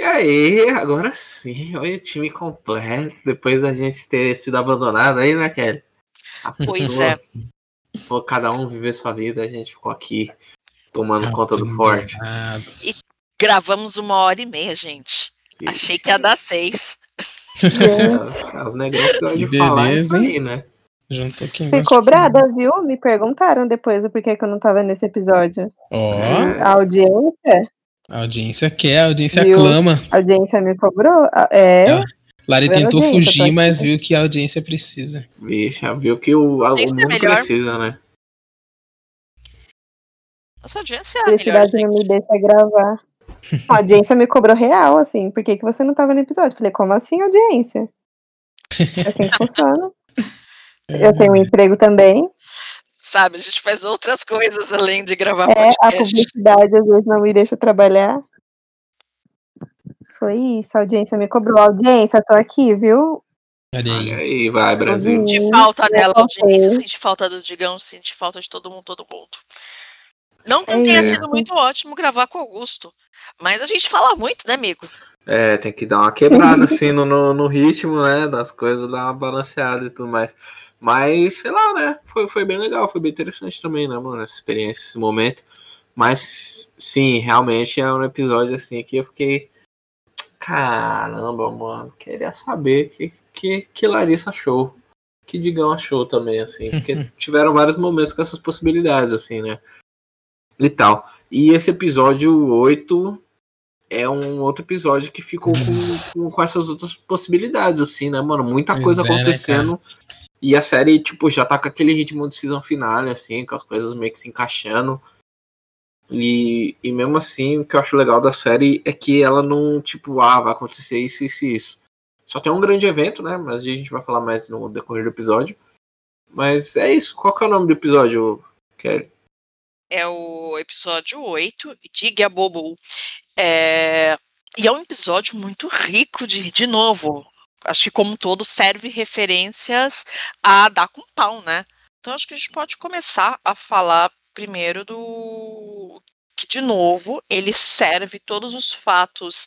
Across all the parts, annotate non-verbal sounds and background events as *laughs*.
E aí, agora sim, olha o time completo, depois da gente ter sido abandonado aí, né, Kelly? As pois pessoas, é. For cada um viver sua vida, a gente ficou aqui tomando conta do forte. E gravamos uma hora e meia, gente. Isso. Achei que ia dar seis. Negrões gostam de falar isso aí, né? Juntou Fui cobrada, viu? Me perguntaram depois o porquê que eu não tava nesse episódio. Ó. Oh. A audiência. A audiência quer, a audiência viu? aclama. A audiência me cobrou. É. é. Lari tentou fugir, mas viu que a audiência precisa. Vixe, viu que o, o mundo é precisa, né? Nossa audiência é a Felicidade melhor, não me deixa gravar. A audiência me cobrou real, assim. Por que, que você não tava no episódio? Falei, como assim audiência? *laughs* É assim que funciona. Eu tenho um emprego também. Sabe, a gente faz outras coisas além de gravar é, podcast. A publicidade às vezes não me deixa trabalhar. Foi isso, a audiência me cobrou. Audiência, tô aqui, viu? Olha aí. aí, vai, Brasil. Sente falta dela, audiência, sente falta do Digão, sente falta de todo mundo, todo mundo. Não que é. tenha sido muito ótimo gravar com Augusto, mas a gente fala muito, né, amigo? É, tem que dar uma quebrada assim no, no, no, ritmo, né? Das coisas, dar uma balanceada e tudo mais. Mas, sei lá, né? Foi, foi bem legal, foi bem interessante também, né, mano? Essa experiência, esse momento. Mas, sim, realmente é um episódio assim que eu fiquei. Caramba, mano, queria saber que, que, que Larissa achou. Que Digão achou também, assim. Porque *laughs* tiveram vários momentos com essas possibilidades, assim, né? E tal. E esse episódio 8 é um outro episódio que ficou com, com, com essas outras possibilidades, assim, né, mano? Muita coisa é, né, acontecendo. Né, e a série, tipo, já tá com aquele ritmo de season finale, assim, com as coisas meio que se encaixando. E, e mesmo assim, o que eu acho legal da série é que ela não, tipo, ah, vai acontecer isso, isso e isso. Só tem um grande evento, né? Mas a gente vai falar mais no decorrer do episódio. Mas é isso. Qual que é o nome do episódio, Kelly? É o episódio 8, Diga Bobo. É... E é um episódio muito rico de, de novo, acho que como todo serve referências a dar com pau, né? Então acho que a gente pode começar a falar primeiro do que de novo ele serve todos os fatos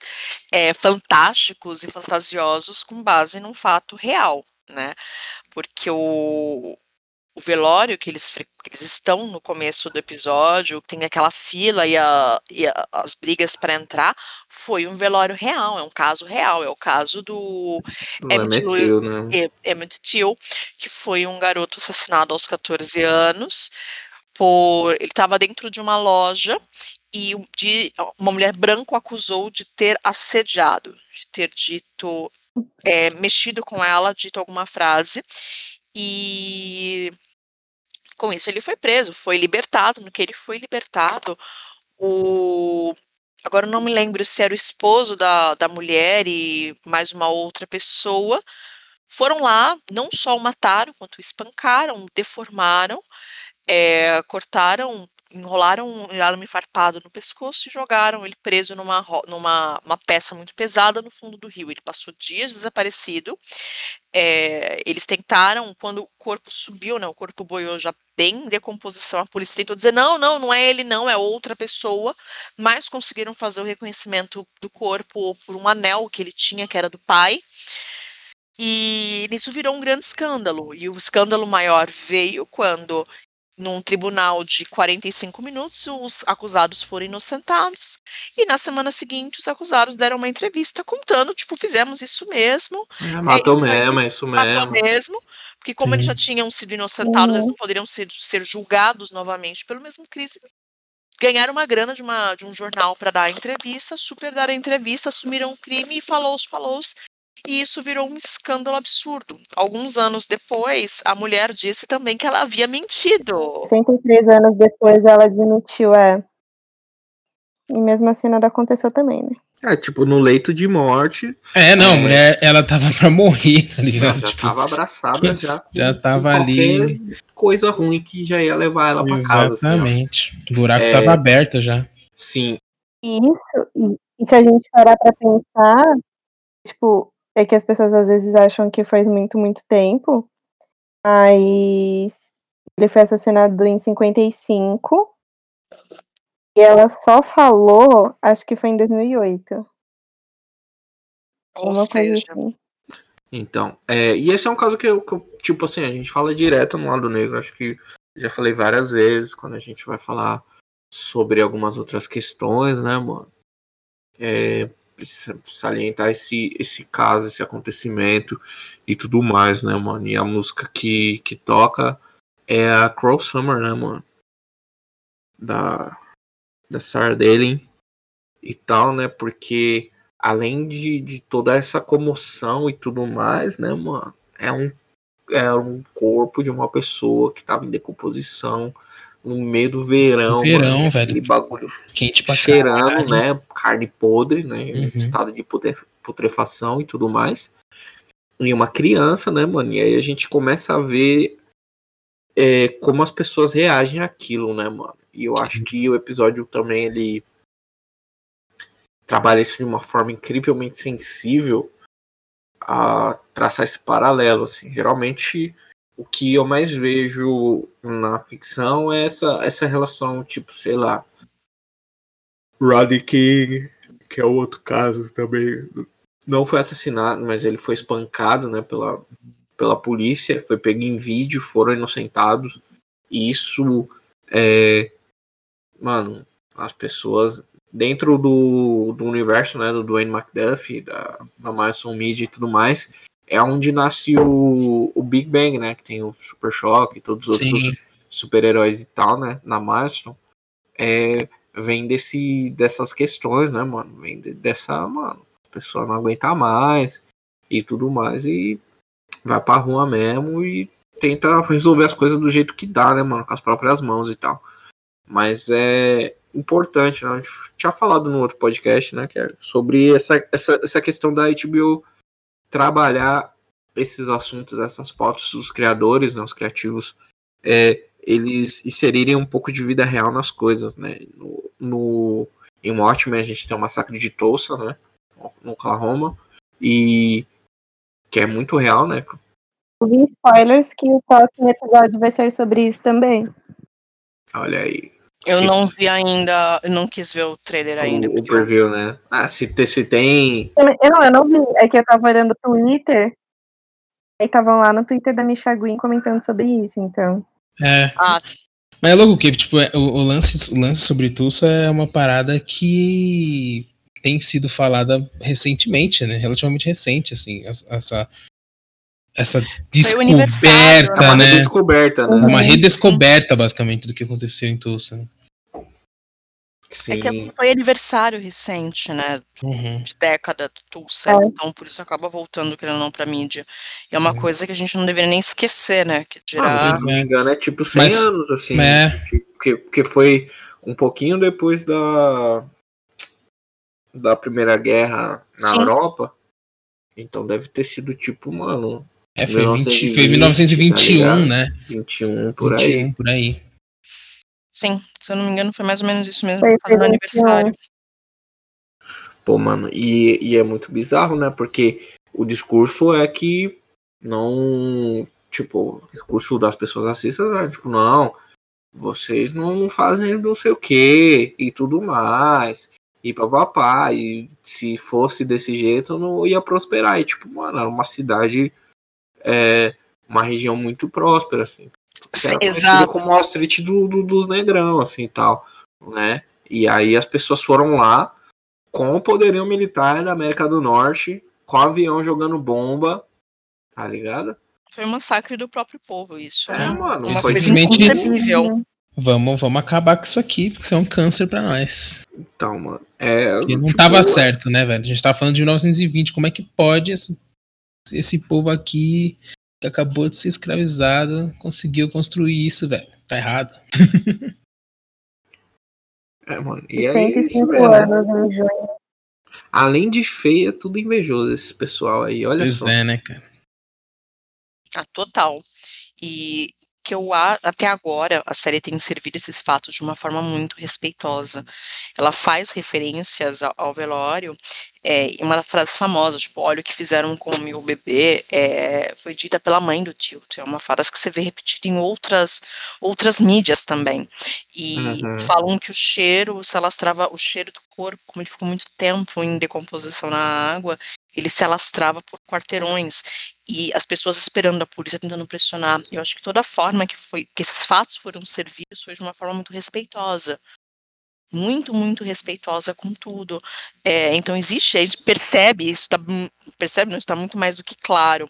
é, fantásticos e fantasiosos com base num fato real, né? Porque o, o velório que eles, que eles estão no começo do episódio, tem aquela fila e, a, e a, as brigas para entrar, foi um velório real, é um caso real, é o caso do Emmett Till, né? Emmett Till, que foi um garoto assassinado aos 14 anos, por ele estava dentro de uma loja e de, uma mulher branca o acusou de ter assediado, de ter dito, é, mexido com ela, dito alguma frase, e com isso ele foi preso, foi libertado. No que ele foi libertado, o agora não me lembro se era o esposo da, da mulher e mais uma outra pessoa, foram lá, não só o mataram, quanto o espancaram, deformaram, é, cortaram enrolaram um arame farpado no pescoço e jogaram ele preso numa, numa uma peça muito pesada no fundo do rio. Ele passou dias desaparecido. É, eles tentaram, quando o corpo subiu, né, o corpo boiou já bem em decomposição, a polícia tentou dizer: não, não, não é ele, não, é outra pessoa, mas conseguiram fazer o reconhecimento do corpo por um anel que ele tinha, que era do pai. E nisso virou um grande escândalo. E o escândalo maior veio quando num tribunal de 45 minutos, os acusados foram inocentados. E na semana seguinte, os acusados deram uma entrevista contando, tipo, fizemos isso mesmo. É, matou é, mesmo, é isso mesmo. Matou mesmo. Porque como Sim. eles já tinham sido inocentados, uhum. eles não poderiam ser, ser julgados novamente pelo mesmo crime. Ganharam uma grana de, uma, de um jornal para dar a entrevista, super dar a entrevista, assumiram o crime e falou os falou e isso virou um escândalo absurdo. Alguns anos depois, a mulher disse também que ela havia mentido. 103 anos depois ela admitiu, é. E mesmo assim nada aconteceu também, né? É, tipo, no leito de morte. É, não, é... a mulher, ela tava pra morrer, tá ligado? já tipo, tava abraçada, *laughs* já. Já tava ali. Coisa ruim que já ia levar ela pra casa. Assim, Exatamente. Assim, o buraco é... tava aberto já. Sim. Isso, e, e se a gente parar pra pensar, tipo, é que as pessoas às vezes acham que faz muito, muito tempo, mas ele foi assassinado em 55 e ela só falou, acho que foi em 2008. Ou Uma coisa seja, assim. Então, é, e esse é um caso que eu, que eu, tipo assim, a gente fala direto no lado negro, acho que já falei várias vezes quando a gente vai falar sobre algumas outras questões, né, mano? É, salientar esse, esse caso, esse acontecimento e tudo mais, né, mano? E a música que, que toca é a Crow Summer, né, mano? Da, da Sarah Dalen e tal, né? Porque além de, de toda essa comoção e tudo mais, né, mano? É um, é um corpo de uma pessoa que tava em decomposição no meio do verão. Verão, mano, velho. Aquele bagulho Quente pra cheirando, caralho. né? Carne podre, né? Em Uhum. estado de putre- putrefação e tudo mais. E uma criança, né, mano? E aí a gente começa a ver é, como as pessoas reagem àquilo, né, mano? E eu acho que o episódio também ele trabalha isso de uma forma incrivelmente sensível a traçar esse paralelo. Assim. Geralmente o que eu mais vejo na ficção é essa, essa relação, tipo, sei lá, Rodney King, que é outro caso também. Não foi assassinado, mas ele foi espancado, né, pela, pela polícia, foi pego em vídeo, foram inocentados. E isso é. Mano, as pessoas dentro do, do universo, né, do Dwayne McDuffie, da, da Marson Media e tudo mais, é onde nasce o, o Big Bang, né, que tem o Super Choque e todos os outros Sim. super-heróis e tal, né, na Marston, é, vem desse, dessas questões, né, mano, vem de- dessa, mano, a pessoa não aguenta mais e tudo mais e vai pra rua mesmo e tenta resolver as coisas do jeito que dá, né, mano, com as próprias mãos e tal. Mas é importante, né? A gente tinha falado no outro podcast, né, que sobre essa, essa, essa questão da HBO trabalhar esses assuntos, essas pautas dos criadores, né, os criativos, é, eles inserirem um pouco de vida real nas coisas, né? No, no, em Watchmen a gente tem o massacre de Tulsa, né, no Oklahoma, e que é muito real, né? Eu vi spoilers que o próximo episódio vai ser sobre isso também. Olha aí. Eu Se- não vi ainda, eu não quis ver o trailer ainda. o, preview, né? Ah, se, se tem. Eu não, eu não vi. É que eu tava olhando o Twitter. Aí estavam lá no Twitter da Misha Green comentando sobre isso, então. É. Ah. Mas é louco que, tipo, é- o, o lance, o lance sobre Tulsa é uma parada que tem sido falada recentemente, né? Relativamente recente, assim, as- essa, essa descoberta, É uma né? descoberta, né? Uma redescoberta, basicamente, do que aconteceu em Tulsa. né? Sim. É que foi aniversário recente, né? Uhum. De década do Tulsa. É. Então, por isso acaba voltando, querendo ou não, pra mídia. E é uma Uhum. coisa que a gente não deveria nem esquecer, né? Que Ah, dirá. se não me engano, é tipo 100 Mas- anos, assim. É. Porque, porque foi um pouquinho depois da. da Primeira Guerra na Sim. Europa. Então deve ter sido tipo, mano, É, foi, 20, 1920, foi 1921, tá né? 21 por 21, aí. por aí. Sim, se eu não me engano, foi mais ou menos isso mesmo, Foi aniversário. Pô, mano, e, e é muito bizarro, né? Porque o discurso é que não. Tipo, o discurso das pessoas racistas é tipo, não, vocês não fazem não sei o que e tudo mais. E papapá. E se fosse desse jeito, não ia prosperar. E, tipo, mano, era uma cidade. É, uma região muito próspera, assim. Sim, exato. como a Street do, do- dos negrão, assim, tal, né? E aí as pessoas foram lá com o poderio militar da América do Norte, com avião jogando bomba, tá ligado? Foi um massacre do próprio povo, isso. É, né? mano, Uma foi simplesmente- inconcebível. Vamos, vamos acabar com isso aqui, porque isso é um câncer pra nós. Então, mano, é. Porque não tipo, tava certo, né, velho? A gente tava falando de 1920, como é que pode esse, esse povo aqui que acabou de ser escravizado conseguiu construir isso, velho? Tá errado. *laughs* É, mano, e é 105 isso, velho. em junho. Além de feia, tudo invejoso esse pessoal aí, olha Pois só. é, né, cara? Ah, total. E que eu até agora a série tem servido esses fatos de uma forma muito respeitosa. Ela faz referências ao, velório é, e uma frase famosa, tipo, olha o que fizeram com o meu bebê, é, foi dita pela mãe do Tilt. É uma frase que você vê repetida em outras outras mídias também. E Uhum. falam que o cheiro, se alastrava o cheiro do corpo, como ele ficou muito tempo em decomposição na água, ele se alastrava por quarteirões e as pessoas esperando a polícia tentando pressionar. Eu acho que toda forma que foi que esses fatos foram servidos foi de uma forma muito respeitosa. Muito, muito respeitosa com tudo. É, então existe, a gente percebe, isso tá, percebe, não está muito mais do que claro.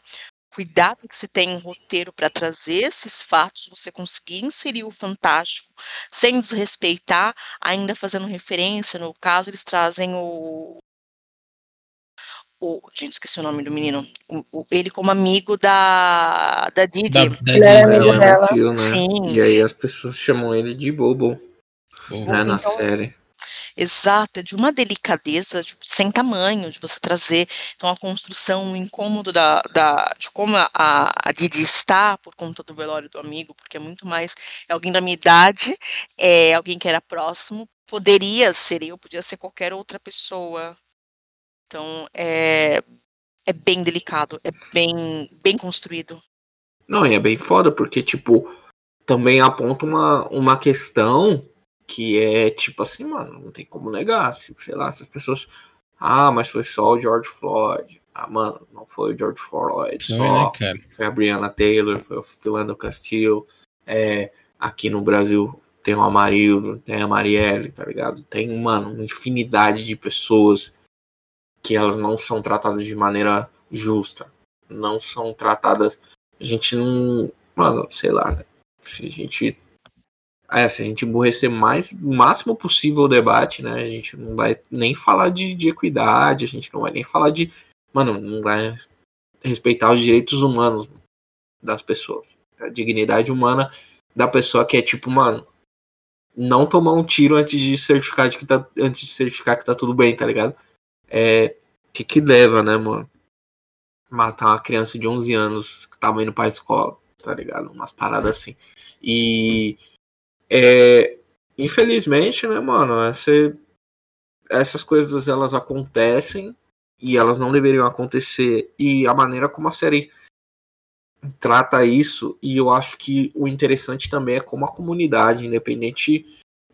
Cuidado que se tem um roteiro para trazer esses fatos, você conseguir inserir o fantástico sem desrespeitar, ainda fazendo referência, no caso, eles trazem o, o, gente, esqueci o nome do menino, o, o, ele como amigo da, da Didi. Da, da ele é amigo dela. Tio, né? Sim. E aí as pessoas chamam ele de Bobo, Bobo. Né, na então, série. Exato, é de uma delicadeza de, sem tamanho, de você trazer então a construção, o incômodo da, da de como a, a Didi está por conta do velório do amigo, porque é muito mais é alguém da minha idade, é alguém que era próximo, poderia ser eu, podia ser qualquer outra pessoa, então é, é bem delicado, é bem, bem construído. Não, e é bem foda, porque, tipo, também aponta uma, uma questão que é tipo assim, mano, não tem como negar. Tipo, sei lá, se as pessoas. Ah, mas foi só o George Floyd. Ah, mano, não foi o George Floyd só. Não, né, foi a Brianna Taylor, foi o Philando Castillo. É, aqui no Brasil tem o Amarildo, tem a Marielle, tá ligado? Tem, mano, uma infinidade de pessoas que elas não são tratadas de maneira justa, não são tratadas. A gente não. Mano, sei lá, né? Se a gente. É, se a gente emburrecer mais, o máximo possível o debate, né? A gente não vai nem falar de, de equidade, a gente não vai nem falar de. Mano, não vai respeitar os direitos humanos das pessoas. A dignidade humana da pessoa que é tipo, mano, não tomar um tiro antes de certificar de que tá, antes de certificar que tá tudo bem, tá ligado? É, que que leva, né, mano? Matar uma criança de 11 anos que tava indo pra escola, tá ligado? Umas paradas assim. E é, infelizmente, né, mano, essa, essas coisas elas acontecem e elas não deveriam acontecer. E a maneira como a série trata isso, e eu acho que o interessante também é como a comunidade, independente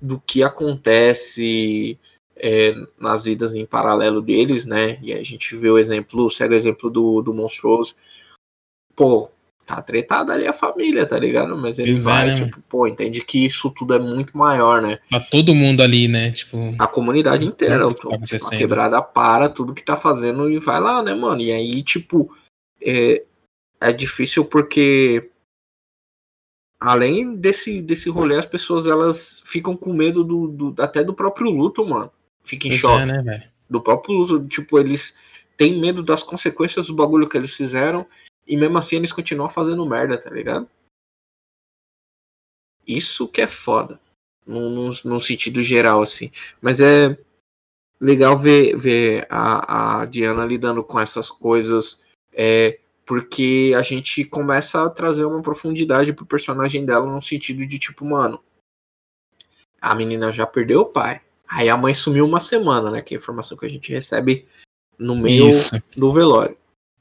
do que acontece é, nas vidas em paralelo deles, né? E a gente vê o exemplo, segue o exemplo do, do Monstruoso. Pô, tá tretado ali a família, tá ligado? Mas ele Exato, vai, né? tipo, pô, entende que isso tudo é muito maior, né? Pra todo mundo ali, né? Tipo. A comunidade inteira. Tá tipo, a quebrada para tudo que tá fazendo e vai lá, né, mano? E aí, tipo, é, é difícil porque além desse, desse rolê, as pessoas elas ficam com medo do, do até do próprio luto, mano fica em pois choque. É, né, do próprio uso, tipo, eles têm medo das consequências do bagulho que eles fizeram e mesmo assim eles continuam fazendo merda, tá ligado? Isso que é foda. Num, num, sentido geral, assim. Mas é legal ver, ver a, a Diana lidando com essas coisas. É, porque a gente começa a trazer uma profundidade pro personagem dela no sentido de tipo, mano, a menina já perdeu o pai. Aí a mãe sumiu uma semana, né? Que é a informação que a gente recebe no meio Isso. do velório.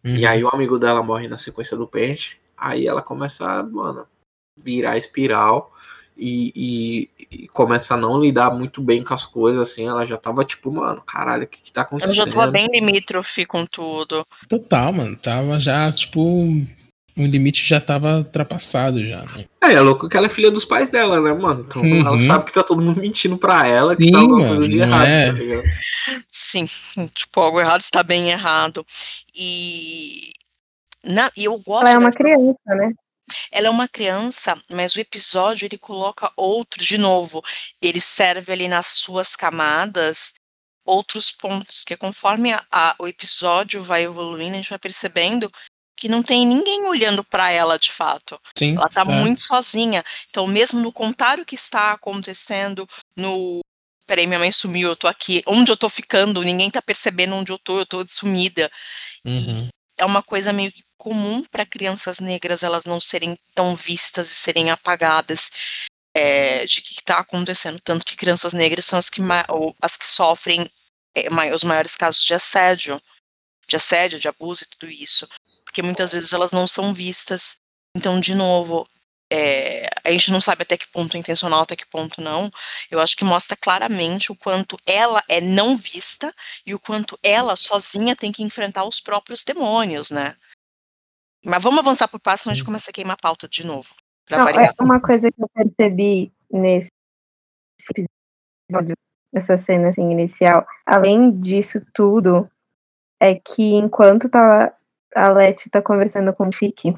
Uhum. E aí o amigo dela morre na sequência do pente. Aí ela começa a, mano, virar espiral e, e, e, começa a não lidar muito bem com as coisas, assim. Ela já tava tipo, mano, caralho, o que, que tá acontecendo? Ela já tava bem limítrofe com tudo. Total, mano. Tava já, tipo, o limite já tava ultrapassado já. Né? É, é louco que ela é filha dos pais dela, né, mano? Então uhum. ela sabe que tá todo mundo mentindo pra ela, que Sim, tá alguma mano, coisa de errado, é. tá ligado? Sim, tipo, algo errado está bem errado. E. Na, e eu gosto. Ela é uma dessa... criança, né? Ela é uma criança, mas o episódio ele coloca outro de novo. Ele serve ali nas suas camadas outros pontos, que conforme a, a, o episódio vai evoluindo, a gente vai percebendo que não tem ninguém olhando para ela de fato. Sim, ela tá é. muito sozinha. Então, mesmo no contar o que está acontecendo, no peraí, minha mãe sumiu, eu tô aqui, onde eu tô ficando, ninguém tá percebendo onde eu tô, eu tô sumida. Uhum. é uma coisa meio comum para crianças negras elas não serem tão vistas e serem apagadas é, de que está acontecendo. Tanto que crianças negras são as que, as que sofrem é, os maiores casos de assédio, de assédio, de abuso e tudo isso porque muitas vezes elas não são vistas. Então, de novo, é, a gente não sabe até que ponto é intencional, até que ponto não. Eu acho que mostra claramente o quanto ela é não vista e o quanto ela sozinha tem que enfrentar os próprios demônios, né? Mas vamos avançar por passo, senão a gente começa a queimar a pauta de novo. Não, é uma coisa que eu percebi nesse episódio, nessa cena assim, inicial, além disso tudo, é que enquanto tá, a Letty tá conversando com o Chique,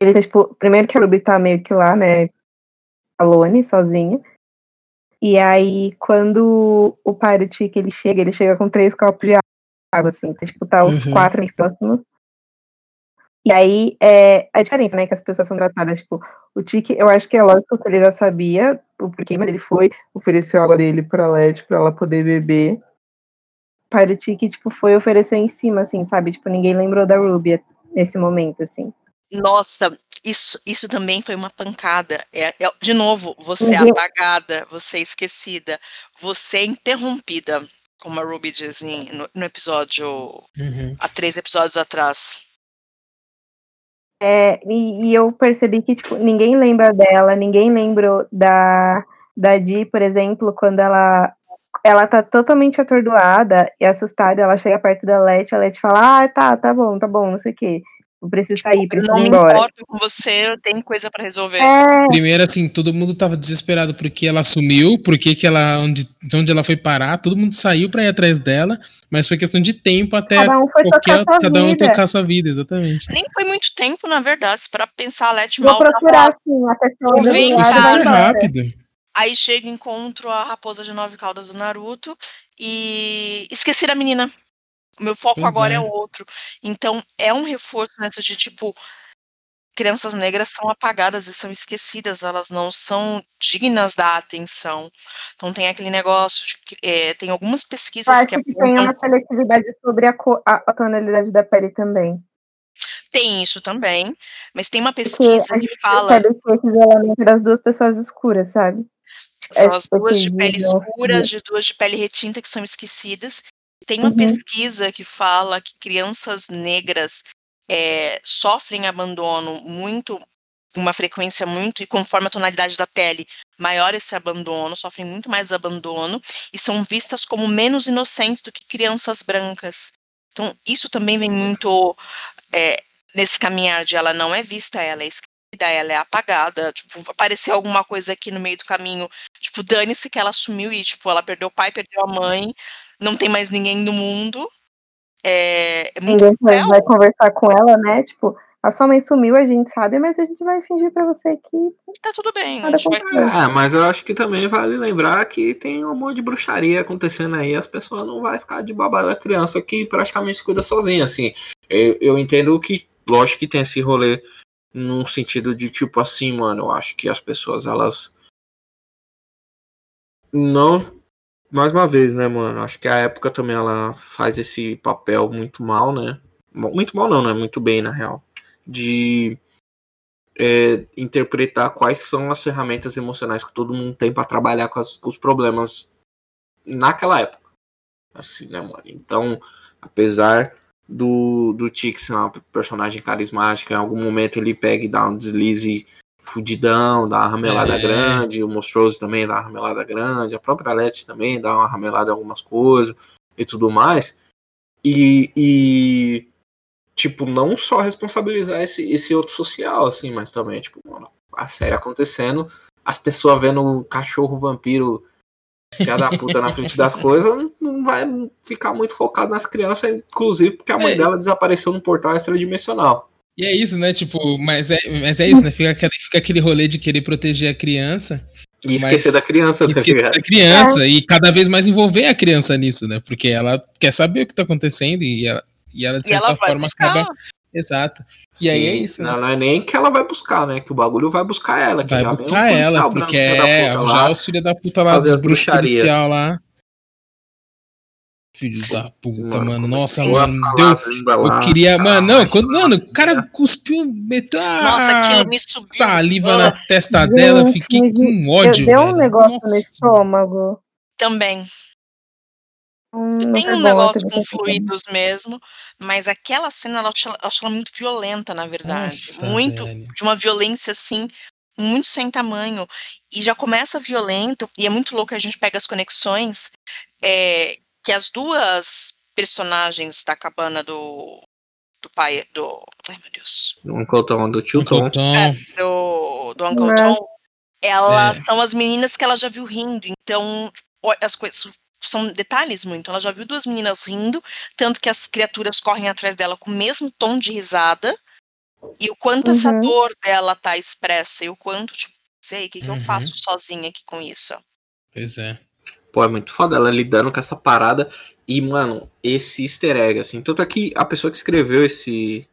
ele tá, tipo, primeiro que a Ruby tá meio que lá, né, alone, sozinha. E aí, quando o pai do Chique, ele chega, ele chega com três copos de água, assim, tá, tipo, tá os uhum. quatro próximos. E aí, é a diferença, né, que as pessoas são tratadas, tipo, o Tiki, eu acho que é lógico que ele já sabia o porquê, mas ele foi, ofereceu água dele pra Led, pra ela poder beber. Para o Tiki, tipo, foi oferecer em cima, assim, sabe? Tipo, ninguém lembrou da Ruby nesse momento, assim. Nossa, isso, isso também foi uma pancada. É, é de novo, você é apagada, você é esquecida, você é interrompida, como a Ruby diz em, no, no episódio, uhum. há três episódios atrás. É, e, e, eu percebi que, tipo, ninguém lembra dela, ninguém lembrou da, da Di, por exemplo, quando ela ela tá totalmente atordoada e assustada, ela chega perto da Leti, a Leti fala, ah, tá, tá bom, tá bom, não sei o quê. Eu preciso sair, preciso não ir embora. Não importa com você, eu tenho coisa para resolver. É. Primeiro, assim, todo mundo tava desesperado porque ela sumiu, porque que ela, onde, onde ela foi parar, todo mundo saiu para ir atrás dela, mas foi questão de tempo até cada um, foi qualquer, tocar cada um tocar sua vida, exatamente. Nem foi muito tempo, na verdade, para pensar a Leti mal. Vou procurar, sim, até que Vem, cara. rápido. Aí chega encontro a raposa de nove caudas do Naruto e esqueci a menina. O meu foco pois agora é. é outro. Então, é um reforço nessa de tipo, crianças negras são apagadas e são esquecidas, elas não são dignas da atenção. Então tem aquele negócio de que é, tem algumas pesquisas acho que, que apontam... tem uma seletividade sobre a, a, tonalidade da pele também. Tem isso também, mas tem uma pesquisa que fala que esses elementos das duas pessoas escuras, sabe? São as duas de pele escura, de duas de pele retinta que são esquecidas, tem uma uhum. pesquisa que fala que crianças negras é, sofrem abandono muito, uma frequência muito, e conforme a tonalidade da pele, maior esse abandono, sofrem muito mais abandono, e são vistas como menos inocentes do que crianças brancas. Então, isso também vem muito é, nesse caminhar de ela não é vista, ela é esquecida, ela é apagada, tipo, aparecer alguma coisa aqui no meio do caminho, tipo, dane-se que ela sumiu e, tipo, ela perdeu o pai, perdeu a mãe, não tem mais ninguém no mundo. É, é muito Ninguém vai conversar com ela, né? Tipo, a sua mãe sumiu, a gente sabe, mas a gente vai fingir para você que. Tá tudo bem. Vai... É, mas eu acho que também vale lembrar que tem um monte de bruxaria acontecendo aí, as pessoas não vão ficar de babada da criança que praticamente se cuida sozinha, assim. Eu, eu entendo que, lógico que tem esse rolê num sentido de tipo assim, mano, eu acho que as pessoas, elas. Não mais uma vez, né, mano? Acho que a época também ela faz esse papel muito mal, né? Muito mal não, né? Muito bem, na real. De é, interpretar quais são as ferramentas emocionais que todo mundo tem para trabalhar com, as, com, os problemas naquela época. Assim, né, mano? Então, apesar do, do Tix ser uma personagem carismática, em algum momento ele pega e dá um deslize fudidão, dá uma ramelada é. grande, o Monstrose também dá uma ramelada grande, a própria Leti também dá uma ramelada em algumas coisas e tudo mais. E, e, tipo, não só responsabilizar esse, esse outro social, assim, mas também, tipo, mano, a série acontecendo, as pessoas vendo o cachorro vampiro filha da puta na frente das coisas, não vai ficar muito focado nas crianças, inclusive porque a mãe é. dela desapareceu no portal extradimensional. E é isso, né? Tipo, mas é, mas é isso, né? Fica, fica aquele rolê de querer proteger a criança. E esquecer da criança, tá ligado? Da criança, é. e cada vez mais envolver a criança nisso, né? Porque ela quer saber o que tá acontecendo e ela, e ela de certa forma acaba. Exato. E Sim, aí é isso. Né? Não, não, é nem que ela vai buscar, né? Que o bagulho vai buscar ela. Que vai já buscar ela, porque é, já os filhos da puta lá dos bruxaria lá. Filho da puta, mano. mano. Nossa, mano. Deus. Eu queria. Mano, não, quando, mano, o cara cuspiu, meteu a. Nossa, aquilo me subiu. Saliva na testa Gente, dela, fiquei com ódio. Deu um negócio Nossa. no estômago. Também. Hum, tem um negócio com fluidos mesmo, mas aquela cena eu acho, ela muito violenta, na verdade. Nossa, muito velho. de uma violência assim muito sem tamanho. E já começa violento, e é muito louco a gente pega as conexões, é, que as duas personagens da cabana do, do pai, do. Ai meu Deus. Do Uncle Tom, do tio Tom. Uncle Tom. É, do, do Uncle Uhum. Tom. Elas É. são as meninas que ela já viu rindo, então ó, as coisas são detalhes muito. Ela já viu duas meninas rindo, tanto que as criaturas correm atrás dela com o mesmo tom de risada, e o quanto essa Uhum. dor dela tá expressa, e o quanto, tipo, sei, o que, que eu Uhum. faço sozinha aqui com isso? Pois é. Pô, é muito foda ela lidando com essa parada. E, mano, esse easter egg, assim. Tanto é que a pessoa que escreveu esse.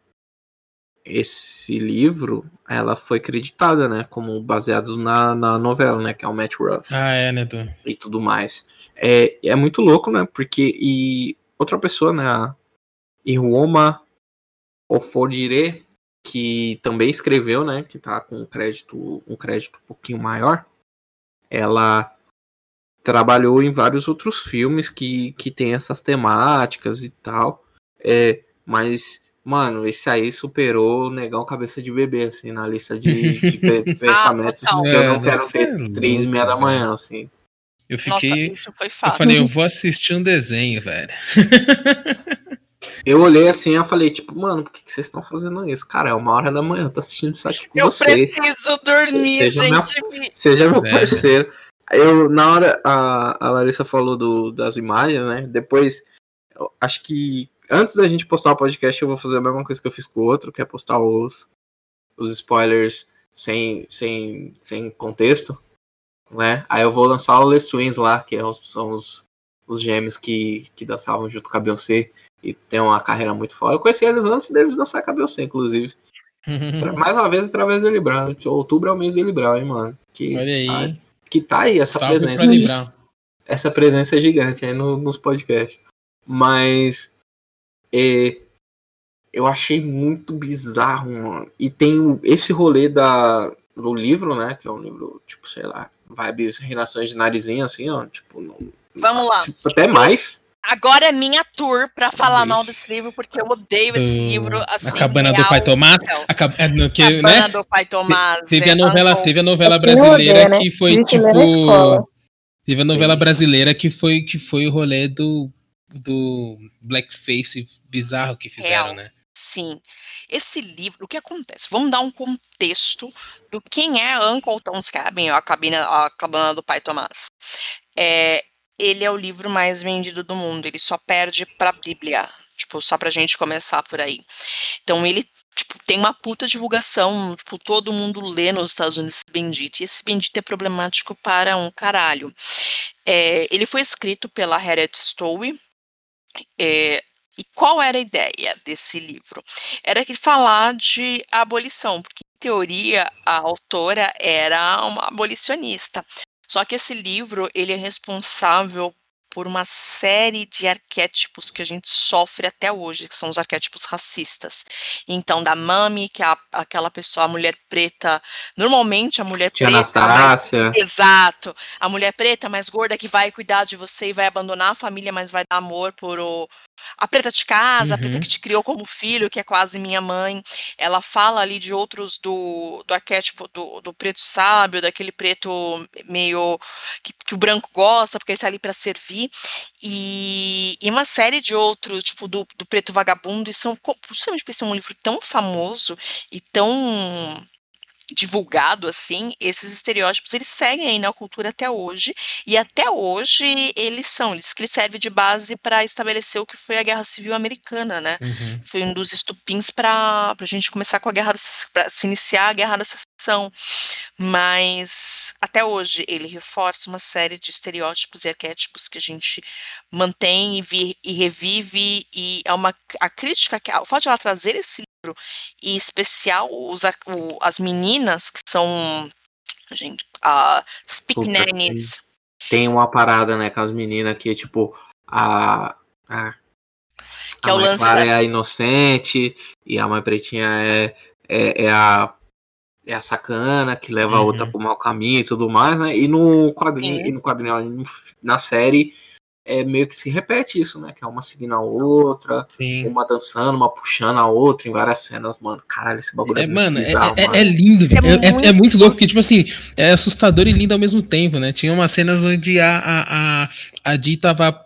Esse livro, ela foi creditada, né? Como baseado na, na novela, né? Que é o Matt Ruff. Ah, é, né, e tudo mais. É, é muito louco, né? Porque e outra pessoa, né? A Iruoma Ofodire, que também escreveu, né? Que tá com um crédito, um crédito um pouquinho maior. Ela trabalhou em vários outros filmes que, que tem essas temáticas e tal. É, mas, mano, esse aí superou o Negão Cabeça de Bebê, assim, na lista de, *laughs* de pe- pensamentos total. que eu não É, quero ter é três e meia da manhã, assim. Eu Nossa, fiquei. foi Eu falei, eu vou assistir um desenho, velho. Eu olhei assim e eu falei, tipo, mano, por que, que vocês estão fazendo isso? Cara, é uma hora da manhã, eu tô assistindo isso aqui com Eu vocês. preciso dormir, Seja gente. Seja meu É. parceiro. Eu, na hora, a, a Larissa falou do, das imagens, né? Depois, eu acho que antes da gente postar o podcast, eu vou fazer a mesma coisa que eu fiz com o outro, que é postar os, os spoilers sem, sem, sem contexto, né? Aí eu vou lançar o Les Twins lá, que é são os, os gêmeos que, que dançavam junto com a Beyoncé e tem uma carreira muito foda. Eu conheci eles antes deles dançar com a Beyoncé, inclusive. *laughs* Mais uma vez, através do Libral. Outubro é o mês do Libral, hein, mano? Que, Olha aí. ah, que tá aí essa Salve presença. Essa presença é gigante aí no- nos podcasts. Mas é, eu achei muito bizarro, mano. E tem esse rolê da, do livro, né? Que é um livro, tipo, sei lá, vibes relações de narizinho, assim, ó. Tipo, não- Vamos lá. tipo, até mais. Agora é minha tour pra falar Ixi. mal desse livro, porque eu odeio esse Do- livro, assim, a cabana do real pai Tomás. A cab- é, no que, Cabana né? do Pai Tomás. Teve a é, novela, Uncle- teve a novela brasileira odeia, né? que foi Vixe, tipo. Teve a novela Isso. brasileira que foi que foi o rolê do do blackface bizarro que fizeram, Real. né? Sim. Esse livro, o que acontece? Vamos dar um contexto do quem é Uncle Tom's Cabin, a cabina, a cabana do pai Tomás. É, ele é o livro mais vendido do mundo, ele só perde pra Bíblia, tipo, só pra gente começar por aí. Então ele tipo, tem uma puta divulgação, tipo, todo mundo lê nos Estados Unidos esse bendito, e esse bendito é problemático para um caralho. É, ele foi escrito pela Harriet Stowe, é, e qual era a ideia desse livro? Era que falar de abolição, porque em teoria a autora era uma abolicionista. Só que esse livro ele é responsável por uma série de arquétipos que a gente sofre até hoje, que são os arquétipos racistas. Então, da mami, que é a- aquela pessoa, a mulher preta, normalmente a mulher Tia preta, mais Anastácia. Exato. A mulher preta mais gorda que vai cuidar de você e vai abandonar a família, mas vai dar amor por o... a preta de casa, a preta Uhum. que te criou como filho, que é quase minha mãe. Ela fala ali de outros do, do arquétipo do, do preto sábio, daquele preto meio que, que o branco gosta, porque ele tá ali para servir. E, e uma série de outros, tipo, do, do preto vagabundo, e são, justamente por ser um livro tão famoso e tão divulgado assim, esses estereótipos eles seguem aí na cultura até hoje e até hoje eles são, eles que servem de base para estabelecer o que foi a Guerra Civil Americana, né? Uhum. Foi um dos estupins para a gente começar com a guerra, para se iniciar a Guerra da Secessão. Mas até hoje ele reforça uma série de estereótipos e arquétipos que a gente mantém e, vi- e revive e é uma a crítica que o fato de ela trazer esse livro e em especial os, o- as meninas que são gente a speak Puta, nannies Tem uma parada, né, com as meninas que, tipo, a. a Que a é o mãe lance Clara da- é a inocente e a mãe pretinha é, é, é a. É a sacana que leva a outra Uhum. pro mau caminho e tudo mais, né? E no quadrinho, e no quadrinho, na série, é meio que se repete isso, né? Que é uma seguindo a outra, Sim. uma dançando, uma puxando a outra em várias cenas, mano. Caralho, esse bagulho é, É, mano, é, bizarro, é- mano. é lindo. É É, é- muito é muito louco, porque, tipo assim, é assustador e lindo ao mesmo tempo, né? Tinha umas cenas onde a, a, a, a Di tava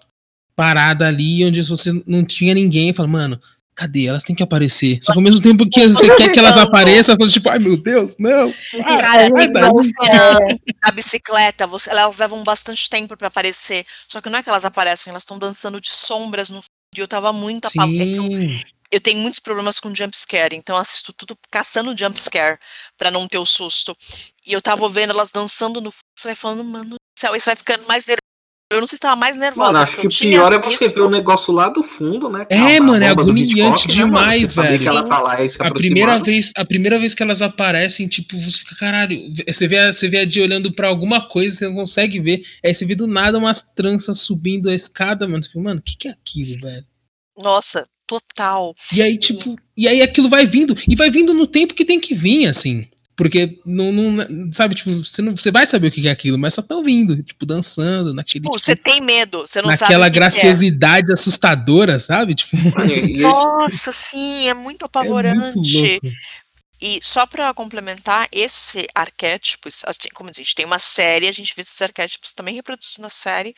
parada ali, onde você não tinha ninguém, e fala, mano, cadê? Elas têm que aparecer. Só que ao mesmo tempo que você quer que elas apareçam, você fala, tipo, ai meu Deus, não. Cara, daí. cena na bicicleta, você- elas levam bastante tempo pra aparecer. Só que não é que elas aparecem, elas estão dançando de sombras no e eu tava muito apavorada. Eu tenho muitos problemas com jump scare, então eu assisto tudo caçando jump scare pra não ter o susto. E eu tava vendo elas dançando no fundo, você vai falando, mano do céu, isso vai ficando mais nervoso. Eu não sei se tava mais nervosa. Mano, acho que o pior é você visto- ver o negócio lá do fundo, né? que É, mano, é agoniante Hitchcock, né, demais, Você saber velho. que ela tá lá e se A primeira, vez, a primeira vez que elas aparecem, tipo, você fica, caralho, você vê, a- você vê a Di olhando pra alguma coisa, você não consegue ver, aí você vê do nada umas tranças subindo a escada, mano, você fica, mano, o que, que é aquilo, velho? Nossa, total. E aí, tipo, e aí aquilo vai vindo, e vai vindo no tempo que tem que vir, assim. Porque não, não sabe, tipo, você, não, você vai saber o que é aquilo, mas só estão vindo, tipo, dançando, naquele, Pô, tipo, você tem medo, você não sabe. naquela o que que é. graciosidade assustadora, sabe? Tipo, Nossa, sim, é muito é muito apavorante. louco. E só pra complementar, esse arquétipo, assim, como a gente tem uma série, a gente vê esses arquétipos também reproduzidos na série,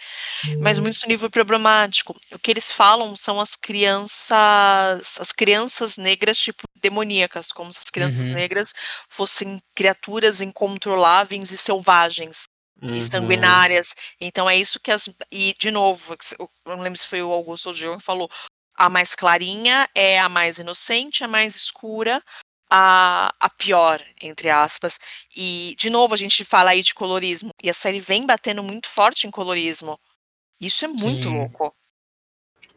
mas Hum. muito no nível problemático. O que eles falam são as crianças, as crianças negras, tipo, demoníacas, como se as crianças Uhum. negras fossem criaturas incontroláveis e selvagens Uhum. e sanguinárias. Então é isso que as. E, de novo, não lembro se foi o Augusto ou o Diogo que falou. A mais clarinha é a mais inocente, a mais escura, a, a pior, entre aspas. E, de novo, a gente fala aí de colorismo. E a série vem batendo muito forte em colorismo. Isso é muito Sim. louco.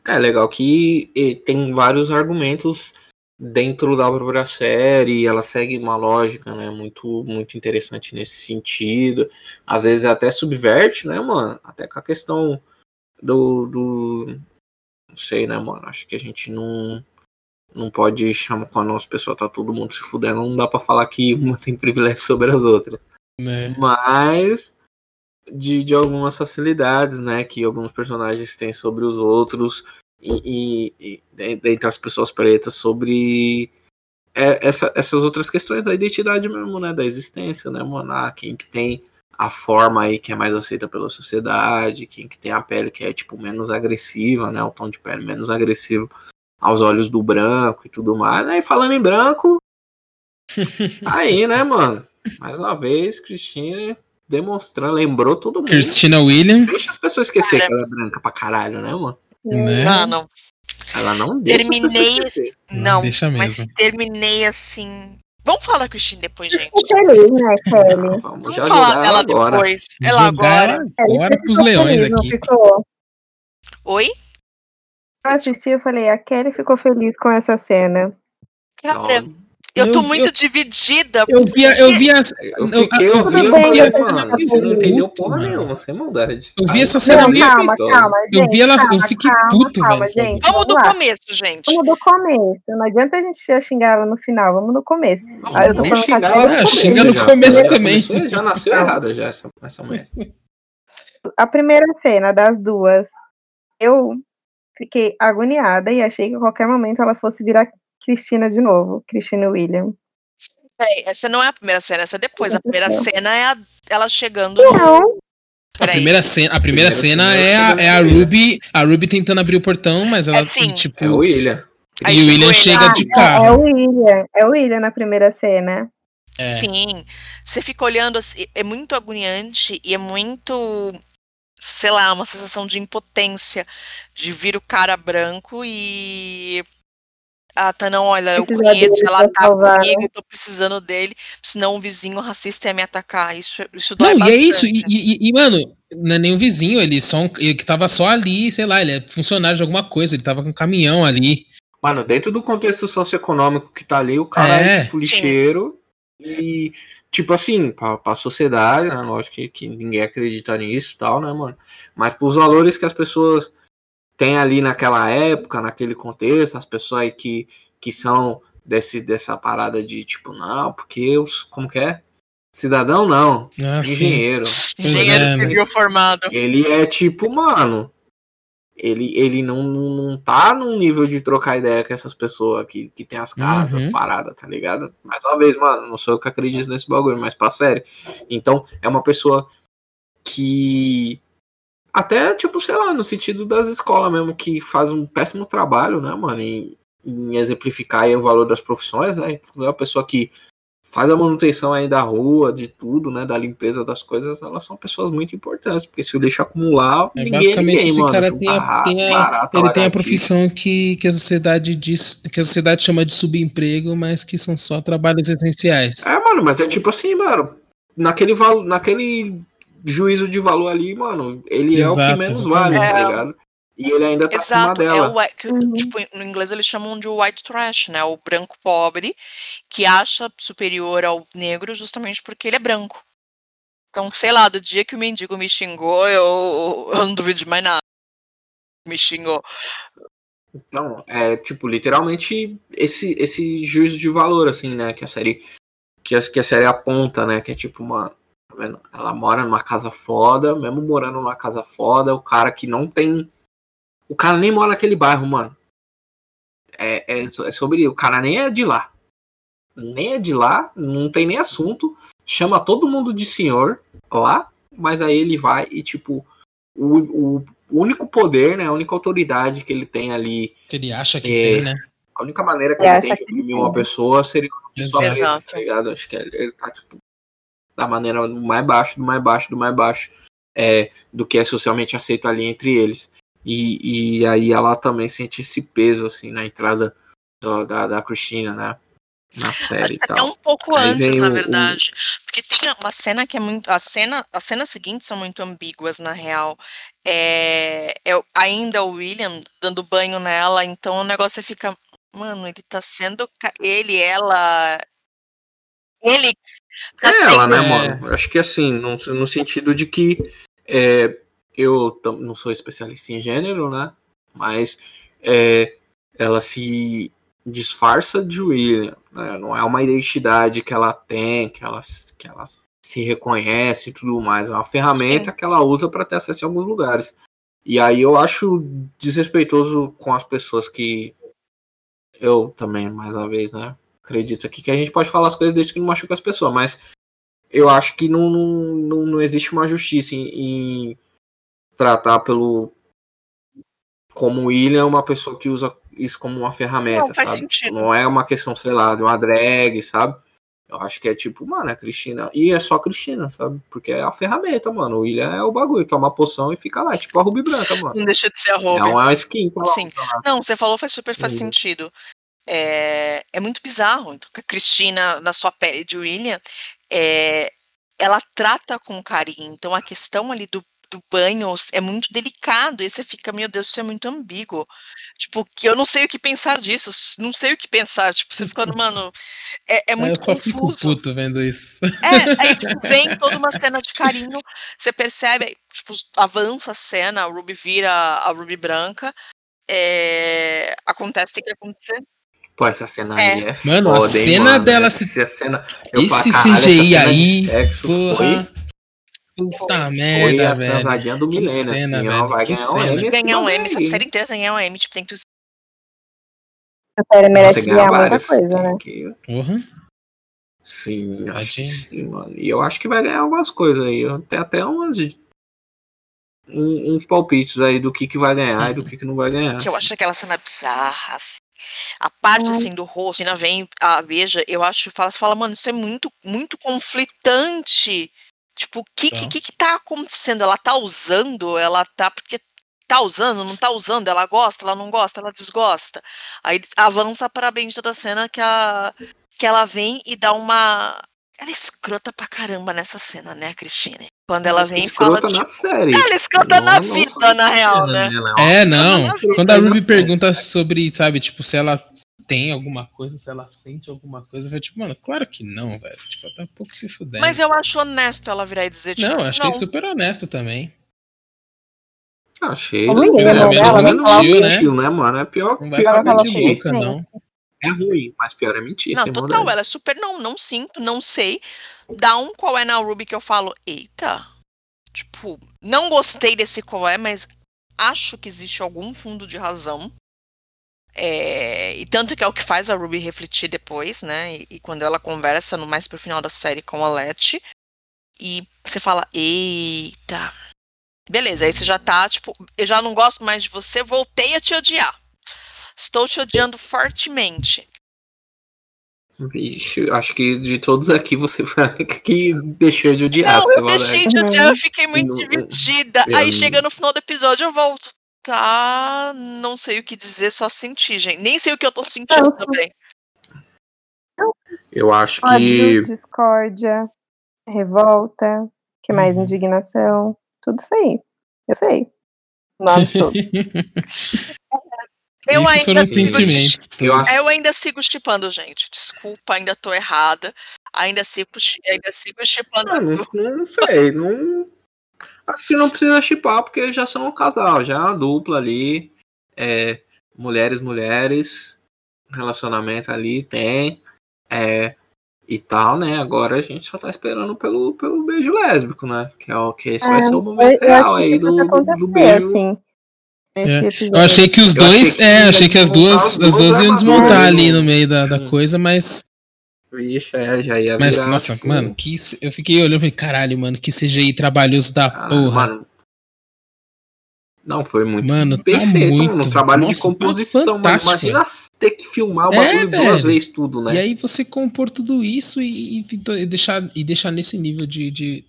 É legal que tem vários argumentos dentro da própria série, ela segue uma lógica, né, muito muito interessante nesse sentido. Às vezes até subverte, né, mano? Até com a questão do, do não sei, né, mano? Acho que a gente não não pode chamar com a nossa pessoa tá todo mundo se fudendo, não dá pra falar que uma tem privilégio sobre as outras Né? mas de, de algumas facilidades, né, que alguns personagens têm sobre os outros e, e, e dentre as pessoas pretas sobre é, essa- essas outras questões da identidade mesmo, né, da existência, né, mano, quem que tem a forma aí que é mais aceita pela sociedade, quem que tem a pele que é tipo menos agressiva, né, o tom de pele menos agressivo aos olhos do branco e tudo mais, né, e falando em branco, *laughs* tá aí, né, mano, mais uma vez, Cristina demonstrando, lembrou todo mundo. Christina Williams, Deixa as pessoas esquecer Cara. que ela é branca pra caralho, né, mano? né? Mano, Ela não deixa terminei. Não, Deixa mas mesmo. terminei assim. Vamos falar da Christine depois, gente. Feliz, né, Kelly? Não, vamos Vamos falar dela ela agora. depois. Ela Jogar agora. agora pros leões feliz, não aqui. ficou? Oi? Eu assisti e falei, a Kelly ficou feliz com essa cena. Cara, eu tô Eu- muito eu- dividida. Eu vi, eu vi, a- Eu fiquei eu- eu bem, falei, eu tô você não entendeu porra nenhuma, sem maldade. Eu vi essa cena Não, calma, respeitosa. calma, eu vi ela, eu calma, fiquei calma, puto, calma, velho. gente. Vamos do lá. começo, gente. Vamos do começo. Não adianta a gente já xingar ela no final. Vamos no começo. Vamos Aí eu tô do Vamos falando xingar ela no xinga começo no já. começo também. já nasceu *laughs* errada já, essa, essa mulher. A primeira cena das duas, eu fiquei agoniada e achei que a qualquer momento ela fosse virar Cristina de novo. Cristina William. Peraí, essa não é a primeira cena, essa é depois. A primeira Não. cena é a- ela chegando no. Não, A primeira cena, a primeira Primeira cena cena é é a, chegando é a com ele. Ruby, a Ruby tentando abrir o portão, mas ela É sim. tipo É o William. Aí e o William ele. chega Ah, de é, é carro. o William. É o William na primeira cena. É. Sim. Você fica olhando assim, é muito agoniante e é muito, sei lá, uma sensação de impotência de vir o cara branco e. Ah, tá, não, olha, eu Precisa conheço, dele ela tá salvar, comigo, eu tô precisando dele, senão o vizinho racista ia me atacar. Isso, isso dói Não, e é bastante. isso, e, e- e, mano, não é nem um vizinho, ele só um, ele que tava só ali, sei lá, ele é funcionário de alguma coisa, ele tava com um caminhão ali. Mano, dentro do contexto socioeconômico que tá ali, o cara é, É. tipo lixeiro. E, tipo assim, pra, pra sociedade, né? Lógico que, que ninguém acredita nisso e tal, né, mano? Mas pros valores que as pessoas têm ali naquela época, naquele contexto, as pessoas aí que, que são desse, dessa parada de tipo, não, porque os. Como que é? Cidadão não, Ah, sim. engenheiro. Engenheiro É, né? civil formado. Ele é tipo, mano. Ele, ele não, não, tá num nível de trocar ideia com essas pessoas que, que tem as casas, as Uhum. paradas, tá ligado? Mais uma vez, mano, não sou eu que acredito nesse bagulho, mas pra sério. Então, é uma pessoa que. Até, tipo, sei lá, no sentido das escolas mesmo, que faz um péssimo trabalho, né, mano, em, em exemplificar aí o valor das profissões, né? É uma pessoa que faz a manutenção aí da rua, de tudo, né? Da limpeza das coisas, elas são pessoas muito importantes, porque se o lixo acumular, É, ninguém basicamente, é ninguém, esse mano. cara tem tem a- barata, Ele tem a profissão que, que a sociedade diz, que a sociedade chama de subemprego, mas que são só trabalhos essenciais. É, mano, mas é tipo assim, mano, naquele, valo, naquele juízo de valor ali, mano, ele é o que Exato, menos vale, tá exatamente. ligado? E ele ainda tá acima Exato, é dela. o white- que, Uhum. tipo, no inglês eles chamam de white trash, né? O branco pobre que acha superior ao negro justamente porque ele é branco. Então, sei lá, do dia que o mendigo me xingou, eu, eu não duvido de mais nada. Me xingou. Então, é tipo, literalmente esse, esse juízo de valor, assim, né? Que a série. Que a, que a série aponta, né? Que é tipo, mano, tá vendo? Ela mora numa casa foda, mesmo morando numa casa foda, o cara que não tem. O cara nem mora naquele bairro, mano. É, é, é sobre. O cara nem é de lá. Nem é de lá, não tem nem assunto. Chama todo mundo de senhor lá, mas aí ele vai e, tipo, o, o único poder, né? A única autoridade que ele tem ali Que ele acha que É. tem, né? a única maneira que Ele ele tem de tem. uma pessoa seria uma pessoa Exato. Exato. tá? Acho que ele, ele tá, tipo, da maneira do mais baixo, do mais baixo, do mais baixo, é, do que é socialmente aceito ali entre eles. E, e aí ela também sente esse peso, assim, na entrada do- da, da Cristina, né? Na série e Até tal. um pouco Aí antes, na o- o- verdade. Porque tem uma cena que é muito. A cena, as cenas seguintes são muito ambíguas, na real. É, é o- ainda o William dando banho nela, então o negócio fica. Mano, ele tá sendo. ca- Ele, ela. Ele tá É ela, né, sendo- mano? Eu Acho que assim, no, no sentido de que é, eu não sou especialista em gênero, né? Mas é, ela se disfarça de William, né? Não é uma identidade que ela tem, que ela, que ela se reconhece e tudo mais. É uma ferramenta que ela usa para ter acesso a alguns lugares. E aí eu acho desrespeitoso com as pessoas que eu também, mais uma vez, né? Acredito aqui que a gente pode falar as coisas desde que não machuca as pessoas, mas eu acho que não, não, não, não existe uma justiça em, em tratar pelo como o William uma pessoa que usa isso como uma ferramenta, Não, sabe? sentido. Não é uma questão, sei lá, de uma drag, sabe? Eu acho que é tipo, mano, é Cristina. E é só Cristina, sabe? Porque é a ferramenta, mano. O William é o bagulho. Toma a poção e fica lá. É tipo a Ruby Branca, mano. Não deixa de ser a É Ruby. uma skin. ela Sim. lá. Não, você falou faz super faz Uhum. sentido. É, é muito bizarro. Então, a Cristina, na sua pele de William, é, ela trata com carinho. Então, a questão ali do, do banho é muito delicado. E você fica, meu Deus, isso é muito ambíguo. Tipo, que eu não sei o que pensar disso. Não sei o que pensar. Tipo, você ficando, *laughs* mano, é, é muito eu só fico confuso. puto vendo isso. É, aí tipo, vem toda uma cena de carinho, você percebe, tipo, avança a cena, a Ruby vira a Ruby branca, é, acontece o que acontecer. Pô, essa cena É. aí é Mano, a foda, hein, cena mano? dela Essa se- cena, eu Esse falo, essa CGI aí, sexo porra. Foi foi merda, a velho. transadinha do Que milênio, cena, assim, ó, velho, vai que ganhar um cena. M Ganhar um M, essa série inteira ganhar um M, tipo, tem que A série merece ganhar muita coisa, né? que- Porra. Sim, acho que sim, mano. E eu acho que vai ganhar algumas coisas aí. Tem até umas, um- uns palpites aí do que, que vai ganhar e do que, que não vai ganhar. que eu acho aquela cena bizarra, assim. A parte, Ai. assim, do rosto, ainda vem a Veja, eu acho, fala, fala, mano, isso é muito, muito conflitante. Tipo, o que, Tá. que, que que tá acontecendo? Ela tá usando? Ela tá, porque tá usando, não tá usando? Ela gosta, ela não gosta, ela desgosta. Aí avança para a bendita da cena que, a, que ela vem e dá uma... Ela é escrota pra caramba nessa cena, né, Cristina? Quando ela vem e fala... Escrota na tipo, série. ela é escrota Não- na não vida, na real, cena, né? Ela uma É, não. Quando a Ruby pergunta sobre, sabe, tipo, se ela tem alguma coisa, se ela sente alguma coisa, eu falei, tipo, mano, claro que não, velho. Tipo, ela tá um pouco se fudendo. Mas eu acho honesto ela virar e dizer, tipo, Não, eu achei não. super honesto também. Achei. Ô, menina, é, não, pelo menos vai falar mentiu, né, mano? É pior, Não vai pior de que- louca, não. É ruim, mas pior é mentir. Não, total, maldade. ela é super não, não sinto, não sei. Dá um qual é na Ruby que eu falo, eita. Tipo, não gostei desse qual é, mas acho que existe algum fundo de razão. É, e tanto que é o que faz a Ruby refletir depois, né? E, e, quando ela conversa no mais pro final da série com a Letty. E você fala, eita. Beleza, aí você já tá, tipo, eu já não gosto mais de você, voltei a te odiar. Estou te odiando fortemente. Vixe, acho que de todos aqui você *laughs* foi que deixou de odiar. Não, eu deixei de odiar, eu fiquei muito não, dividida. Eu... Aí chega no final do episódio, eu volto. Tá, não sei o que dizer, só sentir, gente. Nem sei o que eu tô sentindo também. Eu acho que. discórdia, revolta, que mais? Uhum. Indignação. Tudo isso aí. Eu sei. Nomes todos. *laughs* Eu ainda, sigo, eu, eu ainda sigo chipando, gente. Desculpa, ainda tô errada. Ainda sigo, ainda sigo chipando. Ah, não, não, não, sei, não. Acho que não precisa chipar, porque já são um casal, já é uma dupla ali. É, mulheres, mulheres. Relacionamento ali tem. É, e tal, né? Agora a gente só tá esperando pelo, pelo beijo lésbico, né? Que é o que esse é, vai ser o momento real aí do, do beijo. Assim. É. Eu achei que os dois. é, achei que as duas, as duas iam desmontar ali no meio da, da coisa, mas. Vixe, é, já ia Mas, virar, nossa, tipo... mano, que, eu fiquei olhando e falei, caralho, mano, que CGI trabalhoso da ah, porra. Mano, não, foi muito mano, tá perfeito, tá muito... mano. trabalho nossa, de composição, mano. Imagina ter que filmar o é, bagulho duas vezes tudo, né? E aí você compor tudo isso e, e, e deixar, e deixar nesse nível de, de,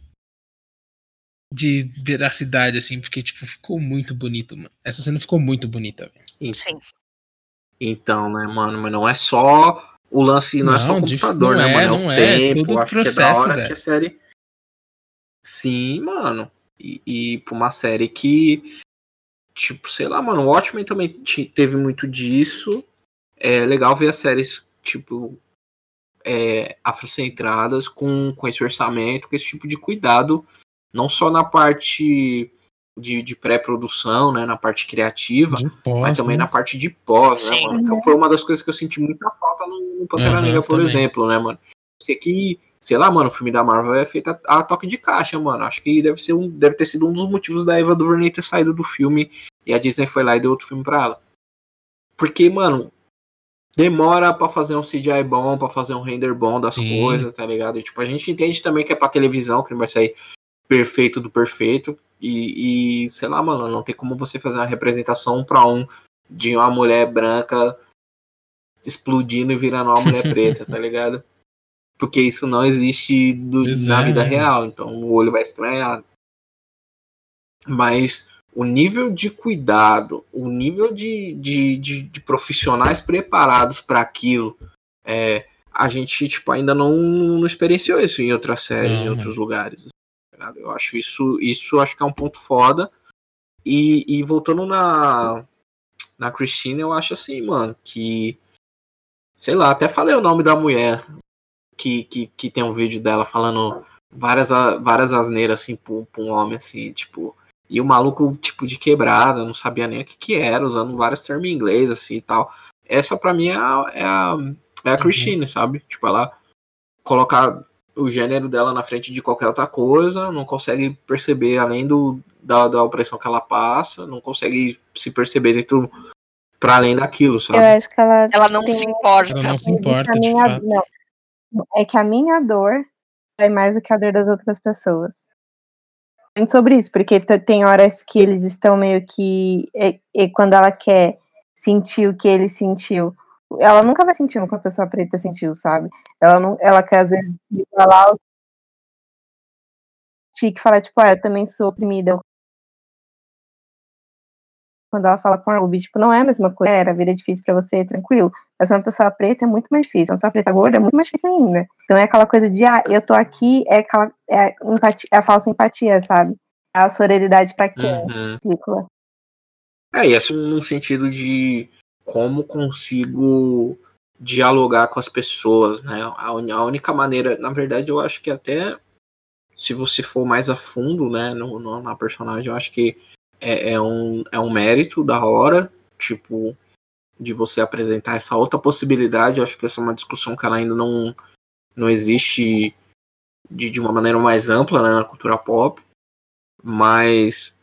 de veracidade, assim, porque, tipo, ficou muito bonito, mano. Essa cena ficou muito bonita, velho. Sim. Então, né, mano, mas não é só o lance, não, não é só o computador, né, é, mano? É o é, tempo, acho processo, que é da hora que a série. Sim, mano. E, e pra uma série que. Tipo, sei lá, mano, o Watchmen também teve muito disso. É legal ver as séries, tipo, é, afrocentradas, com, com esse orçamento, com esse tipo de cuidado não só na parte de, de pré-produção, né, na parte criativa, pós, mas também né? na parte de pós, né, mano? Que foi uma das coisas que eu senti muita falta no, no Pantera uhum, Negra, por também. exemplo, né, mano? Sei que, sei lá, mano, o filme da Marvel é feito a, a, toque de caixa, mano. Acho que deve, ser um, deve ter sido um dos motivos da Eva DuVernay ter saído do filme e a Disney foi lá e deu outro filme pra ela. Porque, mano, demora para fazer um CGI bom, para fazer um render bom das Sim. coisas, tá ligado? E, tipo, a gente entende também que é pra televisão, que não vai sair perfeito do perfeito. E, e, sei lá, mano, não tem como você fazer uma representação para um de uma mulher branca explodindo e virando uma mulher preta, tá *laughs* ligado? Porque isso não existe do, na vida é. real, então o olho vai estranhar. Mas o nível de cuidado, o nível de, de, de, de profissionais preparados para aquilo, é, a gente tipo, ainda não, não experienciou isso em outras séries, em outros lugares. Eu acho isso, isso acho que é um ponto foda. E, e voltando na, na Christine, eu acho assim, mano, que. Sei lá, até falei o nome da mulher que, que, que tem um vídeo dela falando várias, várias asneiras, assim, pra, pra um homem, assim, tipo. E o maluco, tipo, de quebrada, não sabia nem o que, que era, usando vários termos em inglês, assim e tal. Essa, pra mim, é a, é a, é a uhum. Christine, uhum. sabe? Tipo, ela colocar o gênero dela na frente de qualquer outra coisa, não consegue perceber além do, da, da opressão que ela passa, não consegue se perceber dentro para além daquilo, sabe? Eu acho que ela ela não tem... se importa. Ela não se importa, de minha, fato. Não. É que a minha dor é mais do que a dor das outras pessoas. Muito sobre isso, porque tem horas que eles estão meio que e, e quando ela quer sentir o que ele sentiu, ela nunca vai sentir o que a pessoa preta sentiu, sabe? Ela não, ela quer às vezes falar o que falar, tipo, ah, eu também sou oprimida. Quando ela fala com a Ruby, tipo, não é a mesma coisa, era, a vida é difícil pra você, tranquilo. Mas uma pessoa preta é muito mais difícil, uma pessoa preta gorda é muito mais difícil ainda. Então é aquela coisa de, ah, eu tô aqui, é aquela, é, empatia, é a falsa empatia, sabe? É a sororidade pra quê? Uhum. É, e assim, num sentido de como consigo dialogar com as pessoas, né? A, a, única maneira, na verdade, eu acho que até se você for mais a fundo, né, no, no na personagem, eu acho que é, é, um, é um mérito da hora, tipo, de você apresentar essa outra possibilidade. Eu acho que essa é uma discussão que ela ainda não, não existe de, de uma maneira mais ampla né, na cultura pop, mas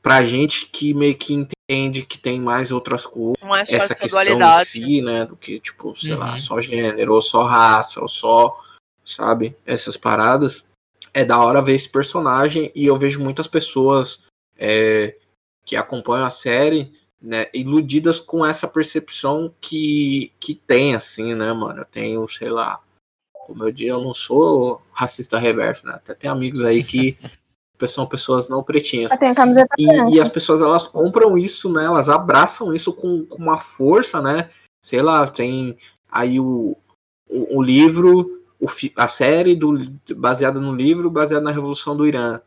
pra gente que meio que entende que tem mais outras coisas, Não é só essa questão em si, né, do que, tipo, sei lá, Uhum. só gênero, ou só raça, ou só, sabe, essas paradas. É da hora ver esse personagem e eu vejo muitas pessoas é, que acompanham a série, né, iludidas com essa percepção que, que tem, assim, né, mano, eu tenho, sei lá, como eu digo, eu não sou racista reverso, né, até tem amigos aí que *laughs* são pessoas não pretinhas. A E, e as pessoas elas compram isso, né? Elas abraçam isso com, com uma força, né? Sei lá, tem aí o, o, o livro, o, fi- a série do, baseada no livro, baseada na Revolução do Irã.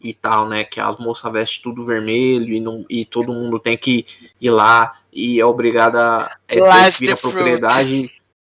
E tal, né? Que as moças vestem tudo vermelho e, não, e todo mundo tem que ir lá e é obrigada é, Life's vira the fruit. propriedade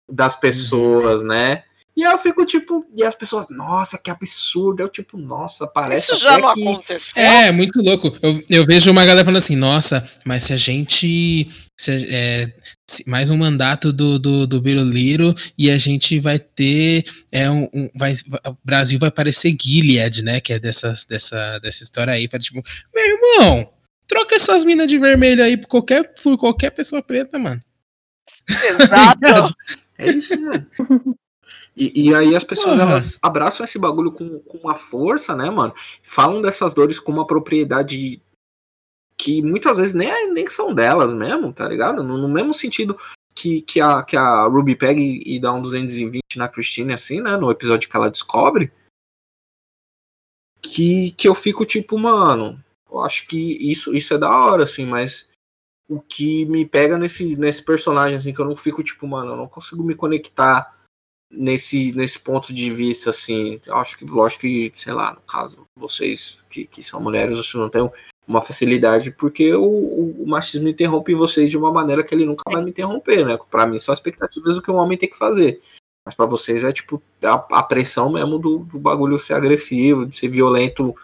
das pessoas, né? E eu fico tipo, e as pessoas, nossa, que absurdo. Eu tipo, nossa, parece Isso já até não que aconteceu. É, muito louco. Eu, eu vejo uma galera falando assim, nossa, mas se a gente. se é, se- mais um mandato do, do, do Biruliro e a gente vai ter. É, um, um- vai, vai- o Brasil vai parecer Gilead, né? Que é dessa, dessa, dessa história aí. Para tipo, meu irmão, troca essas minas de vermelho aí por qualquer, por qualquer pessoa preta, mano. Exato. *laughs* É isso, mano. E, e aí as pessoas Porra. elas abraçam esse bagulho com, com uma força, né, mano? Falam dessas dores com uma propriedade que muitas vezes nem, é- nem são delas mesmo, tá ligado? No, no mesmo sentido que, que, a, que a Ruby pega e, e dá um 220 na Christine, assim, né? No episódio que ela descobre. Que, que eu fico tipo, mano, eu acho que isso, isso é da hora, assim, mas o que me pega nesse, nesse personagem, assim, que eu não fico tipo, mano, eu não consigo me conectar nesse, nesse ponto de vista, assim. Eu acho que, lógico que, sei lá, no caso, vocês que, que são mulheres, vocês não têm uma facilidade, porque o, o, machismo interrompe vocês de uma maneira que ele nunca vai me interromper, né? Pra mim são expectativas do que um homem tem que fazer. Mas pra vocês é tipo a, a pressão mesmo do, do bagulho ser agressivo, de ser violento,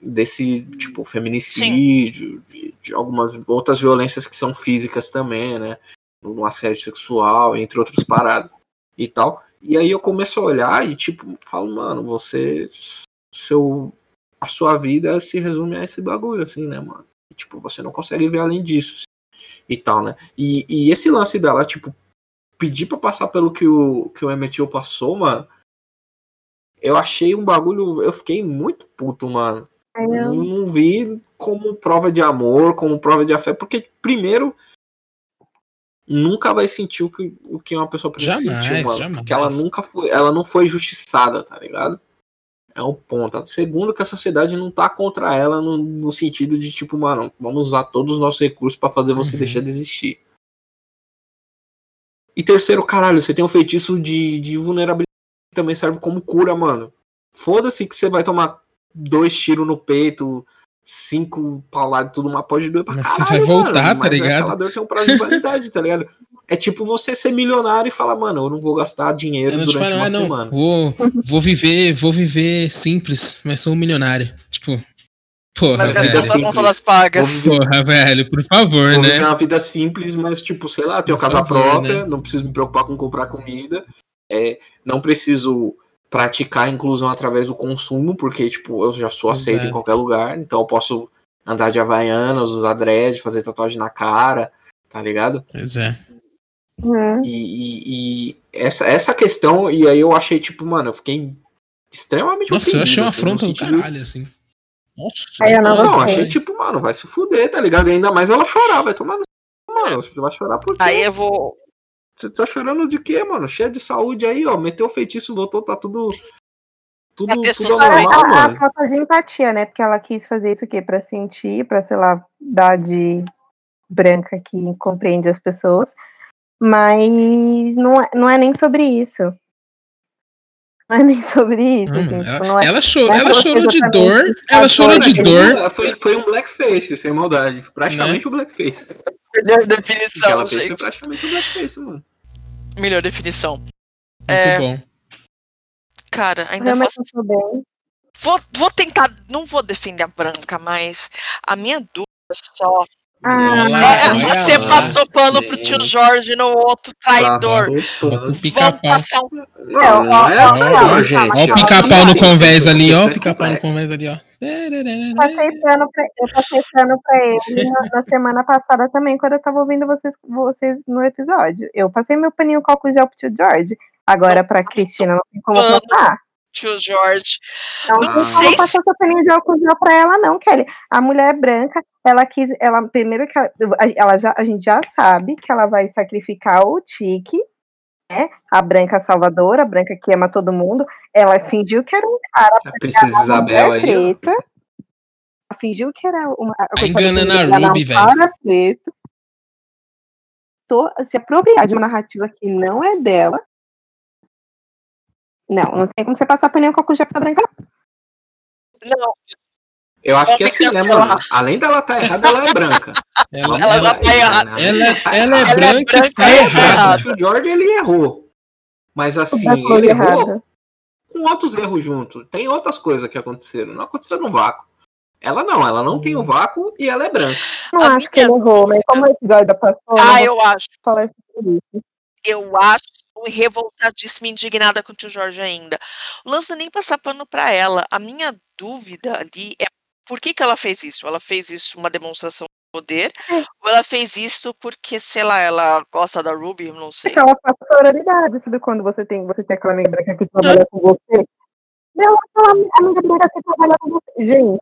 desse tipo feminicídio, de, de algumas outras violências que são físicas também, né? No assédio sexual, entre outras paradas e tal. E aí eu começo a olhar e tipo, falo, mano, você seu a sua vida se resume a esse bagulho assim, né, mano? E, tipo, você não consegue ver além disso assim, e tal, né? E, e esse lance dela, tipo, pedir pra passar pelo que o que o Till passou, mano, eu achei um bagulho, eu fiquei muito puto, mano. Aí eu- Não, não vi como prova de amor, como prova de afeto, porque primeiro nunca vai sentir o que, o que uma pessoa preta Jamais, sentiu, mano. jamais. Porque ela nunca foi, ela não foi justiçada, tá ligado? É um ponto. Segundo, que a sociedade não tá contra ela no, no sentido de tipo, mano, vamos usar todos os nossos recursos pra fazer você Uhum. deixar de existir. E terceiro, caralho, você tem um feitiço de, de vulnerabilidade que também serve como cura, mano. Foda-se que você vai tomar dois tiros no peito, cinco pauladas tudo, mas pode doer pra Mas você caralho, vai voltar, mano, tá mas ligado? Aquela dor tem um prazo de validade, tá ligado? É tipo você ser milionário e falar, mano, eu não vou gastar dinheiro durante ah, uma não, semana. Vou, vou viver, vou viver simples, mas sou um milionário. Tipo, porra, Mas as velho. são todas pagas. Porra, velho, por favor, Vou viver né? uma vida simples, mas tipo, sei lá, tenho Por casa favor, própria, né? não preciso me preocupar com comprar comida, é, não preciso praticar a inclusão através do consumo, porque tipo, eu já sou aceito Exato. em qualquer lugar, então eu posso andar de havaianas, usar dread, fazer tatuagem na cara, tá ligado? Pois é. Uhum. E, e- e essa, essa questão, e aí eu achei, tipo, mano, eu fiquei extremamente Nossa, eu ofendido, achei uma assim, afronta do sentido- caralho, assim. Nossa. Aí eu não Não, achei tipo, mano, vai se fuder, tá ligado? E ainda mais ela chorar, vai tomar no Mano, você vai chorar por quê? Aí eu vou. Você tá chorando de quê, mano? Cheia de saúde aí, ó. Meteu o feitiço, voltou, tá tudo. Tudo, A tudo normal, a, a mano. falta de empatia, né? Porque ela quis fazer isso aqui pra sentir, pra, sei lá, dar de branca que compreende as pessoas. Mas não é, não é nem sobre isso. Não é nem sobre isso, Hum, assim. ela, tipo, não é, ela chorou, não é ela chorou de dor, ela chorou de dor. Foi, foi um blackface, sem maldade. Praticamente um blackface. Melhor definição, ela gente. praticamente um blackface, mano. Melhor definição. Muito É, bom. Cara, ainda realmente faço. bem. Vou, vou tentar. Não vou defender a branca, mas a minha dúvida só. Ah, É, olha você lá. passou pano pro tio Jorge no outro traidor. Vamos pica-pau. passar um. Não, não é ó, ó, gente. Ó o pica-pau no convés ali, ó. O pica-pau no convés ali, ó. Passei pano pra, eu passei pano pra ele na, na, semana passada também, quando eu tava ouvindo vocês, vocês no episódio. Eu passei meu paninho coco gel pro tio George. Agora pra Cristina não tem como passar. Tio George. Não, não sei passar se... seu paninho de álcool gel pra ela, não, Kelly. A mulher branca, ela quis. Ela, primeiro que ela, ela já, a gente já sabe que ela vai sacrificar o Tique né? A branca salvadora, a branca que ama todo mundo, ela fingiu que era um cara. A princesa Isabel aí. Preta, ela fingiu que era uma. Tá enganando a Ruby, velho. Preto. Tô, se apropriar de uma narrativa que não é dela. Não, não tem como você passar por nenhum coco de branca. Não, eu acho que assim, né, mano? Além dela estar tá errada, ela é branca. *laughs* Ela, ela, ela, tá errada. Ela, ela, é ela, é branca, ela é tá errada. O George, ele errou. Mas assim, ele errou com outros erros junto. Tem outras coisas que aconteceram. Não aconteceu no vácuo. Ela não, ela não tem o vácuo e ela é branca. Não a acho que ele errou, mas como o episódio da passou. Ah, eu acho. Falar sobre isso. Eu acho revoltadíssima, indignada com o tio Jorge ainda. O lance nem passar pano pra ela. A minha dúvida ali é por que, que ela fez isso? Ela fez isso uma demonstração de poder? É. Ou ela fez isso porque, sei lá, ela gosta da Ruby? Não sei. Ela faz sororidade, sabe quando você tem, você tem aquela amiga branca que trabalha com você? Não, aquela amiga branca que trabalha com você. Gente,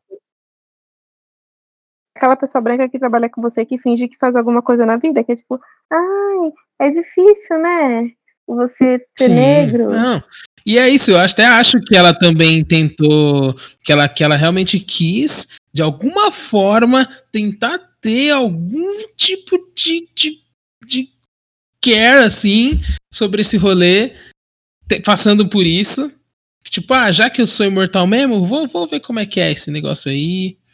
aquela pessoa branca que trabalha com você que finge que faz alguma coisa na vida, que é tipo, ai, é difícil, né? Você ser Sim. negro. Não. E é isso, eu até acho que ela também tentou, que ela, que ela realmente quis, de alguma forma, tentar ter algum tipo de, de, de care, assim, sobre esse rolê, te, passando por isso. Tipo, ah, já que eu sou imortal mesmo, vou, vou ver como é que é esse negócio aí. *laughs*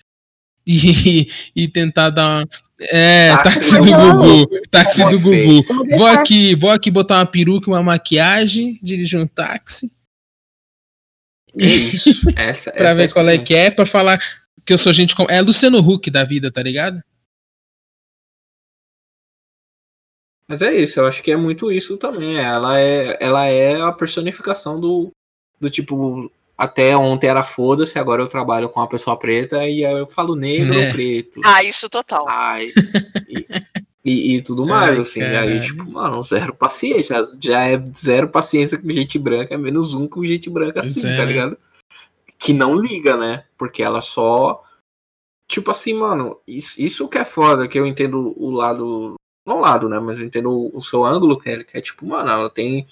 E, e tentar dar uma, é, táxi, táxi do Gugu. Táxi do Gugu. Vou aqui, vou aqui botar uma peruca, uma maquiagem, dirigir um táxi. Isso. Essa, *laughs* pra essa ver é qual é que é, pra falar que eu sou gente como. É Luciano Huck da vida, tá ligado? Mas é isso, eu acho que é muito isso também. Ela é, ela é a personificação do, do tipo até ontem era foda-se, agora eu trabalho com uma pessoa preta e aí eu falo negro é. ou preto. Ah, isso total. Ai, e, *laughs* e, e tudo mais, Ai, assim. Caralho. Aí, tipo, mano, zero paciência. Já é zero paciência com gente branca, é menos um com gente branca assim, tá zero. tá ligado? Que não liga, né? Porque ela só. Tipo assim, mano, isso, isso que é foda, que eu entendo o lado. Não o lado, né? Mas eu entendo o, o seu ângulo, que é, que é tipo, mano, ela tem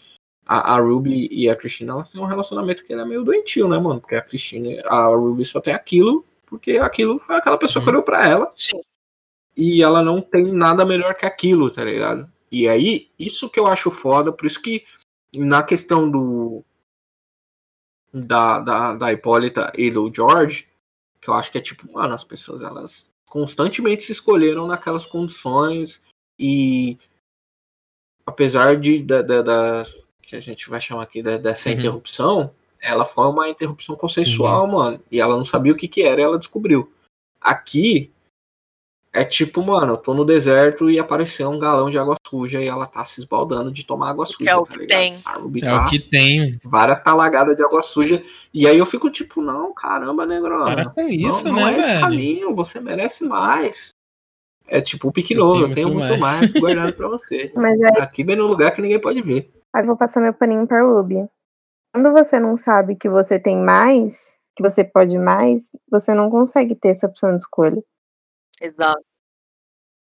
a, a, Ruby e a Cristina elas têm um relacionamento que é meio doentio, né, mano? Porque a Cristina, a Ruby só tem aquilo, porque aquilo foi aquela pessoa uhum. que olhou pra ela. Sim. E ela não tem nada melhor que aquilo, tá ligado? E aí, isso que eu acho foda, por isso que na questão do. Da, da, da Hipólita e do George, que eu acho que é tipo, mano, as pessoas elas constantemente se escolheram naquelas condições e apesar de da, da, da, que a gente vai chamar aqui dessa uhum. interrupção, ela foi uma interrupção consensual, Sim. mano. E ela não sabia o que que era e ela descobriu. Aqui é tipo, mano, eu tô no deserto e apareceu um galão de água suja e ela tá se esbaldando de tomar água suja. É o tá que tem. é tá o que tem. Várias talagadas de água suja. E aí eu fico tipo, não, caramba, negro. Para com isso, não, né, não é velho? esse caminho, você merece mais. É tipo o pique novo, eu tenho muito mais, mais guardado pra você. *laughs* Aí... Aqui bem no lugar que ninguém pode ver. Aí vou passar meu paninho pra Ruby. Quando você não sabe que você tem mais, que você pode mais, você não consegue ter essa opção de escolha. Exato.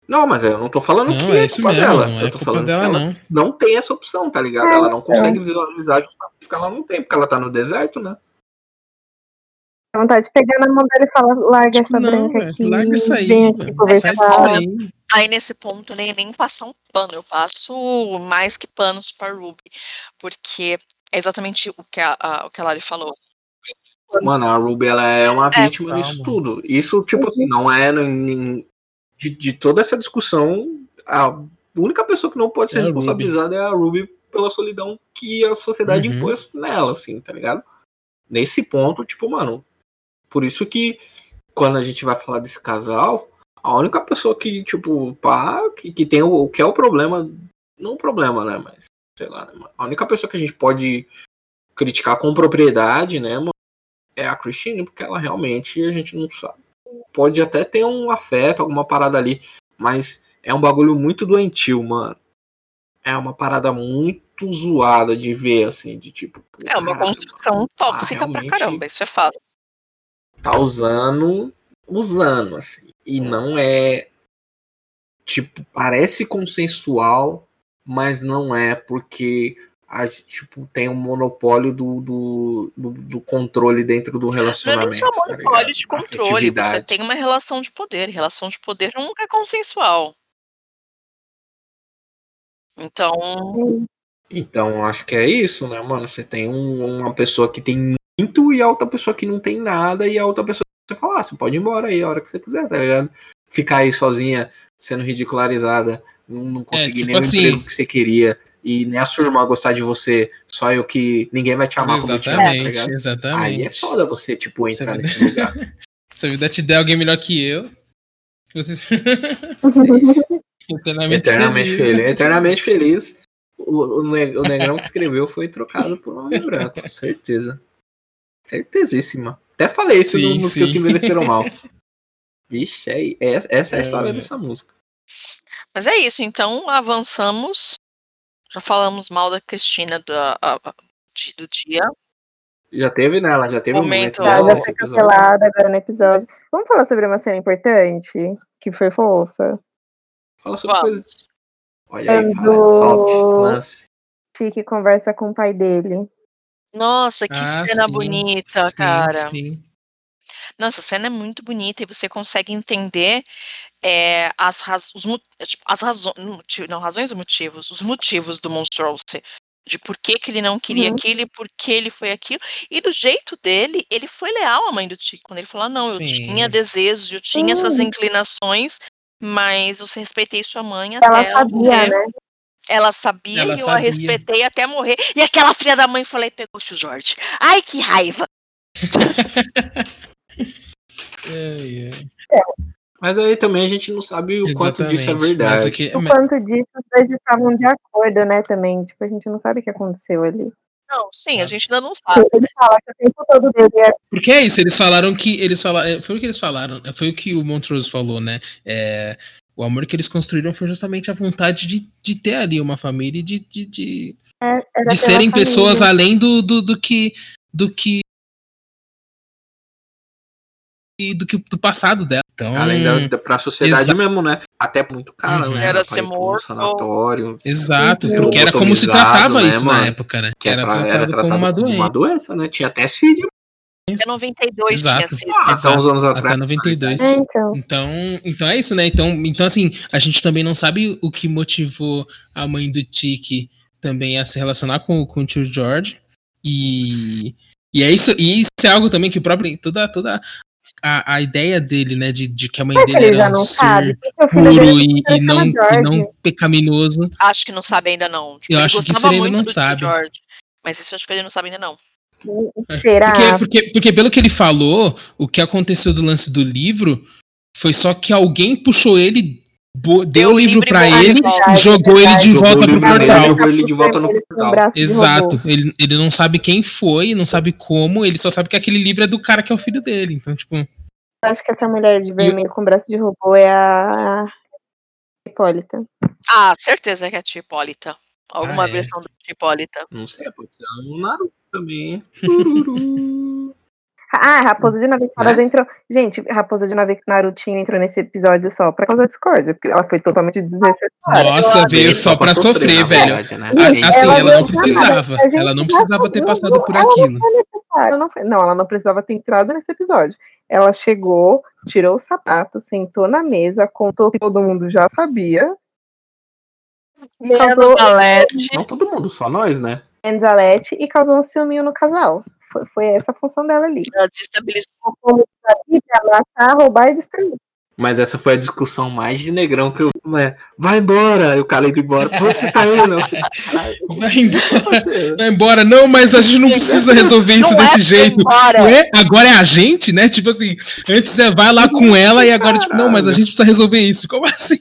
Não, mas eu não tô falando não, que é, é culpa mesmo, dela. É eu tô falando dela, que ela não. não tem essa opção, tá ligado? É, ela não consegue é. visualizar justamente porque ela não tem, porque ela tá no deserto, né? Dá vontade de pegar na mão dela e falar, larga tipo, essa não, branca aqui. Larga isso aí. Vem aqui conversar. Aí nesse ponto nem, nem passar um pano, eu passo mais que panos para Ruby, porque é exatamente o que a, a, o que a Lari falou. Mano, a Ruby ela é uma é. vítima é, nisso tudo. Isso, tipo assim, não é de, de, toda essa discussão, a única pessoa que não pode ser é responsabilizada é a Ruby pela solidão que a sociedade uhum. impôs nela, assim, tá ligado? Nesse ponto, tipo, mano, por isso que quando a gente vai falar desse casal, a única pessoa que, tipo, pá, que, que tem o que é o problema, não o problema, né, mas sei lá, né, a única pessoa que a gente pode criticar com propriedade, né, mano, é a Christine, porque ela realmente a gente não sabe. Pode até ter um afeto, alguma parada ali, mas é um bagulho muito doentio, mano. É uma parada muito zoada de ver, assim, de tipo. É uma caralho, construção tóxica pra realmente- caramba, isso é fato. Tá usando, usando, assim. E não é. Tipo, parece consensual, mas não é, porque a, tipo, tem um monopólio do, do, do, do controle dentro do Não é relacionamento. nem só tá monopólio ligado? de controle, você tem uma relação de poder. Relação de poder nunca é consensual. Então, Então, acho que é isso, né, mano? Você tem um- uma pessoa que tem e a outra pessoa que não tem nada, e a outra pessoa você fala, ah, você pode ir embora aí a hora que você quiser, tá ligado? Ficar aí sozinha, sendo ridicularizada, não não conseguir tipo nem o assim- emprego que você queria, e nem a sua irmã gostar de você, só eu que ninguém vai te amar como eu te amo, tá ligado? exatamente. Aí é foda você, tipo, Você entrar vai- nesse *laughs* lugar. Se a vida te der alguém melhor que eu, você *laughs* eternamente, Eternamente feliz. feliz. Eternamente feliz. O, o, o negrão que escreveu foi trocado por um homem branco, com certeza. Certezíssima. Até falei isso Sim, no músicas sim. que envelheceram mal. *laughs* Vixe, aí, essa, essa é a história É. dessa música. mas é isso. Então, avançamos. Já falamos mal da Cristina do, a- a- de- do dia. Já teve nela, já teve um Momento- momento Tá, dela nesse episódio. cancelada agora no episódio. Vamos falar sobre uma cena importante? Que foi fofa. Fala sobre coisa. Vamos. Olha aí, fala, solte, lance. Chique conversa com o pai dele. Nossa, que Ah, cena sim, bonita, Sim, cara. sim. Nossa, a cena é muito bonita e você consegue entender é, as, raz os, mo- é, tipo, as razões, não razões motivos, os motivos do Monstrosity, de por que, que ele não queria Uhum. aquilo e por que ele foi aquilo. E do jeito dele, ele foi leal à mãe do Tico, quando ele falou, não, eu Sim. tinha desejos, eu tinha essas Sim. inclinações, mas eu respeitei sua mãe Ela até ela sabia, morrer. né? Ela sabia Ela e eu sabia. a respeitei até morrer. E aquela filha da mãe falei, pegou o Jorge. Ai, que raiva! *laughs* É, é. Mas aí também a gente não sabe o quanto disso é Exatamente. Verdade. o que- O mas- quanto disso os dois estavam de acordo, né, também. Tipo, a gente não sabe o que aconteceu ali. Não, sim, a Ah. gente ainda não sabe. Ele fala que o tempo todo dele é Porque é isso, eles falaram que. Eles falaram, foi o que eles falaram, foi o que o Montrose falou, né? É, o amor que eles construíram foi justamente a vontade de, de ter ali uma família e de, de, de, era de serem família. pessoas além do, do, do que. do que. do que do passado dela. Então, Além da, da, pra sociedade mesmo, né? Até muito cara, Uhum. né? Era ser morto. sanatório. Exato, porque era como se tratava né, isso na mano? época, né? Que era, era, tra- tratado era tratado como uma como doença. uma doença, né? Tinha até CID Até 92 Exato. tinha sido. ah, até Exato. uns anos Até atrás. 92. É, então. Então, então é isso, né? Então, então, assim, a gente também não sabe o que motivou a mãe do Tiki também a se relacionar com, com o tio George. E, e é isso, e isso é algo também que o próprio. Toda, toda a, a ideia dele, né? De, de que a mãe que dele era um não ser puro e, e não, e não pecaminoso. Acho que não sabe ainda não. Tipo, Eu ele acho que isso ele não do sabe. George. Mas isso eu acho que ele não sabe ainda não. Será? Porque, porque, porque, pelo que ele falou, o que aconteceu do lance do livro foi só que alguém puxou ele, bo- deu o livro de ele e jogou ele de Jogou volta pro portal. jogou ele de volta no portal. Exato. Ele, ele não sabe quem foi, não sabe como, ele só sabe que aquele livro é do cara que é o filho dele. Então, tipo, Eu acho que essa mulher de vermelho com braço de robô é a Hipólita. Ah, certeza que é a tia Hipólita. Alguma Ah, é. versão do Hipólita. Não sei, pode ser um Naruto também. *laughs* Tururu. Ah, Raposa de Nove Caras Né? entrou. Gente, Raposa de Nove Narutinho entrou nesse episódio só por causa da discórdia, porque ela foi totalmente desnecessária. nossa, veio só pra sofrer, velho. verdade, né? Assim, Ela ela não precisava. Ela não precisava ter passado por ela não aquilo. Ela não, foi- não, ela não precisava ter entrado nesse episódio. Ela chegou, tirou o sapato, sentou na mesa, contou o que todo mundo já sabia. Causou- Não todo mundo, só nós, né? Enzalete e causou um ciúminho no casal. Foi, foi essa a função dela ali. Ela desestabilizou. Como matar, roubar e destruir. Mas essa foi a discussão mais de negrão que eu. Ué, vai embora! E o cara indo embora. Pô, você tá indo? Eu falei, "Caralho, Vai embora, *laughs* vai embora. Não, mas a gente não precisa resolver isso não é desse ir jeito. agora é a gente, né? Tipo assim, antes você vai lá com ela e agora, tipo, não, mas a gente precisa resolver isso. Como assim?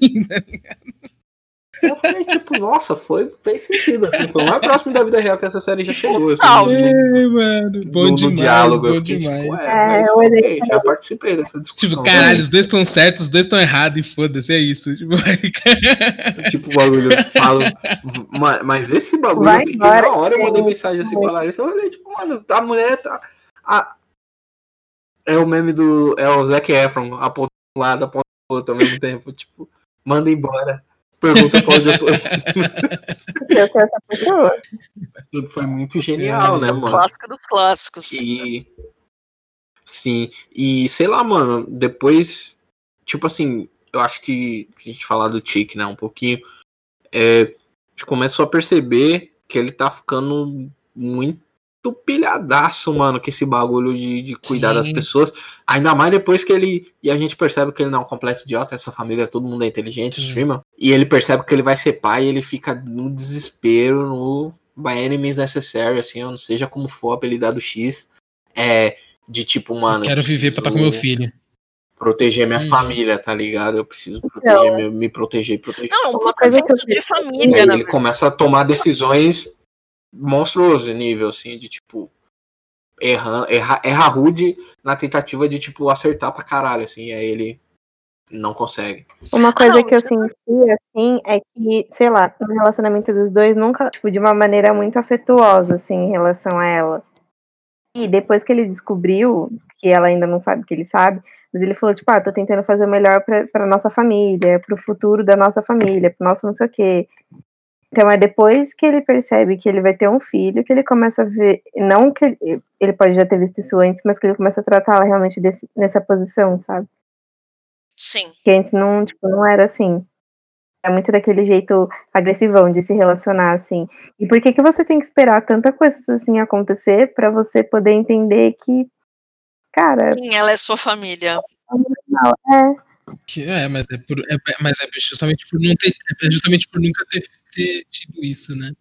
Né? Eu falei, tipo, nossa, foi, fez sentido, assim, foi o mais próximo da vida real que essa série já chegou, assim. Não, no- É, mano. Bom no, no demais, diálogo, bom eu fiquei, demais. tipo, é, É, mas eu olhei já participei dessa discussão. Tipo, caralho, os dois estão certos, os dois estão errados e foda-se, é isso. Tipo, *laughs* Tipo, o bagulho, eu falo. "Ma- Mas esse bagulho Vai eu fiquei embora, na hora, eu mandei mensagem assim pra Larissa. Eu olhei, tipo, mano, a mulher tá. a- É o meme do. É o Zac Efron, um pro outro ao mesmo tempo. Tipo, manda embora. Pergunta pra onde eu tô. Eu quero essa pessoa. Tudo foi muito genial, Esse né, é um mano? clássico dos clássicos. E. Sim. E sei lá, mano, depois. Tipo assim, eu acho que. A gente falar do Tique, né, um pouquinho. É, a gente começou a perceber que ele tá ficando muito pilhadaço, mano, com esse bagulho de, de cuidar das Sim. pessoas. Ainda mais depois que ele. E a gente percebe que ele não é um completo idiota, essa família, todo mundo é inteligente, Sim. streamer. E ele percebe que ele vai ser pai e ele fica no desespero, no by enemies necessary, assim, ou não seja como for, apelidado X. É. De tipo, mano. eu Quero viver pra estar com meu filho. Proteger minha Uhum. família, tá ligado? Eu preciso proteger, me, me proteger e proteger. Não, Uma um coisa que eu de família, né? ele começa a tomar decisões monstruosas, nível assim, de tipo. Erra, erra, erra rude na tentativa de, tipo, acertar pra caralho, assim, e aí ele não consegue. Uma coisa não, que eu senti, assim, é que, sei lá, no relacionamento dos dois, nunca, tipo, de uma maneira muito afetuosa, assim, em relação a ela. E depois que ele descobriu, que ela ainda não sabe que ele sabe, mas ele falou, tipo, ah, tô tentando fazer o melhor pra, pra nossa família, pro futuro da nossa família, pro nosso não sei o quê. Então é depois que ele percebe que ele vai ter um filho, que ele começa a ver, não que ele, ele pode já ter visto isso antes, mas que ele começa a tratá-la realmente desse, nessa posição, sabe? Sim. que antes não, tipo, não era assim. É muito daquele jeito agressivão de se relacionar, assim. E por que que você tem que esperar tanta coisa assim acontecer pra você poder entender que, cara, Sim, ela é sua família. é, É, mas é, por, é- mas é justamente por não ter. É justamente por nunca ter, ter tido isso, né?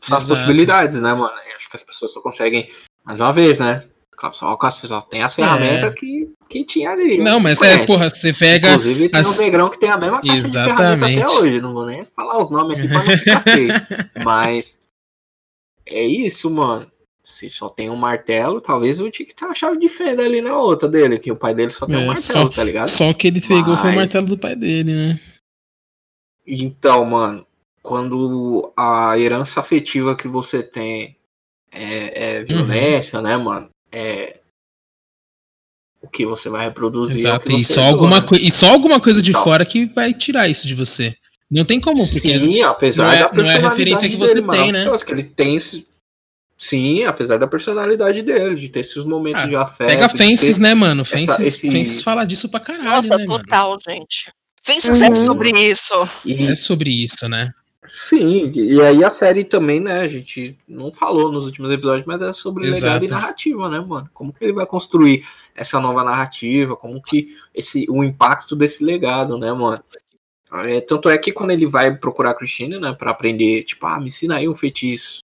São as possibilidades, né, mano? Eu acho que as pessoas só conseguem, mais uma vez, né? Só pessoas tem as ferramentas que, que tinha ali. É. Não, mas 50. é, porra, você pega. Inclusive tem as- o Negrão que tem a mesma caixa de ferramenta Exatamente. até hoje. Não vou nem falar os nomes aqui pra não ficar *laughs* feio. Mas é isso, mano. Se só tem um martelo, talvez eu tinha que ter uma chave de fenda ali na outra dele, que o pai dele só tem um É, martelo, tá ligado? Só que ele pegou foi o Mas- martelo do pai dele, né? Então, mano, quando a herança afetiva que você tem é, é violência, né, mano? É o que você vai reproduzir. é o Exato. que E só, alguma né? e só alguma coisa de Então. fora que vai tirar isso de você. Não tem como, porque Sim, apesar não é- da não é a personalidade referência que dele, você mano. tem, né? Eu acho que ele tem esse... Sim, apesar da personalidade dele, de ter esses momentos Ah, de afeto. pega Fences, ser- né, mano? essa- Fences, esse- Fences fala disso pra caralho, Nossa, né, mano? total, Fez Uhum. sucesso sobre isso. E, É sobre isso, né? Sim, e aí a série também, né? A gente não falou nos últimos episódios, mas é sobre legado e Exato. narrativa, né, mano? Como que ele vai construir essa nova narrativa, como que esse o impacto desse legado, né, mano? É, tanto é que quando ele vai procurar a Cristina, né, pra aprender, tipo, ah, me ensina aí um feitiço,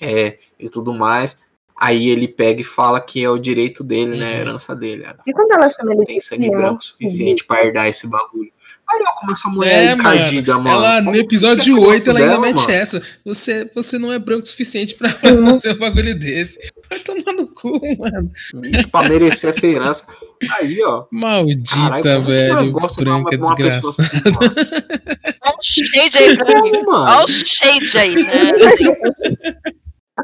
é, e tudo mais, aí ele pega e fala que é o direito dele, né, a Uhum. herança dele. Ela E quando ela fala, "Você chama ele tem de sangue branco suficiente pra herdar esse bagulho. Ó, como essa mulher É, é encardida, mano. Ela, no episódio você quer que 8, ela ainda mete mano? essa. Você, você não é branco o suficiente pra Uhum. *laughs* fazer um bagulho desse. Vai tomar no cu, mano. bicho pra merecer essa herança. Aí, ó. Maldita, que nós velho. gostamos de Branca uma, uma pessoa desgraça. assim, mano? Olha o shade aí pra mim. Como, Olha o shade aí, né?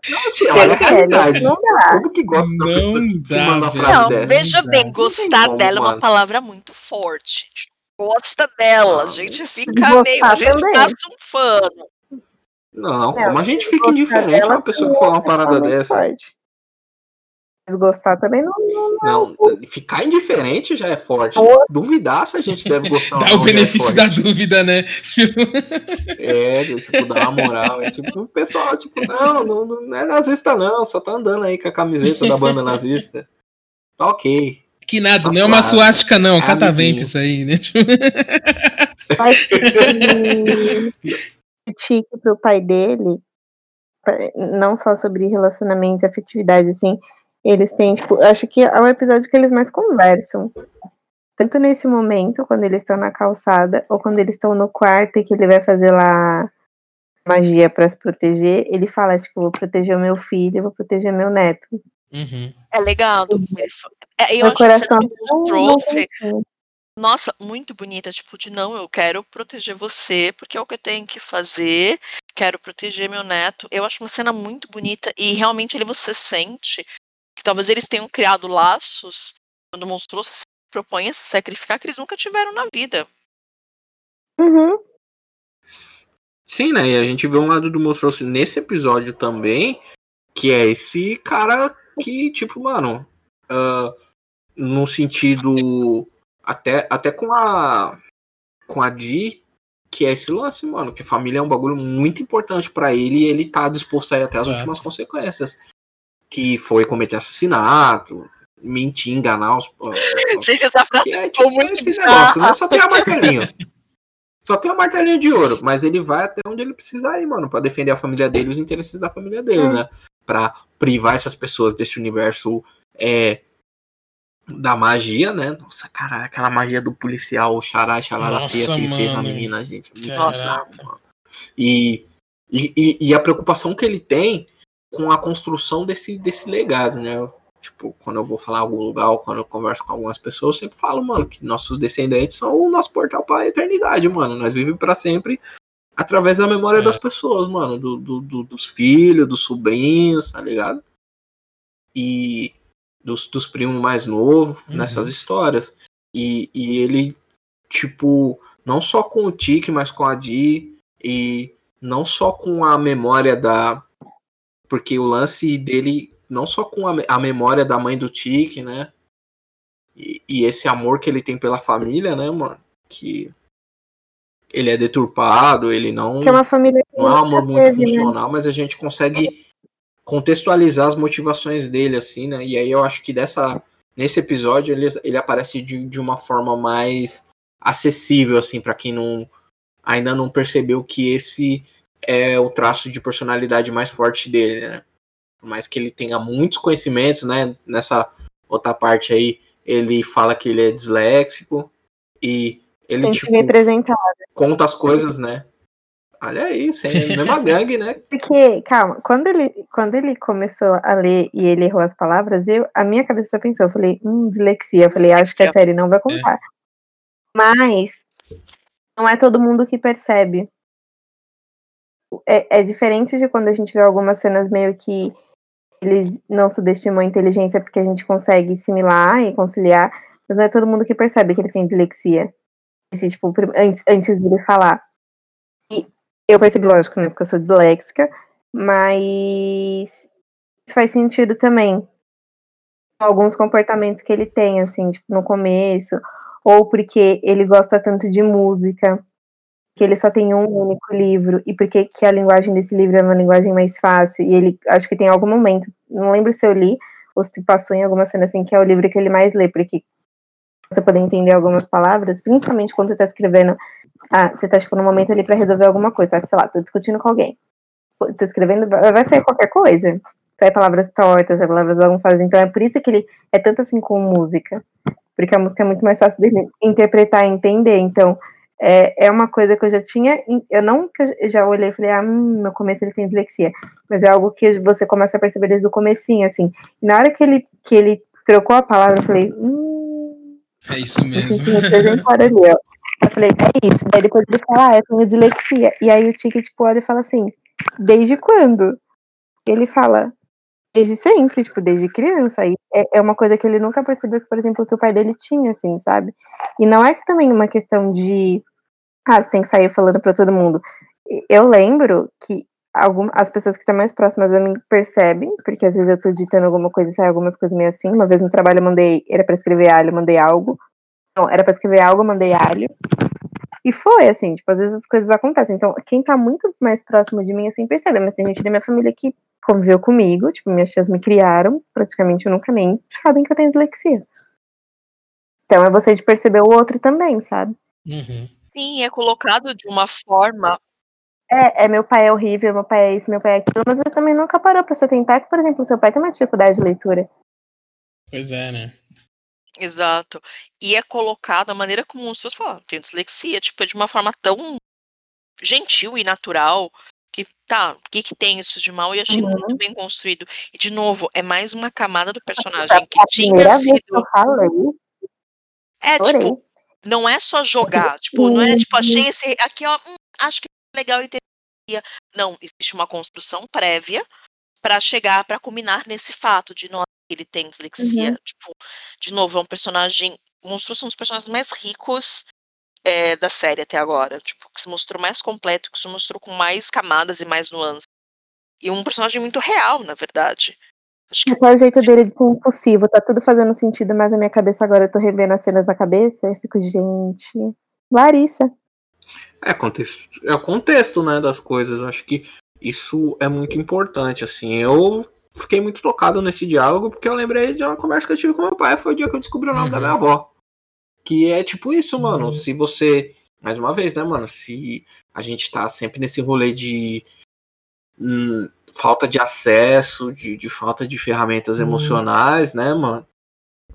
Não, assim, olha a realidade. Não dá. Como que gosta da pessoa que, dá, manda uma frase Não, dessa? veja Não bem, gostar dela é uma palavra muito forte. A gente gosta dela, a Ah, gente fica gostar meio. A gente também. passa um fano. Não, Não, como a gente fica indiferente a uma pessoa que fala uma é parada dessa. forte. Desgostar também não. Não, ficar indiferente já é forte. Duvidar se a gente deve gostar *laughs* ou Dá não o é benefício da forte. dúvida, né? *laughs* É, tipo, dar uma moral. É tipo, o pessoal, tipo, não, não, não é nazista, não, só tá andando aí com a camiseta da banda *laughs* nazista. Tá ok. Que nada, não é uma suástica, não. É Catavento isso aí, né? *laughs* Mas o tique pro pai dele, não só sobre relacionamentos e afetividade, assim, eles têm, tipo, eu acho que é o episódio que eles mais conversam. tanto nesse momento, quando eles estão na calçada, ou quando eles estão no quarto e que ele vai fazer lá magia para se proteger, ele fala, tipo, vou proteger o meu filho, vou proteger meu neto. Uhum. É legal. Uhum. É, eu Meu acho que não trouxe, nossa, muito bonita, tipo, de não, eu quero proteger você, porque é o que eu tenho que fazer, quero proteger meu neto. Eu acho uma cena muito bonita e realmente ali você sente que talvez eles tenham criado laços quando o monstruoso se propõe a se sacrificar que eles nunca tiveram na vida. Uhum. Sim, né? E a gente vê um lado do monstruoso nesse episódio também, que é esse cara que, tipo, mano, ah, no sentido até, até com a com a Di, que é esse lance, mano, que a família é um bagulho muito importante pra ele e ele tá disposto a ir até as Exato. últimas consequências, que foi cometer assassinato, mentir, enganar os, *laughs* Gente, essa frase que é tipo muito esse negócio, né? Só tem a *laughs* martelinha. Só tem a martelinha de ouro, mas ele vai até onde ele precisar ir, mano, pra defender a família dele e os interesses da família dele, É. né? Pra privar essas pessoas desse universo é, da magia, né? Nossa, caralho, aquela magia do policial, o xará, xará Nossa, feia que ele fez na menina, gente. Bizarro, mano. E, e, e- a preocupação que ele tem com a construção desse, desse legado, né? Tipo, quando eu vou falar em algum lugar ou quando eu converso com algumas pessoas, eu sempre falo, mano, que nossos descendentes são o nosso portal para a eternidade, mano. Nós vivemos para sempre através da memória É. das pessoas, mano. Do, do- do- dos filhos, dos sobrinhos, tá ligado? E dos, dos primos mais novos Uhum. nessas histórias. E, e ele, tipo, não só com o Tique, mas com a Di, e não só com a memória da. Porque o lance dele, não só com a, a memória da mãe do Tique, né? E, e esse amor que ele tem pela família, né, mano? Que ele é deturpado, ele não. Que é uma família Não é um amor muito teve, né? funcional, mas a gente consegue contextualizar as motivações dele, assim, né? E aí eu acho que dessa, nesse episódio ele, ele aparece de, de uma forma mais acessível, assim, para quem não ainda não percebeu que esse é o traço de personalidade mais forte dele, né? Por mais que ele tenha muitos conhecimentos, né? Nessa outra parte aí, ele fala que ele é disléxico e ele, tem tipo, representar. conta as coisas, né? Olha aí, sem mesma *laughs* gangue, né? Porque, calma, quando ele, quando ele começou a ler e ele errou as palavras, eu, a minha cabeça já pensou, eu falei, hum, dislexia. Eu falei, acho que a série não vai contar. Mas não é todo mundo que percebe. É, é diferente de quando a gente vê algumas cenas meio que eles não subestimam a inteligência porque a gente consegue assimilar e conciliar, mas não é todo mundo que percebe que ele tem dislexia. Esse, tipo, antes, antes dele falar. E eu percebi, lógico, né, porque eu sou disléxica, mas faz sentido também. Alguns comportamentos que ele tem, assim, tipo, no começo, ou porque ele gosta tanto de música, que ele só tem um único livro, e porque que a linguagem desse livro é uma linguagem mais fácil, e ele, acho que tem algum momento, não lembro se eu li, ou se passou em alguma cena assim, que é o livro que ele mais lê, porque você poder entender algumas palavras, principalmente quando você tá escrevendo, ah, você tá, tipo, no momento ali pra resolver alguma coisa, sei lá, tô discutindo com alguém, tô escrevendo, vai sair qualquer coisa, sai palavras tortas, sai palavras bagunçadas, então é por isso que ele é tanto assim com música, porque a música é muito mais fácil dele interpretar e entender, então é, é uma coisa que eu já tinha, eu não eu já olhei e falei, ah, hum, no começo ele tem dislexia, mas é algo que você começa a perceber desde o comecinho, assim, e na hora que ele, que ele trocou a palavra, eu falei, hum, É isso me mesmo. senti representada ali, ó. Eu falei, é isso. Daí depois ele fala, ah, eu tenho dislexia. E aí o Tiki, tipo, olha e fala assim, desde quando? Ele fala, desde sempre, tipo, desde criança. E é, é uma coisa que ele nunca percebeu que, por exemplo, que o pai dele tinha, assim, sabe? E não é que também uma questão de, ah, você tem que sair falando pra todo mundo. Eu lembro que algum, as pessoas que estão mais próximas a mim percebem, porque às vezes eu tô digitando alguma coisa e sai algumas coisas meio assim. Uma vez no trabalho eu mandei, era pra escrever alho, eu mandei algo. Não, era pra escrever algo, eu mandei alho. E foi, assim, tipo, às vezes as coisas acontecem. Então, quem tá muito mais próximo de mim, assim, percebe. Mas tem gente da minha família que conviveu comigo, tipo, minhas tias me criaram, praticamente eu nunca nem sabem que eu tenho dislexia. Então é você de perceber o outro também, sabe? Uhum. Sim, é colocado de uma forma. É, é, meu pai é horrível, meu pai é isso, meu pai é aquilo, mas você também nunca parou pra você tentar que, por exemplo, o seu pai tem uma dificuldade de leitura. Pois é, né? Exato. E é colocado a maneira como as pessoas falam, tem dislexia, tipo, é de uma forma tão gentil e natural que tá, o que, que tem isso de mal? E achei muito Uhum. bem construído. E de novo, é mais uma camada do personagem que a tinha que sido. eu falei, É, tipo, não é só jogar, tipo, não é tipo, achei esse aqui, ó, hum, acho que é legal e teria. Não, existe uma construção prévia pra chegar, pra culminar nesse fato de nossa, ele tem dislexia. Uhum. Tipo, de novo, é um personagem, mostrou um dos personagens mais ricos é, da série até agora. Tipo, que se mostrou mais completo, que se mostrou com mais camadas e mais nuances. E um personagem muito real, na verdade. Acho que Até o jeito dele de impossível, tá tudo fazendo sentido, mas na minha cabeça agora eu tô revendo as cenas na cabeça e fico, gente. Larissa. É, contexto, é o contexto, né, das coisas. Eu acho que isso é muito importante, assim. Eu fiquei muito tocado nesse diálogo porque eu lembrei de uma conversa que eu tive com meu pai. Foi o dia que eu descobri o nome da Uhum. minha avó. Que é tipo isso, mano. Uhum. Se você. Mais uma vez, né, mano? Se a gente tá sempre nesse rolê de. hum, falta de acesso, de, de falta de ferramentas Uhum. emocionais, né, mano?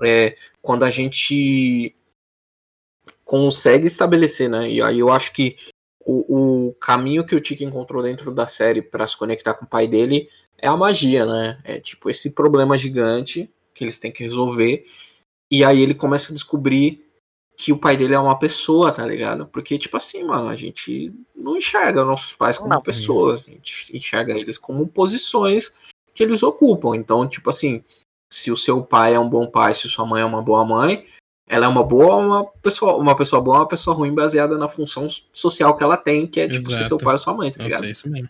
É, quando a gente consegue estabelecer, né? E aí eu acho que o, o caminho que o Tiki encontrou dentro da série para se conectar com o pai dele é a magia, né? É tipo esse problema gigante que eles têm que resolver. E aí ele começa a descobrir que o pai dele é uma pessoa, tá ligado? Porque, tipo assim, mano, a gente não enxerga nossos pais como Não. pessoas, a gente enxerga eles como posições que eles ocupam. Então, tipo assim, se o seu pai é um bom pai, se sua mãe é uma boa mãe, ela é uma boa uma pessoa, uma pessoa boa, uma pessoa ruim baseada na função social que ela tem, que é tipo ser seu pai ou sua mãe, tá Nossa, ligado? é isso mesmo.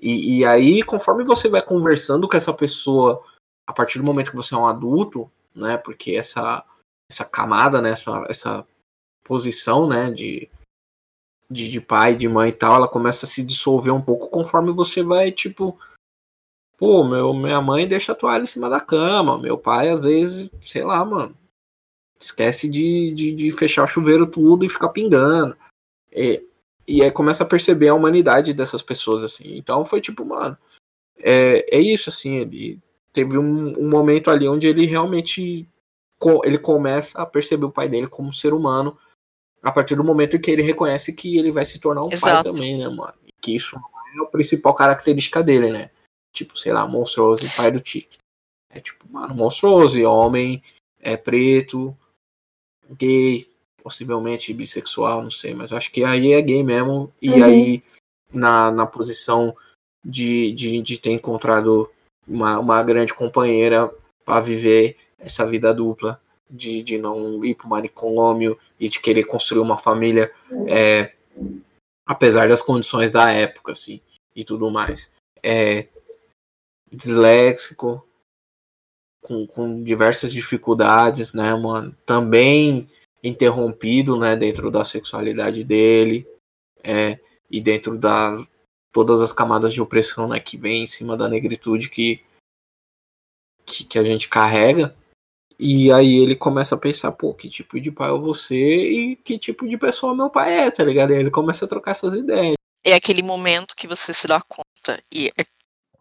E, e aí, conforme você vai conversando com essa pessoa, a partir do momento que você é um adulto, né? Porque essa, essa camada, né? Essa, essa posição, né? De, de, de pai, de mãe e tal, ela começa a se dissolver um pouco conforme você vai, tipo. Pô, meu, minha mãe deixa a toalha em cima da cama. Meu pai, às vezes, sei lá, mano. Esquece de, de, de fechar o chuveiro tudo e ficar pingando. E, e aí começa a perceber a humanidade dessas pessoas, assim. Então foi tipo, mano, é, é isso, assim, ele teve um, um momento ali onde ele realmente ele começa a perceber o pai dele como ser humano a partir do momento em que ele reconhece que ele vai se tornar um pai Exato. também, né, mano? E que isso é a principal característica dele, né? Tipo, sei lá, monstruoso e pai do Tique. É tipo, mano, monstruoso homem, é preto, gay, possivelmente bissexual, não sei, mas acho que aí é gay mesmo. E Uhum. aí, na, na posição de, de, de ter encontrado uma, uma grande companheira para viver essa vida dupla, de, de não ir pro manicômio e de querer construir uma família, é, apesar das condições da época, assim, e tudo mais. É, disléxico, com, com diversas dificuldades, né, mano? Também interrompido, né, dentro da sexualidade dele, é, e dentro da todas as camadas de opressão, né, que vem em cima da negritude que, que, que a gente carrega. E aí ele começa a pensar, pô, que tipo de pai eu vou ser e que tipo de pessoa meu pai é, tá ligado? E aí ele começa a trocar essas ideias. é aquele momento que você se dá conta e é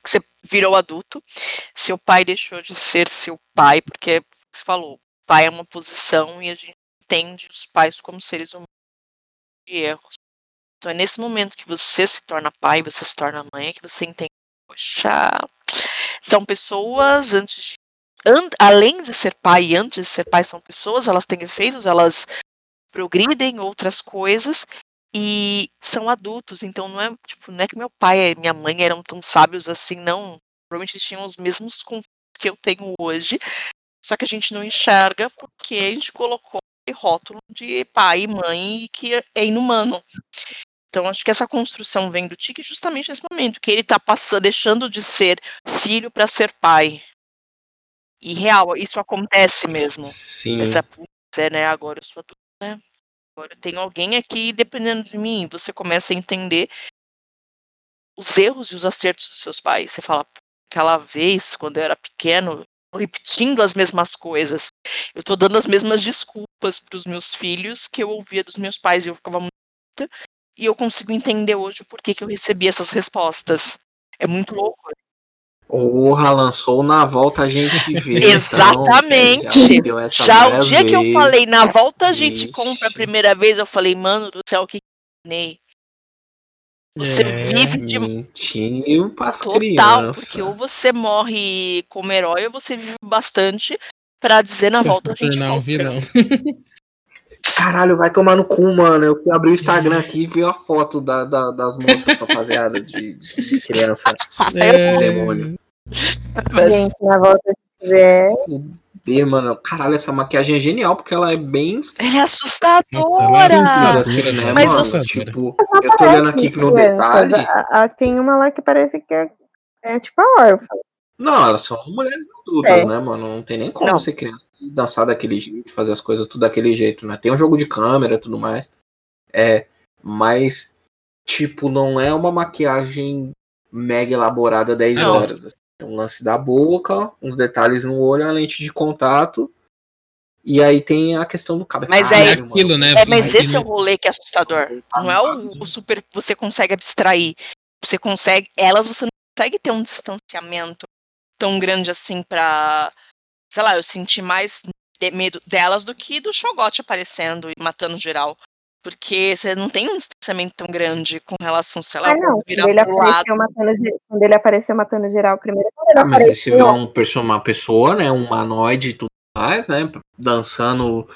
que você virou adulto, seu pai deixou de ser seu pai, porque você falou, pai é uma posição e a gente entende os pais como seres humanos de erros. Então é nesse momento que você se torna pai, você se torna mãe, é que você entende, poxa, são pessoas antes de an- além de ser pai e antes de ser pai são pessoas, elas têm efeitos, elas progridem outras coisas e são adultos, então não é tipo, não é que meu pai e minha mãe eram tão sábios assim, não. Provavelmente eles tinham os mesmos conflitos que eu tenho hoje, só que a gente não enxerga porque a gente colocou rótulo de pai e mãe que é inumano. Então acho que essa construção vem do Tiki justamente nesse momento, que ele tá passando, deixando de ser filho para ser pai. E real, isso acontece mesmo. Sim. Essa putz, é, né? Agora eu sou adulto, né? Agora tenho alguém aqui dependendo de mim. Você começa a entender os erros e os acertos dos seus pais. Você fala, "Pô, aquela vez, quando eu era pequeno, repetindo as mesmas coisas. Eu tô dando as mesmas desculpas para os meus filhos que eu ouvia dos meus pais e eu ficava muito. E eu consigo entender hoje o porquê que eu recebi essas respostas. É muito louco. Porra, lançou na volta a gente *laughs* vê. Exatamente. Então, já Já o dia que eu vez. falei, na volta a gente Ixi. compra a primeira vez, eu falei, mano do céu, que Ney. Você É, vive de Mentiu pras total, crianças. porque ou você morre como herói, ou você vive bastante pra dizer na volta a Pra se gente tornar um compra. *laughs* Caralho, vai tomar no cu, mano. Eu fui abrir o Instagram aqui e vi a foto da, da- das moças, rapaziada, de, de criança. É, demônio. Mas- Gente, na volta se tiver. Fuder, mano. Caralho, essa maquiagem é genial, porque ela é bem Ela é assustadora! Nossa, simples, assim, né, Mas mano? você- Tipo, eu tô olhando aqui que no detalhe. A- a- tem uma lá que parece que é, é tipo a órfã. Não, elas são mulheres adultas, É. né, mano? Não tem nem como Não. ser criança e dançar daquele jeito, fazer as coisas tudo daquele jeito, né? Tem um jogo de câmera e tudo mais. É, mas, tipo, não é uma maquiagem mega elaborada 10 Não. horas. assim. É um lance da boca, uns detalhes no olho, a lente de contato. E aí tem a questão do cabelo. Mas É é- aquilo, né? É, mas Aquilo- esse é o rolê que é assustador. Não é o, o super que você consegue abstrair. Você consegue. Elas você não consegue ter um distanciamento tão grande assim pra. Sei lá, eu senti mais de- medo delas do que do Shogot aparecendo e matando geral. Porque você não tem um distanciamento tão grande com relação, sei lá, Ah, não. virar Quando ele, pro lado. apareceu matando, quando ele apareceu matando geral primeiro. Ah, mas aí você vê apareceu, um perso- uma pessoa, né? Um humanoide e tudo mais, né? Dançando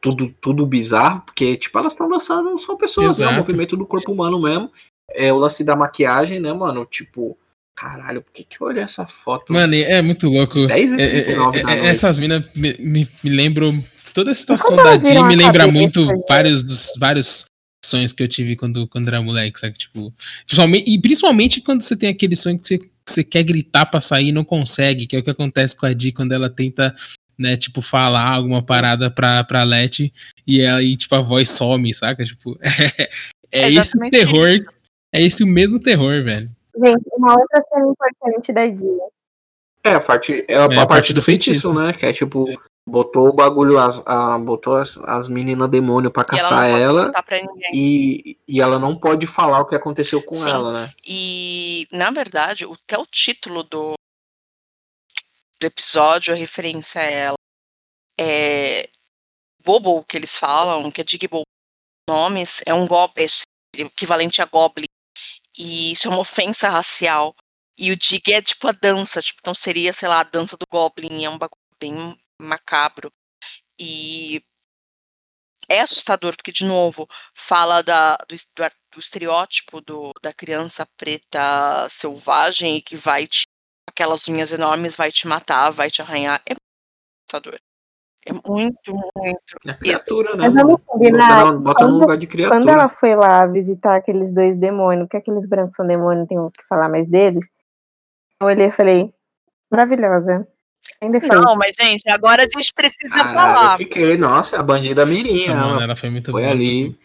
tudo, tudo bizarro, porque, tipo, elas estão dançando, são pessoas, né? O Exato. movimento do corpo humano mesmo. É o lance da maquiagem, né, mano? Tipo, caralho, por que, que eu olhei essa foto? Mano, é muito louco. 10 e É, é, 39 da é, noite. essas minas me, me, me lembram. Toda a situação da Jean me lembra muito vários dos vários sonhos que eu tive quando, quando era moleque, sabe? Tipo, principalmente, e principalmente quando você tem aquele sonho que você, que você quer gritar pra sair e não consegue, que é o que acontece com a Di quando ela tenta, né, tipo, falar alguma parada pra, pra Letty e aí, tipo, a voz some, saca? Tipo, *laughs* é, É esse o exatamente terror, isso. é esse o mesmo terror, velho. Gente, uma outra cena importante da Dia. É, a parte, é a, É, a parte do feitiço, né? Que é tipo, botou o bagulho, as, a, botou as, as meninas demônio pra E ela caçar não pode ela. ninguém. E, e ela não pode falar o que aconteceu com Sim. ela, né? E, na verdade, o- até o título do, do episódio, a referência a ela, é Bobo, que eles falam, que é Digbobo nomes, é um goblin, equivalente a Goblin. E isso é uma ofensa racial. E o Dig é tipo a dança, tipo, então seria, sei lá, a dança do Goblin, é um bagulho bem macabro. E é assustador, porque, de novo, fala da, do, do estereótipo do, da criança preta selvagem que vai te. aquelas unhas enormes, vai te matar, vai te arranhar. É assustador. É muito, muito. É criatura, né? Mas vamos combinar. Bota, no- bota quando- lugar de criatura. Quando ela foi lá visitar aqueles dois demônios, que aqueles brancos são demônios, tem que falar mais deles. Eu olhei e falei, maravilhosa. Não, mas, gente, agora a gente precisa Caralho, falar. eu fiquei, nossa, a bandida mirinha. Ela ela foi muito foi ali,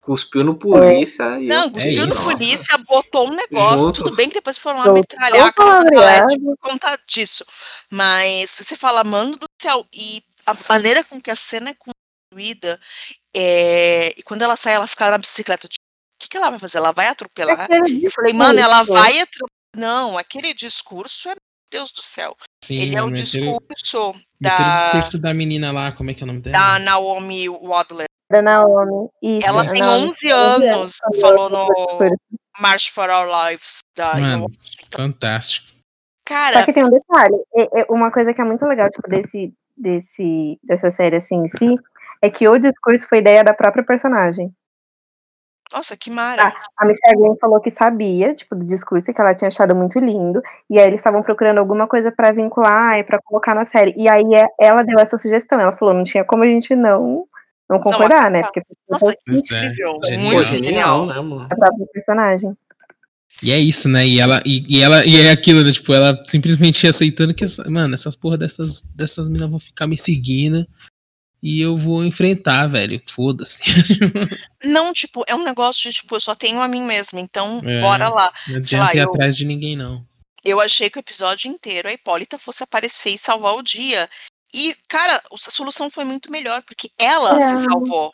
cuspiu no polícia e Não, cuspiu fiquei, no isso. polícia, botou um negócio. Junto. Tudo bem que depois foram lá metralhar a o cara por conta disso. Mas você fala, mano do céu, e a maneira com que a cena é construída, é, e quando ela sai, ela fica na bicicleta. Tipo, o que, que ela vai fazer? Ela vai atropelar? Aquele Eu falei, mano, ela vai atropelar. Não, aquele discurso é, meu Deus do céu. Sim, Ele é o discurso o da, discurso da menina lá, como é que é o nome dela? da Naomi Wadler. Da Naomi. Isso, Ela tem Naomi 11 tem anos, quando falou no March for Our Lives da Mano, fantástico. Cara, Só que tem um detalhe. é- é uma coisa que é muito legal, tipo, desse, desse, dessa série assim em si, é que o discurso foi ideia da própria personagem. nossa, que mara. A Michelle Glenn falou que sabia, tipo, do discurso, que ela tinha achado muito lindo. E aí eles estavam procurando alguma coisa pra vincular e pra colocar na série. E aí é- ela deu essa sugestão. Ela falou, não tinha como a gente não, não concordar, né? Porque Nossa, é, incrível. Pô, Muito genial, genial. né, mano? a própria personagem. E é isso, né? E ela, e, e ela, e é aquilo, né? Tipo, ela simplesmente aceitando que, essa, mano, essas porra dessas, dessas minas vão ficar me seguindo e eu vou enfrentar, velho. Foda-se. *laughs* Não, tipo, é um negócio de, tipo, eu só tenho a mim mesma, então É. bora lá. Não Sei lá, adianta ir eu- atrás de ninguém, não. Eu achei que o episódio inteiro a Hipólita fosse aparecer e salvar o dia. E, cara, a solução foi muito melhor, porque ela É. se salvou.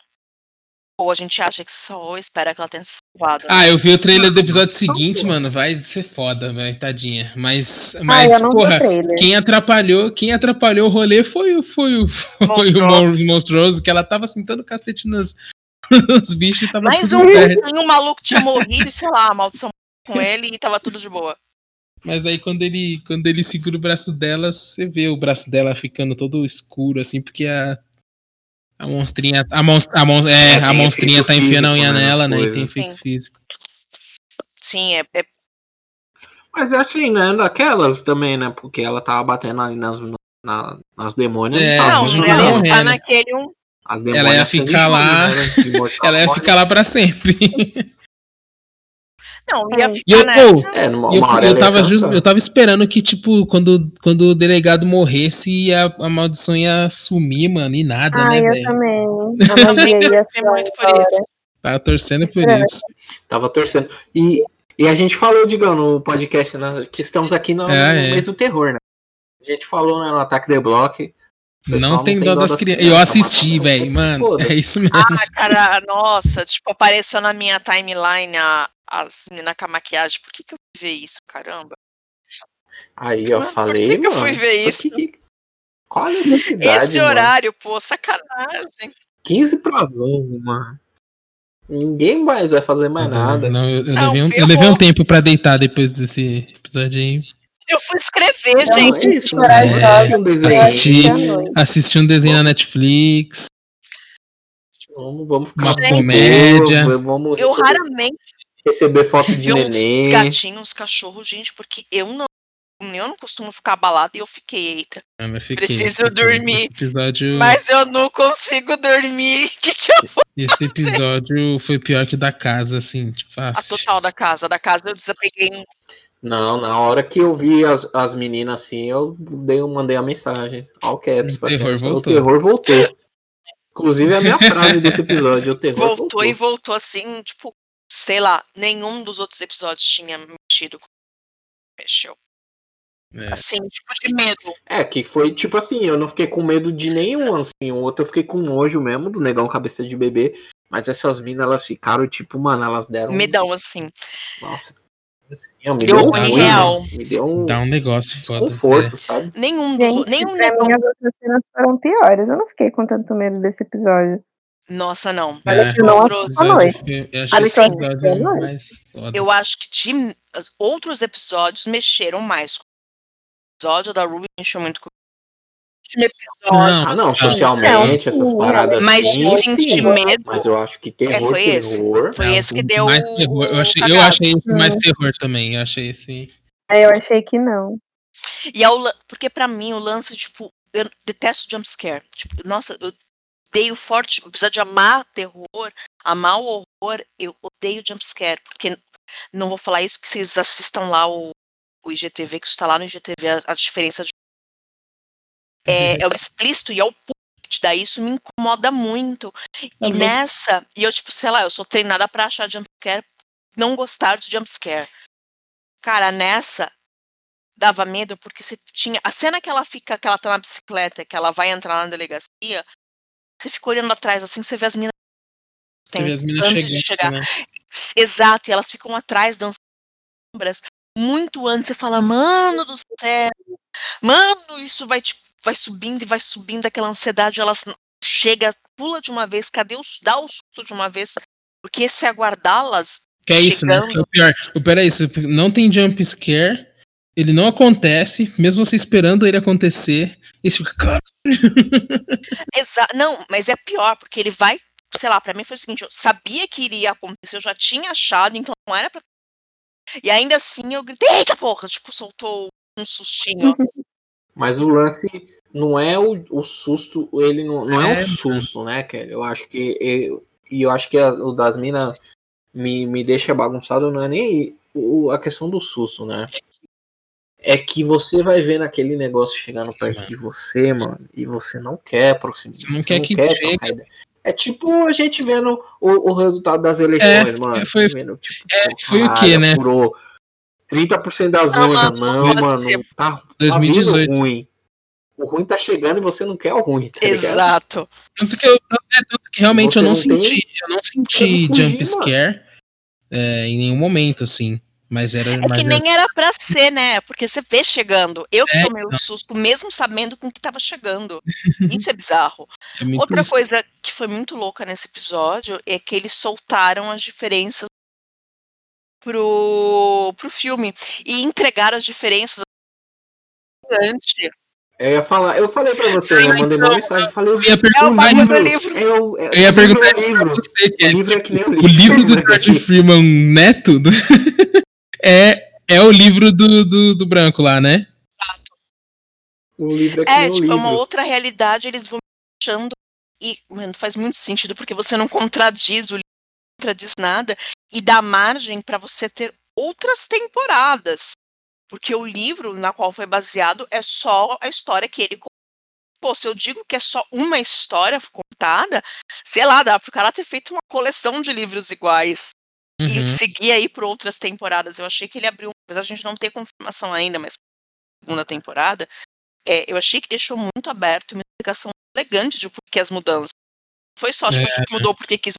Ou a gente acha que só espera que ela tenha se salvado. né? Ah, eu vi o trailer do episódio seguinte, mano. Vai ser foda, velho, tadinha. Mas, Ai, mas o porra, quem atrapalhou, quem atrapalhou o rolê foi, o- foi, o, *laughs* foi o Monstruoso. Mon- monstruoso, que ela tava sentando cacete nos, *laughs* nos bichos e tava Mais tudo um, certo. um maluco tinha morrido, e sei lá, a maldição com *laughs* ele e tava tudo de boa. Mas aí quando ele, quando ele segura o braço dela, você vê o braço dela ficando todo escuro, assim, porque a. A monstrinha. A, monst, a, mon, é, É, a monstrinha tá enfiando a unha né, nela, né? E tem efeito Sim. físico. Sim, é, é Mas é assim, né? Daquelas também, né? Porque ela tava batendo ali nas, na- nas demônias. É, Não, ela ia morrendo. ficar naquele um. As Ela ia ficar lá- né, Ela ia ficar lá pra sempre. *laughs* Não, ia É. ficar E eu- nessa. É, numa eu, eu, ia tava just- eu tava esperando que, tipo, quando, quando o delegado morresse, a, a maldição ia sumir, mano, e nada, Ai, né, eu velho? também. A Também ia ser muito por isso. Tava torcendo por É. isso. Tava torcendo. E, e a gente falou, digamos, no podcast, né, que estamos aqui no, É, no é. mês do terror, né? A gente falou né, no Ataque The Block. O pessoal Não tem dó das crianças. Eu assisti, velho, mano. É isso mesmo. Ah, cara, nossa, tipo, apareceu na minha timeline a, as meninas com a maquiagem. Por que, que eu fui ver isso, caramba? Aí eu Mas por falei, que que eu mano. fui ver por isso? que *laughs* Qual a necessidade, Esse mano? horário, pô, sacanagem. 15 para as 11, mano. Ninguém mais vai fazer mais nada. Não, eu, eu Não, levei um, eu levei um tempo pra deitar depois desse episódio aí. Eu fui escrever, Não, gente. é isso, mano. Assistir um desenho. Assisti. Assisti um desenho na Netflix. Vamos, vamos ficar Uma de comédia. Vamos Eu raramente receber foto *laughs* de vi uns, neném. gatinhos, uns cachorros, gente, porque eu não. Eu não costumo ficar abalada e eu fiquei, eita. Eu fiquei- Preciso fiquei- dormir. Episódio, Mas eu não consigo dormir. *laughs* Que que eu... esse episódio foi pior que o da casa, assim. Tipo, A total da casa. Da casa eu desapeguei. Não, na hora que eu vi as, as meninas assim, eu dei, eu mandei a mensagem. All caps, O terror voltou. O terror voltou. *laughs* Inclusive é a minha frase desse episódio, o terror Voltou voltou. e voltou assim, tipo, sei lá, nenhum dos outros episódios tinha mexido com. Mexeu. É. Assim, tipo, de medo. É, que foi tipo assim, eu não fiquei com medo de nenhum, assim, o outro eu fiquei com nojo mesmo do negão cabeça de bebê, mas essas minas elas ficaram tipo, mano, elas deram um- Medão, assim. Nossa. Assim, ó, me Deu deu um real. né? Me deu um Dá um negócio foda. desconforto, sabe? Nenhum. Gente, Nenhum negão. mim as outras cenas foram piores. Eu não fiquei com tanto medo desse episódio. Nossa, não. É. Não. Foi- Eu Assim, esse mais foda. Eu acho que de outros episódios mexeram mais. O episódio da Ruby mexeu muito com episódio. Não, Ah, não, socialmente, Não, essas paradas Mas assim, de medo. Mas eu acho que terror, foi esse. terror. Foi Não, esse que deu. mais terror. Eu achei, eu achei esse mais Hum. terror também. Eu achei esse. Aí eu achei que não. E é o lan- porque pra mim o lance, tipo, eu detesto jumpscare. Tipo, nossa, eu odeio forte, apesar de amar terror, amar o horror, eu odeio jumpscare, porque não vou falar isso que vocês assistam lá o, o IGTV, que está lá no IGTV a, a diferença de *laughs* é, é o explícito e é o punch, daí isso me incomoda muito. E Também. nessa, e eu tipo, sei lá, eu sou treinada pra achar jumpscare, não gostar de jumpscare. Cara, nessa dava medo porque você tinha a cena que ela fica, que ela tá na bicicleta, que ela vai entrar na delegacia, você fica olhando atrás assim, você vê as minas as antes de chegando, chegar. né? Exato, e elas ficam atrás das sombras muito antes. Você fala, mano do céu, mano, isso vai tipo, vai subindo e vai subindo aquela ansiedade. Elas chega, pula de uma vez, cadê os dá o susto de uma vez? Porque se aguardá-las Que é isso, né? Que é o pior. É isso. Não tem jump scare. Ele não acontece, mesmo você esperando ele acontecer. E você fica, *laughs* não, mas é pior, porque ele vai, sei lá, pra mim foi o seguinte, eu sabia que iria acontecer, eu já tinha achado, então não era pra. E ainda assim eu gritei, eita porra, tipo, soltou um sustinho. *laughs* Mas o lance não é o, o susto, ele não, não é, É, um susto, né, Kelly? Eu acho que. Eu, e eu acho que a- o das minas me, me deixa bagunçado, não é nem o, a questão do susto, né? É que você vai ver naquele negócio chegando perto Mano. de você, mano, e você não quer aproximar. Você não quer que chegue. trocar ideia. É tipo a gente vendo o, o resultado das eleições, mano. foi- vendo, tipo, é, foi o quê, né? Apurou 30% das Aham, urnas. Não, pode mano, tá, tá 2018. vindo ruim. O ruim tá chegando e você não quer o ruim, tá ligado? Exato. Tanto que, eu, é, tanto que realmente Você eu não, não tem senti, eu não senti fugir, jump mano. scare é, em nenhum momento, assim. Mas era. É mas que nem era pra ser, né? Porque você vê chegando. Eu que É, tomei o susto, mesmo sabendo com que tava chegando. Isso é bizarro. *laughs* é muito Outra isso. coisa que foi muito louca nesse episódio é que eles soltaram as diferenças pro, pro filme e entregaram as diferenças gigante. Eu ia falar, eu falei pra você, Sim, né? Mandei uma então, mensagem, falei, Eu ia É o perguntar, livro, livro. é o, é, eu ia o perguntar livro, é livro. você, que O é, livro é que nem o o livro. livro do? George Freeman Neto do- *laughs* é, é o livro do, do, do branco lá, né? O livro é que É, tipo, é livro. uma outra realidade, eles vão achando. E mano, faz muito sentido, porque você não *laughs* contradiz o livro, não contradiz nada, e dá margem pra você ter outras temporadas. Porque o livro na qual foi baseado é só a história que ele contou. Pô, se eu digo que é só uma história contada, sei lá, dá pro cara ter feito uma coleção de livros iguais Uhum. e seguir aí por outras temporadas. Eu achei que ele abriu, apesar de a gente não ter confirmação ainda, mas segunda temporada, é, eu achei que deixou muito aberto uma explicação elegante de por que as mudanças. Foi só, tipo, a É. gente mudou porque quis.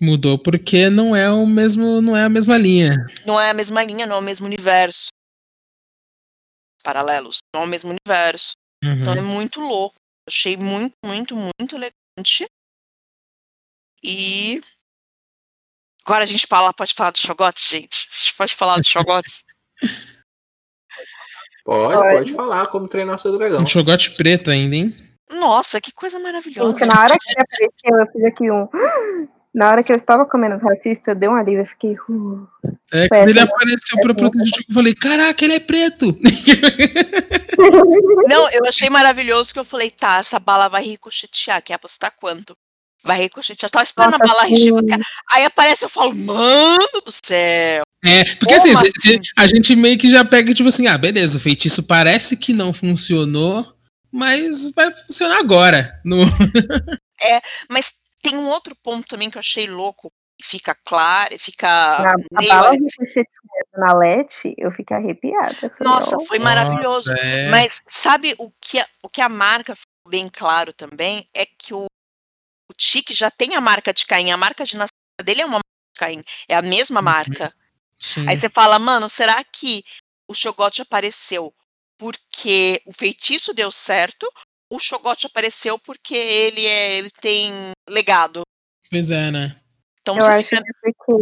Mudou porque não é o mesmo, não é a mesma linha. Não é a mesma linha, não é o mesmo universo. Paralelos, não é o mesmo universo. Uhum. Então é muito louco. Achei muito, muito, muito elegante. E. Agora a gente fala, pode falar do Chogotes, gente? A gente pode falar do Chogotes? *laughs* Pode, Pode. pode falar como treinar seu dragão. Um chogote preto ainda, hein? Nossa, que coisa maravilhosa. Gente, na hora que ele apareceu, eu fiz aqui um. *gasps* Na hora que eu estava comendo os racistas, deu um alívio, eu fiquei. Uh. É, quando ele apareceu pra proteger, eu falei, caraca, ele é preto! Não, eu achei maravilhoso que eu falei, tá, essa bala vai ricochetear, quer apostar quanto? Vai ricochetear, tô esperando Nossa, a bala ricochetear. Aí aparece, eu falo, mano do céu. É, porque assim, se- assim? se- a gente meio que já pega, tipo assim, ah, beleza, o feitiço parece que não funcionou, mas vai funcionar agora. No... Mas tem um outro ponto também que eu achei louco, que fica claro, fica Na, a meio bala assim. ricocheteando na Lete, eu fiquei arrepiada. Nossa, ó, foi maravilhoso. Nossa, é. Mas sabe o que, a, o que a marca ficou bem claro também é que o, o Tique já tem a marca de Caim. A marca de nascença dele é uma marca de Caim. É a mesma Uhum. marca. Sim. Aí você fala, mano, será que o Shogot apareceu porque o feitiço deu certo? O Shogot apareceu porque ele é, ele tem legado. Pois é, né? Então Eu você acho fica- que é porque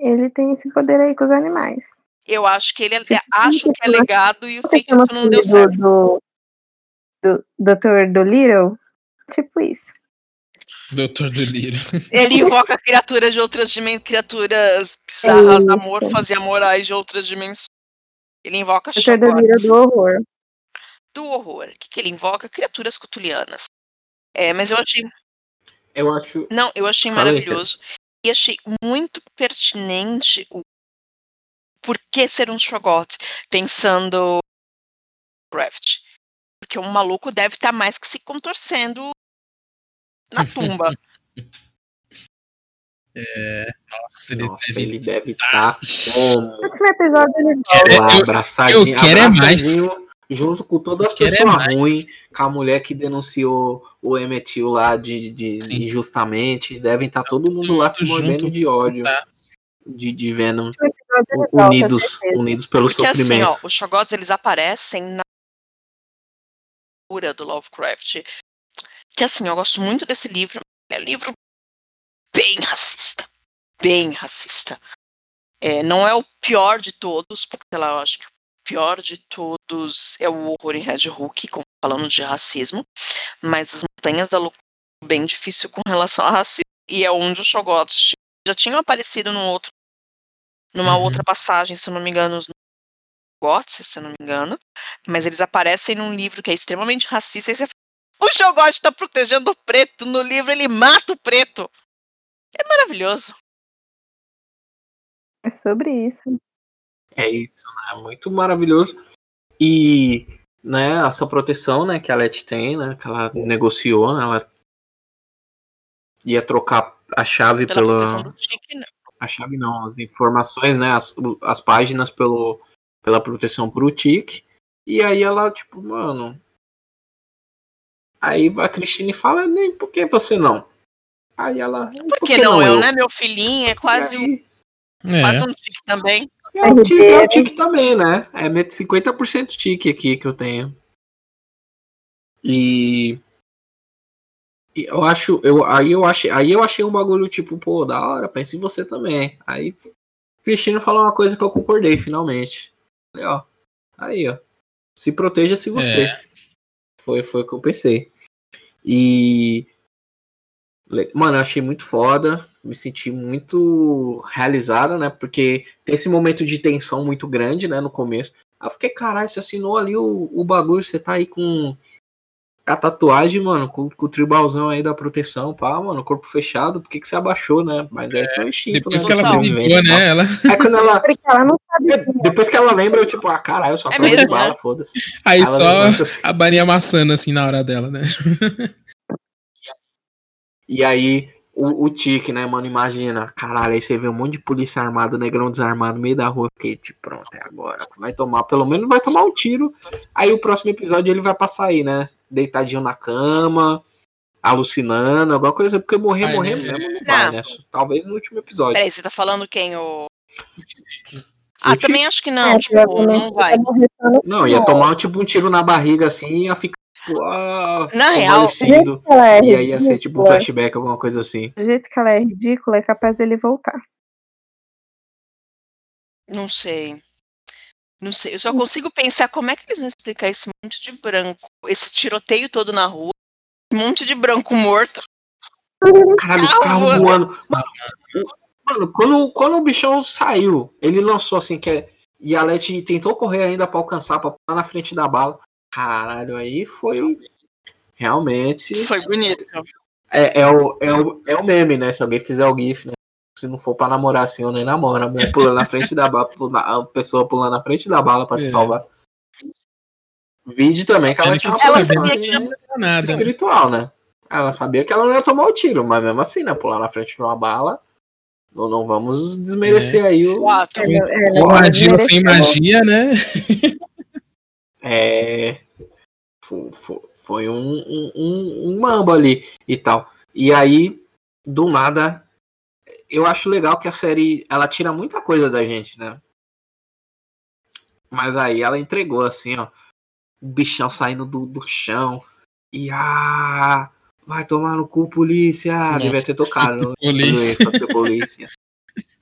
ele tem esse poder aí com os animais. eu acho que ele é, acho que é legado e o feitiço não deu certo. do, do, do Dr. Dolittle? Tipo isso. Doutor do Lira. *laughs* Ele invoca criaturas de outras dimensões, criaturas bizarras, Isso. amorfas e amorais de outras dimensões. Ele invoca. Shogot Dolittle do horror. do horror. O que, que ele invoca? Criaturas cutulianas. É, mas eu achei. Eu acho. Não, eu achei Fala aí, maravilhoso. E achei muito pertinente o por que ser um Shogot, pensando Craft. Porque um maluco deve estar mais que se contorcendo na tumba. *laughs* Nossa, ele Nossa, ele deve estar como? No último episódio ele volta. É, lá, eu- abraçadinho, eu quero é mais. abraçadinho, junto com todas as é pessoas mais. ruins, com a mulher que denunciou o Emetil lá de, de injustamente. Devem estar todo mundo lá se mordendo junto. de ódio, Tá. de, de ele volta, unidos, unidos pelo Porque assim, sofrimento. ó, os Shogots eles aparecem na cura do Lovecraft. Que assim, eu gosto muito desse livro. É um livro bem racista. Bem racista. É, não é o pior de todos, porque sei lá, eu acho que o pior de todos é o horror em Red Hook, falando de racismo. Mas as montanhas da loucura é bem difícil com relação a racismo. E é onde os Shogots já tinham aparecido num outro, numa Uhum. outra passagem, se eu não me engano, os Shogots, se eu não me engano. Mas eles aparecem num livro que é extremamente racista. E você fala, o Shogot tá protegendo o preto. No livro ele mata o preto. É maravilhoso. É sobre isso. É isso, né? Muito maravilhoso. E, né, essa proteção, né, que a Let tem, né, que ela negociou, né, ela ia trocar a chave Pela pela, proteção do Tique, a chave não, as informações, né, as, as páginas pelo, pela proteção pro TIC. E aí ela, tipo, mano. Aí a Cristine fala, nem por que você não? Aí ela. Por, por que, que, não, não eu, né? Meu filhinho é quase, aí, é. quase um tique também. É o tique, é o tique também, né? É 50% tique aqui que eu tenho. E eu acho, eu, aí eu achei, aí eu achei um bagulho tipo, pô, da hora, pense em você também. Aí Cristina falou uma coisa que eu concordei finalmente. Falei, ó, aí, ó. Se proteja se você. É. Foi, foi o que eu pensei. E mano, eu achei muito foda, me senti muito realizada, né? Porque tem esse momento de tensão muito grande, né, no começo. Aí eu fiquei, caralho, você assinou ali o, o bagulho, você tá aí com a tatuagem, mano, com, com, o tribalzão aí da proteção, pá, mano, corpo fechado, por que, que você abaixou, né? Mas aí foi o instinto, depois né? que ela se ligou, né? Ela... É quando ela... ela não sabe. *laughs* Depois que ela lembra, eu tipo, ah, caralho, só é prova de bala, foda-se. Aí, aí só assim. a barinha amassando assim na hora dela, né? e aí, o, o tique, né, mano, imagina, caralho, aí você vê um monte de polícia armada, negrão desarmado no meio da rua, que tipo, pronto, é agora, vai tomar, pelo menos vai tomar um tiro, aí o próximo episódio ele vai passar aí, né, deitadinho na cama, alucinando, alguma coisa, porque morrer, Ai, morrer né? mesmo não, vai, né? Talvez no último episódio. Peraí, você tá falando quem? O. Ah, também acho que não, é, tipo, não vai. Não, ia tomar tipo um tiro na barriga assim e ia ficar tipo, ah, na real, é e aí ia ser tipo um flashback, alguma coisa assim. Do jeito que ela é ridícula, é capaz dele voltar. Não sei. Não sei, eu só consigo pensar como é que eles vão explicar esse monte de branco, esse tiroteio todo na rua, um monte de branco morto. Caralho, o carro voando. Mano, quando, quando o bichão saiu, ele lançou assim, que é, e a Leti tentou correr ainda para alcançar, pra pular na frente da bala. Caralho, aí foi. Realmente. Foi bonito. É, é, o, é, o, é o meme, né? Se alguém fizer o GIF, né? se não for pra namorar assim, eu nem namoro. A mulher pulando na frente da bala, a pessoa pulando na frente da bala pra te é. salvar. Vídeo também que ela tinha uma ela sabia que não nada. espiritual, né? Ela sabia que ela não ia tomar o tiro, mas mesmo assim, né? Pular na frente de uma bala. Não, não vamos desmerecer é. aí o. É, é, magia sem magia, né? *laughs* é. Foi, foi, um, um, um, um mambo ali e tal. E aí, do nada, eu acho legal que a série ela tira muita coisa da gente, né? Mas aí ela entregou assim, ó. O bichão saindo do, do chão. E ah, vai tomar no cu, polícia. Nossa, Devia ter tocado. *laughs* polícia. Fuck the polícia.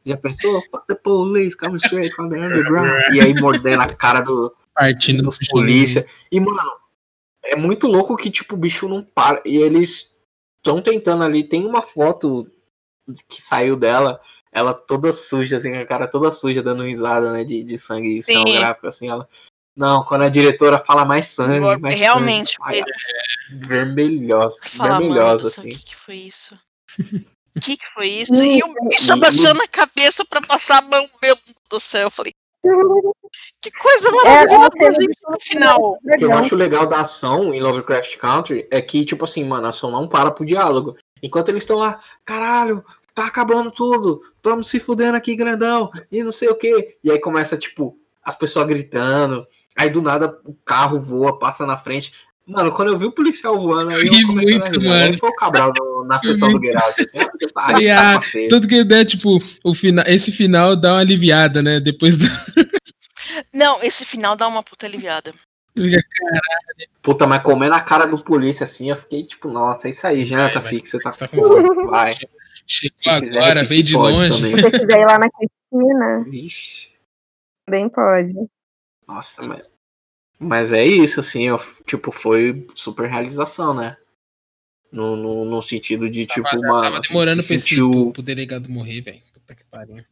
Já pensou? Fuck the police, come straight from the underground. e aí mordendo a cara do, Partindo dos polícia. E, mano, é muito louco que, tipo, o bicho não para. E eles estão tentando ali. Tem uma foto que saiu dela, ela toda suja, assim, a cara toda suja, dando risada, né, de, de sangue cenográfico, assim, ela... Não, quando a diretora fala mais sangue, mais Realmente, sangue, vermelhosa, vermelhosa, assim. O que, que foi isso? O que, que foi isso? E o bicho abaixando a cabeça pra passar a mão, meu do céu, eu falei... Que coisa é, maravilhosa é, no final. O que eu acho legal da ação em Lovecraft Country é que, tipo assim, mano, a ação não para pro diálogo. Enquanto eles estão lá, caralho, tá acabando tudo, estamos se fudendo aqui, grandão, e não sei o que. E aí começa, tipo, as pessoas gritando, aí do nada o carro voa, passa na frente. Mano, quando eu vi o policial voando, aí eu comecei muito, a rir. Aí foi o Cabral no, na sessão do Geralt, assim, ah, e, tá tudo que der, tipo, o final, esse final dá uma aliviada, né, depois do... Não, esse final dá uma puta aliviada. Puta, mas comendo a cara do polícia assim, eu fiquei tipo, nossa, é isso aí, janta, é, fica, você tá com fome, vai. Chegou agora, veio de longe. Também. Se você quiser ir lá na Cristina, Vixe. bem pode. Nossa, mas, mas é isso, assim, eu, tipo, foi super realização, né? No, no, no sentido de, tipo, tava, mano. Tava demorando se sentiu... pro, pro delegado morrer, velho. Puta que pariu.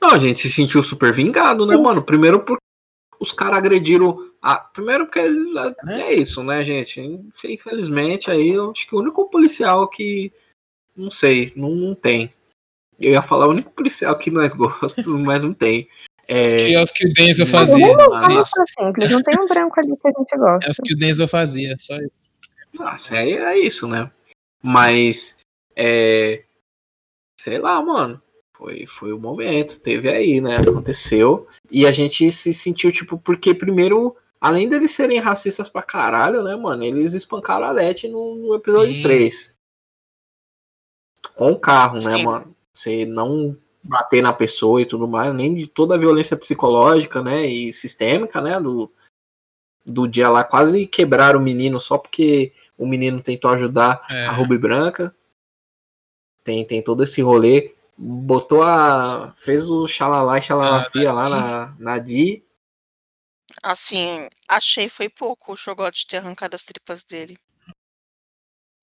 Não, a gente se sentiu super vingado, né, mano? Primeiro porque os caras agrediram. A... Primeiro porque é. é isso, né, gente? Infelizmente, aí eu acho que o único policial que não sei, não, não tem. Eu ia falar o único policial que nós *laughs* gostamos, mas não tem. É, é os que o Denzel fazia. Não, simples, não tem um branco ali que a gente gosta. É os que o Denzel fazia, só isso. A série é isso, né? Mas, é, sei lá, mano. Foi, foi o momento, teve aí, né? Aconteceu. E a gente se sentiu, tipo, porque primeiro além deles serem racistas pra caralho, né, mano? Eles espancaram a Leti no, no episódio Sim. 3. Com o carro, né, Sim. mano? Você não bater na pessoa e tudo mais, nem de toda a violência psicológica, né, e sistêmica, né, do, do dia lá, quase quebrar o menino só porque o menino tentou ajudar É. a Ruby Branca. Tem, tem todo esse rolê. Botou a. Fez o xalalá e xalalafia Ah, lá na na, Di. Assim, achei foi pouco o Chogote ter arrancado as tripas dele.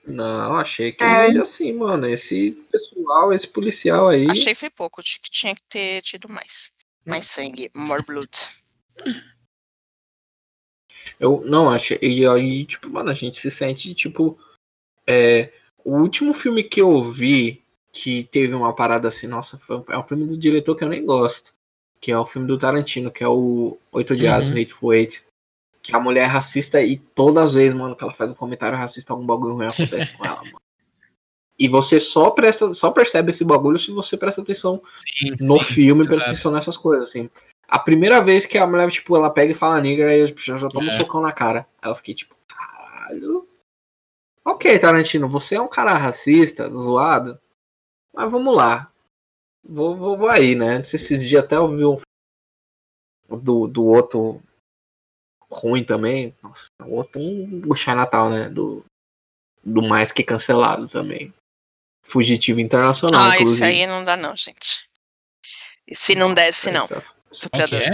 Não, achei que É. assim, mano, esse pessoal, esse policial aí. Achei foi pouco, tinha que ter tido mais. Mais sangue, more blood. Eu não achei. E aí, tipo, mano, a gente se sente, tipo. É, o último filme que eu vi que teve uma parada assim, nossa, foi, é um filme do diretor que eu nem gosto. Que é o filme do Tarantino, que é o Oito Odiados, Uhum. Hateful Eight. Que a mulher é racista e todas as vezes, mano, que ela faz um comentário racista, algum bagulho ruim acontece com ela, mano. E você só presta, só percebe esse bagulho se você presta atenção Sim, no sim, filme, presta atenção nessas coisas, assim. A primeira vez que a mulher, tipo, ela pega e fala negra, aí eu já, já tomo um É. socão na cara. Aí eu fiquei tipo, caralho. Ok, Tarantino, você é um cara racista, zoado. Mas vamos lá. Vou, vou, vou aí, né? Esses dias até eu vi um do, do outro ruim também. Nossa, outro um o Natal, né? Do, do mais que cancelado também. Fugitivo Internacional, Ah, esse inclusive. aí não dá não, gente. E se não desce, não. Essa- que Soprador. é?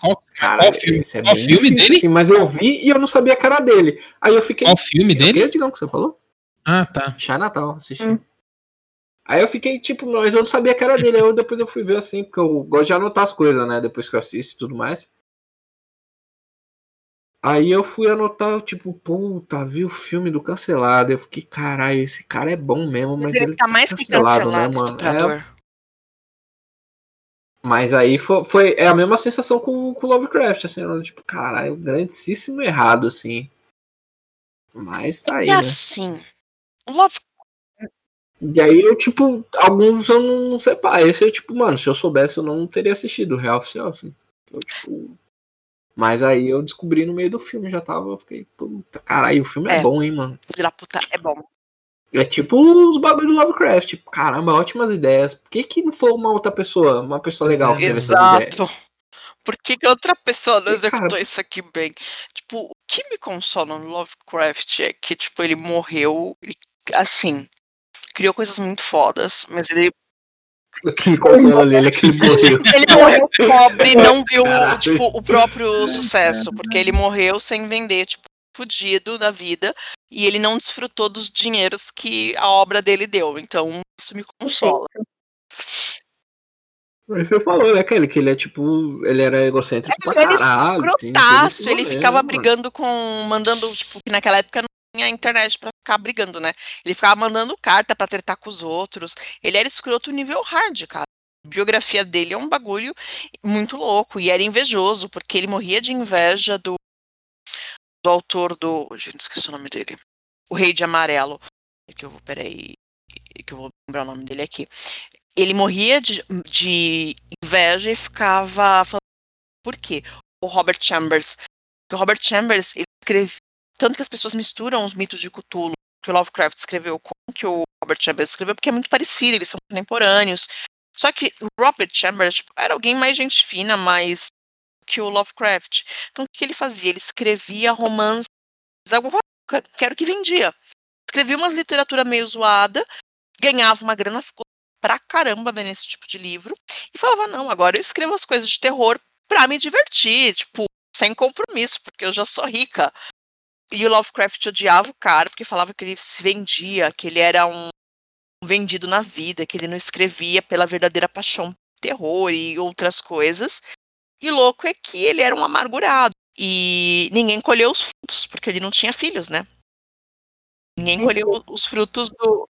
Qual, Cara, qual filme, esse é qual bem filme difícil, dele? assim, mas eu vi e eu não sabia que era dele. Aí eu fiquei. Qual filme O dele? que, Digão, que você falou? Ah, tá. Chá Natal, assisti. Hum. Aí eu fiquei tipo, mas eu não sabia que era dele. Aí eu, depois eu fui ver assim, porque eu gosto de anotar as coisas, né? Depois que eu assisto e tudo mais. Aí eu fui anotar, tipo, puta, vi o filme do cancelado. Eu fiquei, caralho, esse cara é bom mesmo, mas ele tá tá mais que cancelado, cancelado, né, mano? É. Mas aí foi, foi é a mesma sensação com, com Lovecraft, assim, eu, tipo, caralho, grandíssimo errado, assim. Mas tá aí, E né? assim, o Love E aí eu, tipo, alguns eu não, não sei pá. Esse eu, tipo, mano, se eu soubesse, eu não teria assistido o Real Oficial, assim. Eu, tipo. Mas aí eu descobri no meio do filme, já tava, eu fiquei, puta, caralho, o filme é, É. bom, hein, mano. filho da puta é bom. É tipo os bagulho do Lovecraft, tipo, caramba, ótimas ideias. Por que que não foi uma outra pessoa, uma pessoa legal que teve essas ideias? Exato. Por que, que outra pessoa não E, executou cara- isso aqui bem? Tipo, o que me consola no Lovecraft é que, tipo, ele morreu, ele, assim, criou coisas muito fodas, mas ele, O que me consola nele é que ele morreu. *laughs* ele morreu pobre e *laughs* não viu, tipo, o próprio sucesso, porque ele morreu sem vender, tipo, fudido da vida, e ele não desfrutou dos dinheiros que a obra dele deu, então isso me consola. Mas você falou, né, Kelly, que ele é tipo. Ele era egocêntrico É, pra ele caralho. tem esse Escrotaço, ele rolê, ficava né, brigando com. mandando, tipo, que naquela época não tinha internet pra ficar brigando, né? Ele ficava mandando carta pra tretar com os outros. Ele era escroto nível hard, cara. A biografia dele é um bagulho muito louco. E era invejoso, porque ele morria de inveja do, do autor do. Gente, esqueci o nome dele. O Rei de Amarelo. É Que eu vou, peraí. Que eu vou lembrar o nome dele aqui. Ele morria de, de inveja e ficava falando. Por quê? O Robert Chambers. O Robert Chambers, ele. Tanto que as pessoas misturam os mitos de Cthulhu que o Lovecraft escreveu com que o Robert Chambers escreveu, porque é muito parecido, eles são contemporâneos. Só que o Robert Chambers tipo, era alguém mais gente fina, mais que o Lovecraft. Então o que ele fazia? Ele escrevia romances, algo que era o que vendia. Escrevia umas literatura meio zoada, ganhava uma grana, ficou pra caramba vendo esse tipo de livro, e falava, não, agora eu escrevo as coisas de terror pra me divertir, tipo, sem compromisso, porque eu já sou rica. E o Lovecraft odiava o cara, porque falava que ele se vendia, que ele era um vendido na vida, que ele não escrevia pela verdadeira paixão terror e outras coisas. E o louco é que ele era um amargurado. E ninguém colheu os frutos, porque ele não tinha filhos, né? Ninguém colheu os frutos do.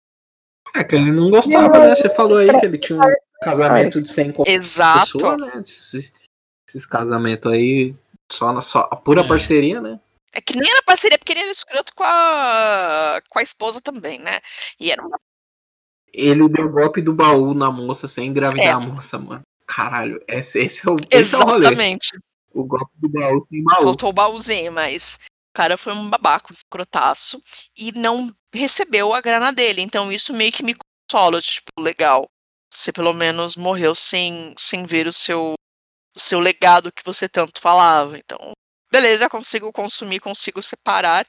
É que ele não gostava, né? Você falou aí que ele tinha um *laughs* casamento de 100 com *laughs* Exato. pessoa, né? Esses, esses casamentos aí, só na só, a pura É. parceria, né? É que nem era parceria, porque ele era escroto com a, com a esposa também, né? E era uma Ele deu golpe do baú na moça sem engravidar É. a moça, mano. Caralho, esse, esse, é, o, esse é o. Exatamente. O golpe do baú sem baú. Faltou o baúzinho, mas o cara foi um babaco, um escrotaço, e não recebeu a grana dele. Então isso meio que me consola, tipo, legal. Você pelo menos morreu sem, sem ver o seu, o seu legado que você tanto falava. Então, beleza, consigo consumir, consigo separar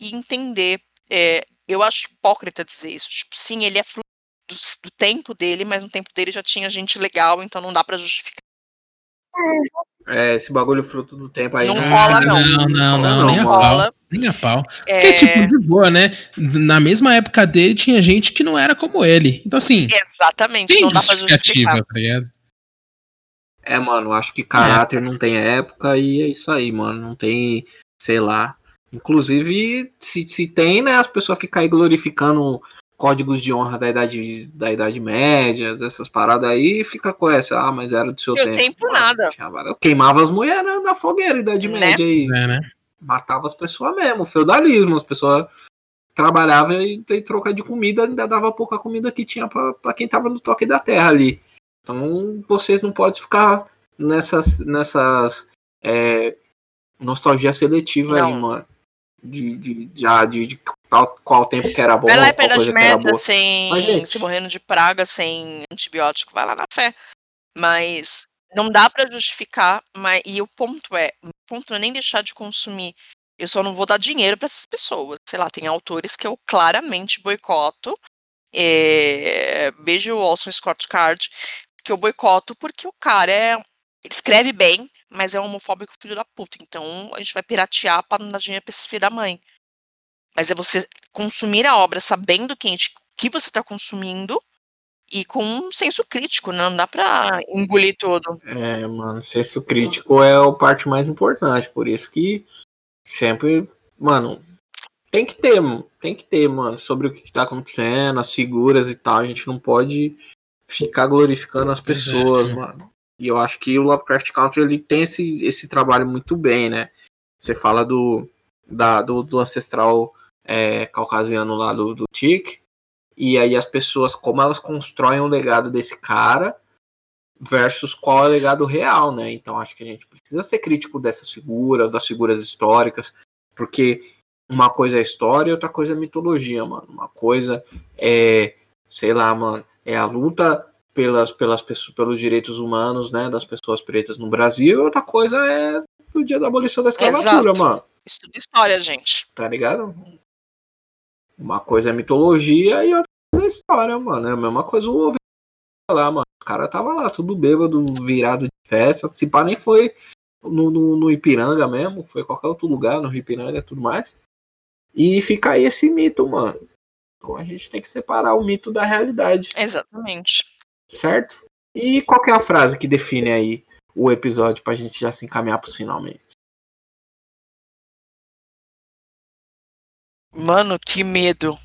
e entender. É, eu acho hipócrita dizer isso. Tipo, sim, ele é fruto do, do, tempo dele, mas no tempo dele já tinha gente legal, então não dá para justificar. É, esse bagulho fruto do tempo aí. Não rola, não. Não, não, não, Não nem a rola. pau. Nem a pau. É, Porque, tipo, de boa, né? Na mesma época dele tinha gente que não era como ele. Então, assim, exatamente, tem não dá pra justificar. tá ligado? É, mano, acho que caráter não tem época e é isso aí, mano. Não tem, sei lá. Inclusive, se, se tem, né, as pessoas ficam aí glorificando códigos de honra da idade, da idade média, essas paradas aí, fica com essa, ah, mas era do seu Meu tempo. tempo nada. várias- Queimava as mulheres na, fogueira, idade Né? média aí. É, né? Matava as pessoas mesmo, feudalismo, as pessoas trabalhavam e em troca de comida ainda dava pouca comida que tinha pra quem tava no toque da terra ali. Então vocês não podem ficar nessas nessas é, nostalgia seletiva aí, Não. mano. De, de, já, de, de qual, qual tempo que era bom, Vai lá em qual coisa que era Média boa. sem Mas, gente- se morrendo de praga, sem antibiótico, vai lá na fé. Mas não dá pra justificar, mas e o ponto é, o ponto não é nem deixar de consumir. Eu só não vou dar dinheiro pra essas pessoas. Sei lá, tem autores que eu claramente boicoto. É, beijo Olson Scott Card, que eu boicoto porque o cara é escreve bem, mas é um homofóbico filho da puta. Então a gente vai piratear pra não dar dinheiro pra esse filho da mãe. Mas é você consumir a obra sabendo que, a gente- que você está consumindo e com um senso crítico, né? não dá pra engolir tudo. É, mano, senso crítico é a parte mais importante, por isso que sempre, mano, tem que ter, tem que ter, mano, sobre o que, que tá acontecendo, as figuras e tal, a gente não pode ficar glorificando as é, pessoas, né? mano. E eu acho que o Lovecraft Country ele tem esse, esse trabalho muito bem, né? Você fala do, da, do, do ancestral é, caucasiano lá do, do Tic, e aí as pessoas, como elas constroem o legado desse cara, versus qual é o legado real, né? Então acho que a gente precisa ser crítico dessas figuras, das figuras históricas, porque uma coisa é história e outra coisa é mitologia, mano. Uma coisa é, sei lá, mano, é a luta pelas, pelas pessoas, pelos direitos humanos, né, das pessoas pretas no Brasil, e outra coisa é o dia da abolição da escravatura, Exato. mano. Estuda história, gente. Tá ligado? Uma coisa é mitologia e outra coisa é história, mano. É a mesma coisa o lá, mano. O cara tava lá, tudo bêbado, virado de festa. Se pá, nem foi no, no, no Ipiranga mesmo, foi qualquer outro lugar, no Ipiranga e tudo mais. E fica aí esse mito, mano. Então a gente tem que separar o mito da realidade, Exatamente. certo? E qual que é a frase que define aí o episódio pra gente já se encaminhar pros finalmente? Mano, que medo.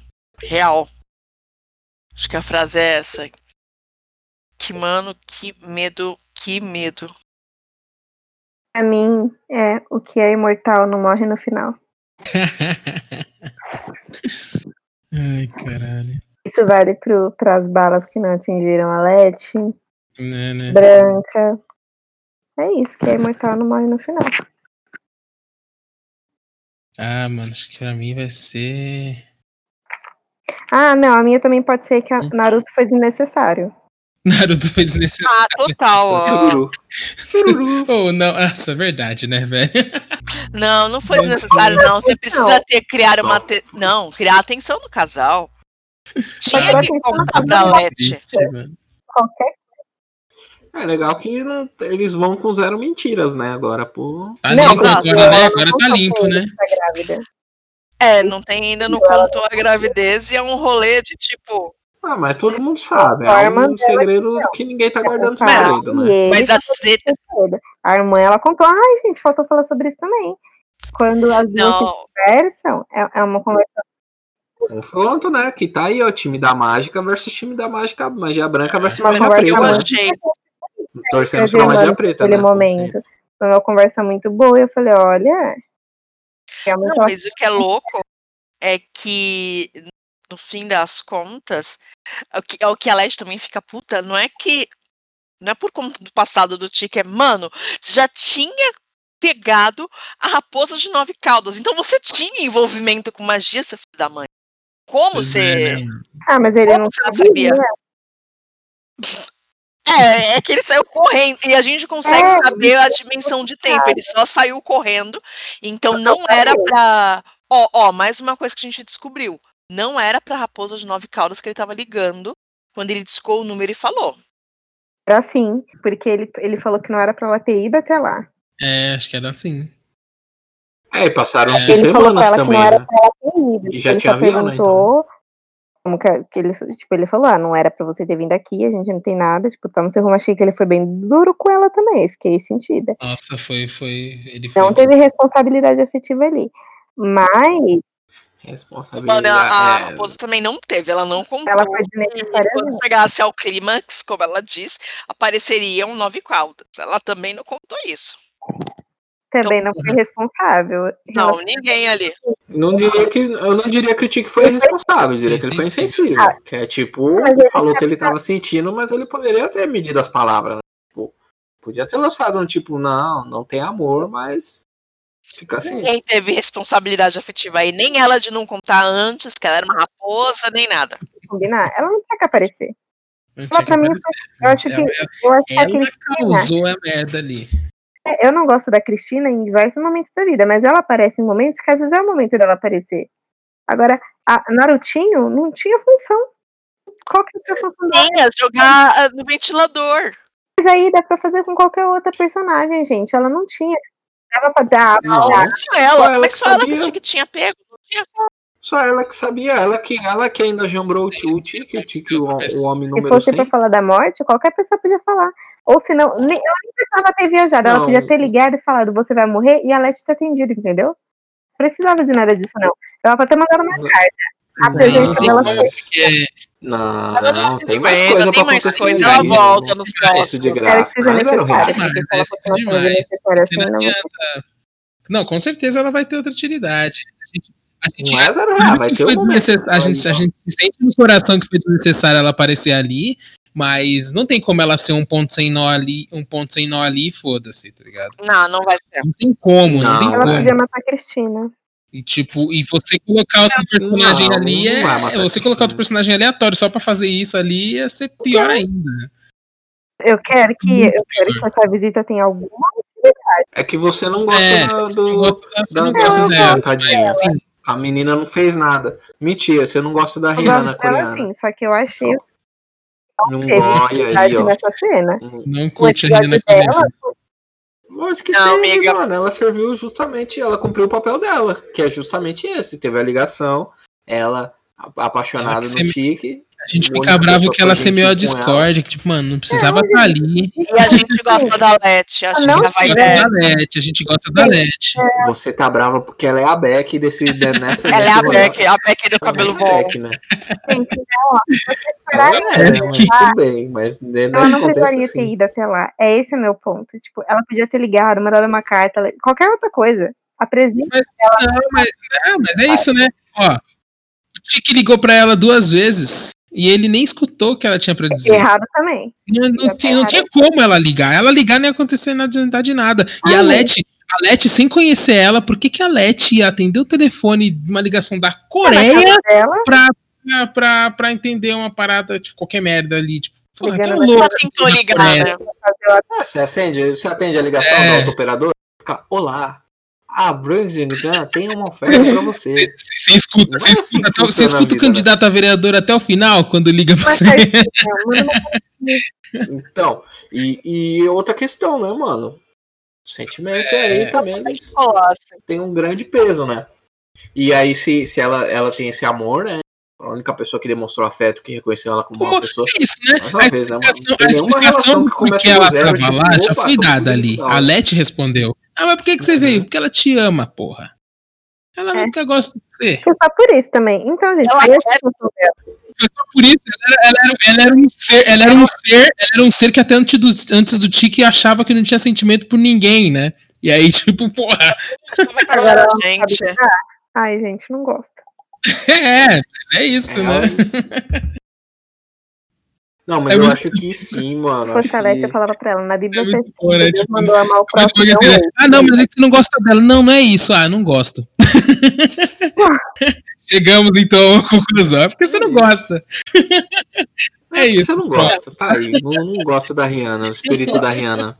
Real. Acho que a frase é essa. Que, mano, que medo, que medo. Pra mim, é o que é imortal não morre no final. *laughs* Ai, caralho. Isso vale para as balas que não atingiram a Leti, Né, né? branca. É isso, que é imortal não morre no final. Ah, mano, acho que pra mim vai ser. Ah, não, a minha também pode ser que a Naruto foi desnecessário. Naruto foi desnecessário. Ah, total. ó. Tururu. *laughs* Oh, não, nossa, é verdade, né, velho? Não, não foi desnecessário, não. Você precisa ter criar uma. te- Não, criar atenção no casal. Tinha que contar pra. Leti. Qualquer É legal que não- eles vão com zero mentiras, né? Agora, pô. Tá Não, limpo agora, né? Agora tá contou limpo, né? tá. É, não tem ainda, não contou a gravidez e é um rolê de tipo. Ah, mas todo mundo sabe. É um dela segredo que ninguém tá guardando O pai segredo, né? Mas a treta. toda. A irmã, ela contou. Ai, gente, faltou falar sobre isso também. Quando as duas conversam, é, é uma conversa. Confronto, né? Que tá aí, ó. Time da mágica versus time da mágica, magia branca versus Uma magia preta, eu né? achei. Torcendo pra magia preta, né? naquele momento. Foi uma conversa muito boa. E eu falei, olha. Não, mas o que é louco é que, no fim das contas, o que, o que a Led também fica puta, não é que. Não é por conta do passado do Tique, é, mano, já tinha pegado a raposa de nove caudas. Então você tinha envolvimento com magia, seu filho da mãe. Como você. é, né? Ah, mas ele não você não sabia. sabia? *laughs* É, é que ele saiu correndo. E a gente consegue É, saber a dimensão de tempo. Ele só saiu correndo. Então não era pra. Ó, ó, mais uma coisa que a gente descobriu. Não era pra raposa de nove caudas que ele tava ligando quando ele discou o número e falou. Era assim, porque ele, ele falou que não era pra ela ter ido até lá. É, acho que era assim. É, e passaram-se É. Ele falou pra semanas também, não era né? pra ela ter ido. E já ele tinha só avião, né, perguntou como que, que ele, tipo, ele falou, ah, não era pra você ter vindo aqui, a gente não tem nada, tipo, tamo sem rumo, achei que ele foi bem duro com ela também, fiquei sentida. Nossa, foi, foi. Ele foi. Não teve responsabilidade afetiva ali. Mas Responsabilidade. a, a é, raposa também não teve, ela não contou. ela foi E desnecessária. quando chegasse ao clímax, como ela diz, apareceriam nove caudas. Ela também não contou isso. Também não foi responsável. Não, ninguém ali. Não diria que, eu não diria que o Tique foi responsável, eu diria que ele foi insensível. Ah. Que é tipo, falou que ele tava sentindo, mas ele poderia ter medido as palavras. né? Tipo, podia ter lançado um tipo, não, não tem amor, mas fica assim. Ninguém teve responsabilidade afetiva aí, nem ela de não contar antes que ela era uma raposa, nem nada. combinar. Ela não tinha que aparecer. Não Ela, pra que mim. Eu acho que. Ela, Eu acho que a ela Cristina. causou a merda ali. É, Eu não gosto da Cristina em diversos momentos da vida, mas ela aparece em momentos que às vezes é o momento dela aparecer. Agora, a Narutinho não tinha função. Qual que é a função dela? Tinha, jogar ah, no ventilador. Mas aí dá pra fazer com qualquer outra personagem, gente. Ela não tinha. Dava pra dar. Não, Só ela, Só ela que só ela que sabia. tinha, que tinha pego. Tinha Só ela que sabia, ela que, ela que ainda jambrou o Tique, o Tique, o, tique, o, o homem Se número fosse 100. pra falar da morte, qualquer pessoa podia falar. Ou se não, nem, ela nem precisava ter viajado. Ela Não. podia ter ligado e falado, você vai morrer, e a Leti ter atendido, entendeu? Precisava de nada disso, não. Ela pode ter mandado uma carta. A presença Não, dela foi. Porque Não, tem mais Ainda coisa tem pra mais acontecer. coisa, ainda. ela volta nos Isso de próximos. Espero que graça. seja Mas necessário, Mas ela é demais. necessário assim, não não. adianta. Não, com certeza ela vai ter outra utilidade. A gente, a gente Mas era ah, vai ter um momento. a, gente, a gente se sente no coração que foi desnecessário ela aparecer ali, mas não tem como ela ser um ponto sem nó ali, um ponto sem nó ali e foda-se, tá ligado? Não, não vai ser. Não tem como, não, Não, tem Ela como. podia matar a Cristina. E tipo, e você colocar outro personagem Não, ali não vai é. matar Você colocar outro personagem aleatório só pra fazer isso ali ia ser pior ainda. Eu quero que, Muito eu quero que essa visita tenha alguma. É que você não gosta É, da- não do, gosta da- não da, gosta dela, tadinha. assim, A menina não fez nada. Mentira, você não gosta da Rihanna dela coreana. sim, só que eu achei que Não teve aí, nessa cena. não curte a Rihanna Coreana. Lógico que Não, teve, amiga. mano. Ela serviu justamente, ela cumpriu o papel dela, que é justamente esse. Teve a ligação, ela apaixonada no que Tique. A gente A fica bravo que ela semeou a ela. Discord, que tipo, mano, não precisava estar ali. E a gente gosta da Não, que a vibe Gosta é. da Leti, a gente gosta da Leti. Você tá brava porque ela é a Beck desse, de- nessa. Ela é a. Beck, a Beck do cabelo Ela é a bom. Beck, né? Gente, não, *laughs* Ela ela, é, mas tudo bem. Mas ela nesse não contexto, precisaria ter assim. ido até lá. É esse o meu ponto. Tipo, ela podia ter ligado, mandado uma carta, ela- qualquer outra coisa. Apresenta Não, mas, é, mas é isso, né? Ó, o Tiki ligou pra ela duas vezes e ele nem escutou o que ela tinha pra dizer. errado também. Não, não tinha, não tá tinha como ela ligar. Ela ligar não ia acontecer nada de nada. E a Leti, a Leti, sem conhecer ela, por que, que a Leti ia atender o telefone de uma ligação da Na Coreia pra, pra, pra, pra entender uma parada, tipo, qualquer merda ali? Tipo, porra, Ligando tá na- louco. Ela tentou ligar, né? Ah, você acende, você atende a ligação É. do auto-operador? Fica, olá. A já tem uma oferta pra você. Você escuta, você é escuta, assim você escuta o né? candidato a vereador até o final, quando liga pra uma você. uma Então, e, e outra questão, né, mano? Sentimentos aí também eles têm um grande peso, né? E aí, se, se ela, ela tem esse amor, né? A única pessoa que demonstrou afeto, que reconheceu ela como uma Como- pessoa. É isso, né? Mais uma A vez, né, tem a relação que começa ela zero, tava tipo, lá já foi dada ali. legal. A Leti respondeu. Ah, mas por que, que você Uhum. veio? Porque ela te ama, porra. Ela É. nunca gosta de você. Foi só por isso também. Então, gente, Ela foi só por isso. Ela era, ela era- ela era um ser, ela era um ser, ela era um ser que até antes do, antes do Tiki achava que não tinha sentimento por ninguém, né? E aí, *laughs* tipo, porra, Agora gente. Ai, gente, não gosta. *laughs* é, mas é isso, É, né? Não, mas É eu muito- acho que sim, mano. Acho a Leti, que- eu falava pra ela, na Bíblia É você bom, né? Tipo, mandou amar o é próximo. dizer, ah, não, mas é que você não gosta dela. Não, não é isso. Ah, não gosto. *laughs* Chegamos então à conclusão. É porque você não gosta. É isso. Você não gosta, tá aí. Não, não gosta da Rihanna, o espírito da Rihanna.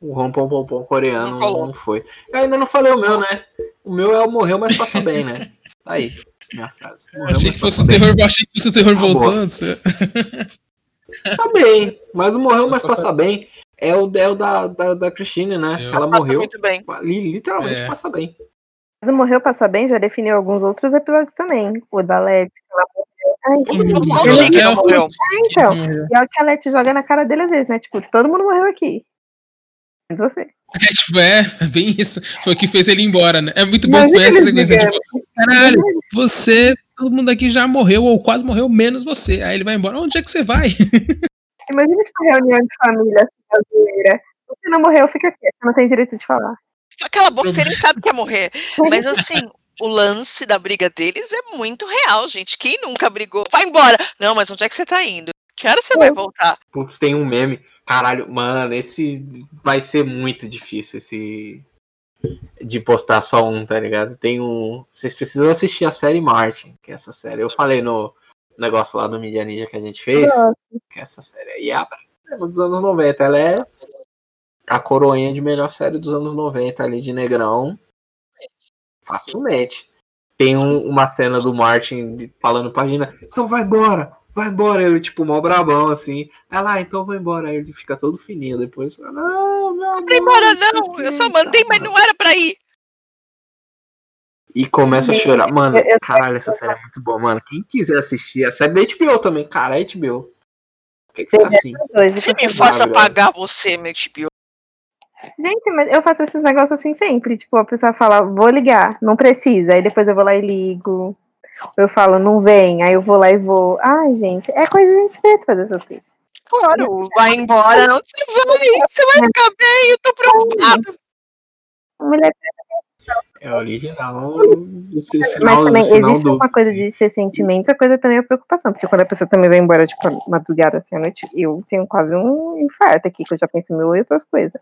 O rompom pom pom coreano Não não foi. Eu ainda não falei o meu, né? O meu é o morreu, mas passa bem, né? Tá aí, minha frase. Morreu, Achei que fosse passa o bem. terror, achei que fosse o terror Tá voltando. você- Tá bem, mas o morreu, mas Passa- passa bem. É o, é o da, da, da Christine, né? Eu- ela Passa morreu. muito bem. li- Literalmente É. passa bem. Mas o Morreu Passa Bem já definiu alguns outros episódios também. O da que ela morreu. Ai, Todo mundo morreu. É, então, e é o que a Leti joga na cara dele às vezes, né? Tipo, todo mundo morreu aqui. Menos você. É, tipo, é, bem isso. Foi o que fez ele ir embora, né? É muito bom com essa sequência. brigando. Tipo, caralho, você, todo mundo aqui já morreu, ou quase morreu, menos você. Aí ele vai embora. Onde é que você vai? *laughs* Imagina uma reunião de família a zoeira. Você não morreu, fica aqui. Você não tem direito de falar. Aquela boca, você nem sabe que é morrer. *laughs* Mas assim, o lance da briga deles é muito real, gente. Quem nunca brigou? Vai embora! Não, mas onde é que você tá indo? Que hora você vai voltar? Putz, tem um meme. Caralho, mano, esse vai ser muito difícil, esse. De postar só um, tá ligado? Tem um. Vocês precisam assistir a série Martin, que é essa série. Eu falei no negócio lá do Media Ninja que a gente fez, que essa série aí é dos anos 90. Ela é a coroinha de melhor série dos anos 90 ali de Negrão. Facilmente. Tem um- uma cena do Martin falando pra Gina, então vai embora, vai embora. Ele, tipo, mó brabão, assim. Ela, ah, então vai embora. Aí ele fica todo fininho depois. Não, meu amor, Vai embora, não não! Eu só mandei, tá, mas não era pra ir. E começa a chorar. Mano, eu- eu- caralho, essa série é muito boa, mano. Quem quiser assistir, a série da HBO também, cara, é HBO. Por que, que você é assim? Você eu me faça pagar você, meu tibio. Gente, mas eu faço esses negócios assim sempre. Tipo, a pessoa fala, vou ligar, não precisa. Aí depois eu vou lá e ligo. Eu falo, não vem. Aí eu vou lá e vou. Ai, gente, é coisa de gente feita fazer essas coisas. Claro, vai embora. Não, você vai, você vai ficar bem, eu tô preocupado. Mulher, É original. O si- mas sinal, também sinal existe do. uma coisa de ser sentimento, a coisa também é preocupação. Porque quando a pessoa também vai embora, tipo, madrugada assim à noite, eu tenho quase um infarto aqui, que eu já penso em mil e outras coisas.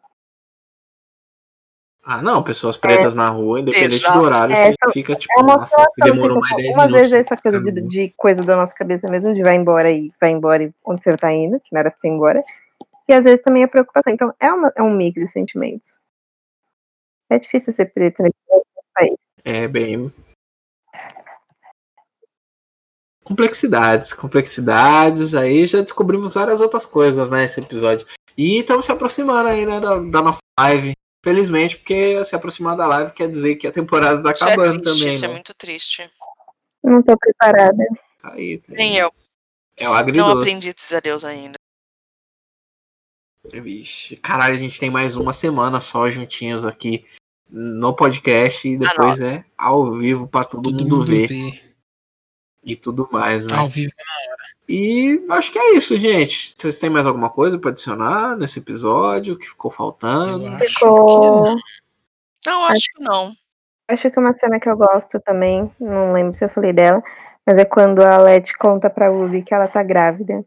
Ah, não, pessoas pretas na rua, independente Exato. do horário, É, fica tipo, É uma nossa, demorou mais eu 10 falo, Umas minutos. vezes essa coisa de, de coisa da nossa cabeça mesmo, de vai embora e vai embora e onde você tá indo, que não era pra você ir embora. E às vezes também é preocupação. Então é, uma, é um mix de sentimentos. É difícil ser preto nesse país. É bem. Complexidades, complexidades. Aí já descobrimos várias outras coisas, né? Esse episódio. E estamos se aproximando aí, né? Da, da nossa live. Felizmente, porque se aproximar da live quer dizer que a temporada tá Isso é acabando triste, também, isso é né? muito triste. Não tô preparada. Isso aí, tá Nem aí. eu. É o Não agridoce. aprendi a dizer adeus ainda. Vixe, caralho, a gente tem mais uma semana só juntinhos aqui no podcast e depois é ao vivo pra todo, Todo mundo, mundo ver vê e tudo mais, né? ao vivo. E acho que é isso, gente. Vocês têm mais alguma coisa pra adicionar nesse episódio que ficou faltando? Eu acho Ficou. Não, acho que não. Acho que uma cena que eu gosto também, não lembro se eu falei dela, mas é quando a Leti conta pra Ruby que ela tá grávida.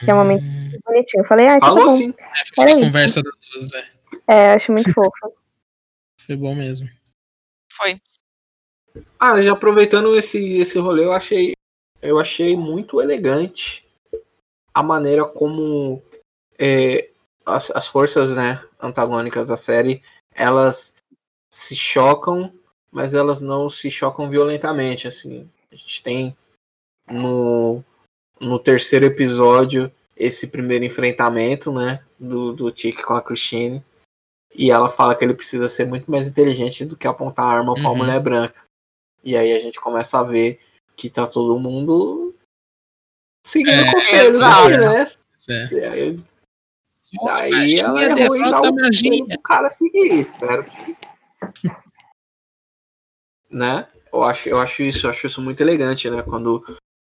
Que é um momento Hum, bonitinho. Eu falei, ah, então tá Falou bom. sim. Peraí. a conversa das duas, né? É, acho muito fofo. Foi bom mesmo. Foi. Ah, já aproveitando esse, esse rolê, eu achei, eu achei muito elegante a maneira como é, as, as forças né, antagônicas da série elas se chocam, mas elas não se chocam violentamente. Assim, a gente tem no, no terceiro episódio esse primeiro enfrentamento né, do, do com a Christine. E ela fala que ele precisa ser muito mais inteligente do que apontar a arma Uhum. uma mulher branca. E aí a gente começa a ver que tá todo mundo seguindo É, conselhos aí, né? É. Daí ela errou em dar conselho pro cara seguir. Espero que. *laughs* né? Eu acho, eu acho isso, eu acho isso muito elegante, né? Quando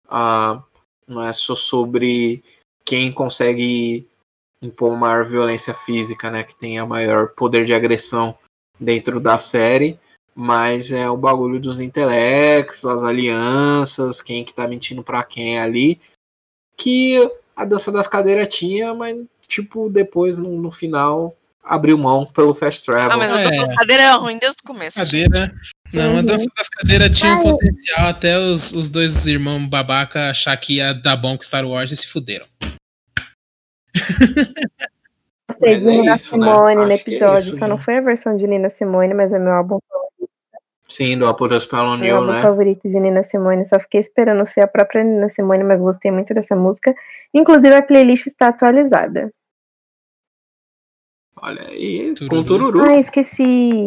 ah, não é só sobre quem consegue impor maior violência física, né? Que tenha maior poder de agressão dentro da série, mas é o bagulho dos intelectos, as alianças, quem que tá mentindo pra quem ali. que a dança das cadeiras tinha, mas, tipo, depois, no, no final, abriu mão pelo Fast Travel. Ah, mas a É. dança das cadeiras é ruim desde o começo. Cadeira. Não, a Uhum. dança das cadeiras tinha um potencial até os, os dois irmãos babaca achar que ia dar bom com Star Wars e se fuderam. *laughs* Gostei de é Nina isso, né? Simone no Acho que é episódio. isso, Só não gente. foi a versão de Nina Simone, mas é meu álbum, Sim, do Apuros pelo meu New, álbum né? favorito de Nina Simone. Só fiquei esperando ser a própria Nina Simone, mas gostei muito dessa música. Inclusive, a playlist está atualizada. Olha aí, Tururu. com tururu. Ah, esqueci.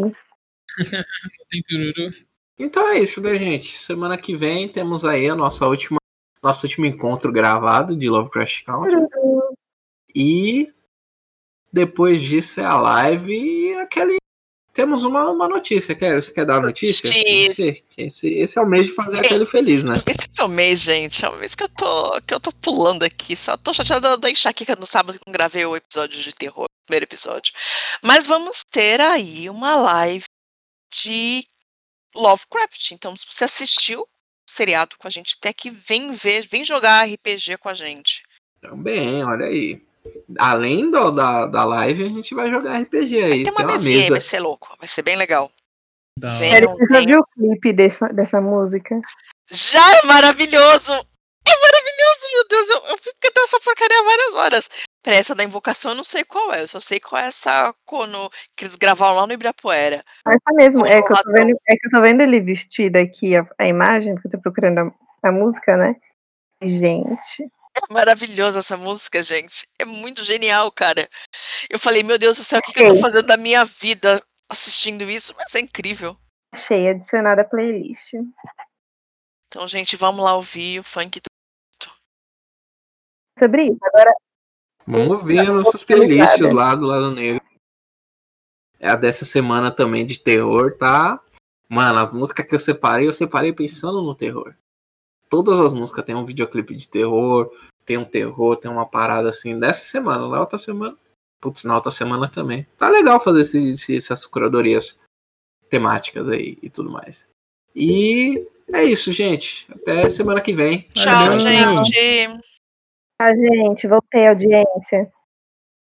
*laughs* Tem tururu. Então é isso, né, gente? Semana que vem temos aí a nossa última, nosso último encontro gravado de Lovecraft Country. E depois disso é a live e aquele. Temos uma, uma notícia, quer? Você quer dar a notícia? Você, esse, esse é o mês de fazer aquele feliz, né? Esse é o mês, gente. É o mês que eu tô, que eu tô pulando aqui. Só tô chateada da enxaqueca no sábado que não gravei o episódio de terror, o primeiro episódio. Mas vamos ter aí uma live de Lovecraft. Então, se você assistiu o seriado com a gente até que vem ver, vem jogar RPG com a gente. Também, olha aí. Além do, da, da live, a gente vai jogar RPG aí. Tem uma tem uma mesinha aí, mesa. vai ser louco. Vai ser bem legal. Você já viu o clipe dessa, dessa música? Já é maravilhoso! É maravilhoso, meu Deus! Eu, eu fico cantando essa porcaria várias horas. Pra essa da invocação eu não sei qual é. Eu só sei qual é essa quando que eles gravaram lá no Ibirapuera. Essa mesmo, é que, eu tô vendo, é que eu tô vendo ele vestido aqui, a, a imagem, porque eu tô procurando a, a música, né? Gente, É *laughs* maravilhosa essa música, gente. É muito genial, cara. Eu falei, meu Deus do céu, o que, que eu tô fazendo da minha vida assistindo isso? Mas é incrível. achei adicionada à playlist. Então, gente, vamos lá ouvir o funk. Sobre isso, agora Vamos ver nossas playlists lá do lado negro. É a dessa semana também de terror, tá? Mano, as músicas que eu separei, eu separei pensando no terror. Todas as músicas tem um videoclipe de terror, tem um terror, tem uma parada assim dessa semana, na outra semana. Putz, na outra semana também. Tá legal fazer esse, esse- essas curadorias temáticas aí e tudo mais. E é isso, gente. Até semana que vem. Tchau, Valeu. gente. a gente, voltei, audiência.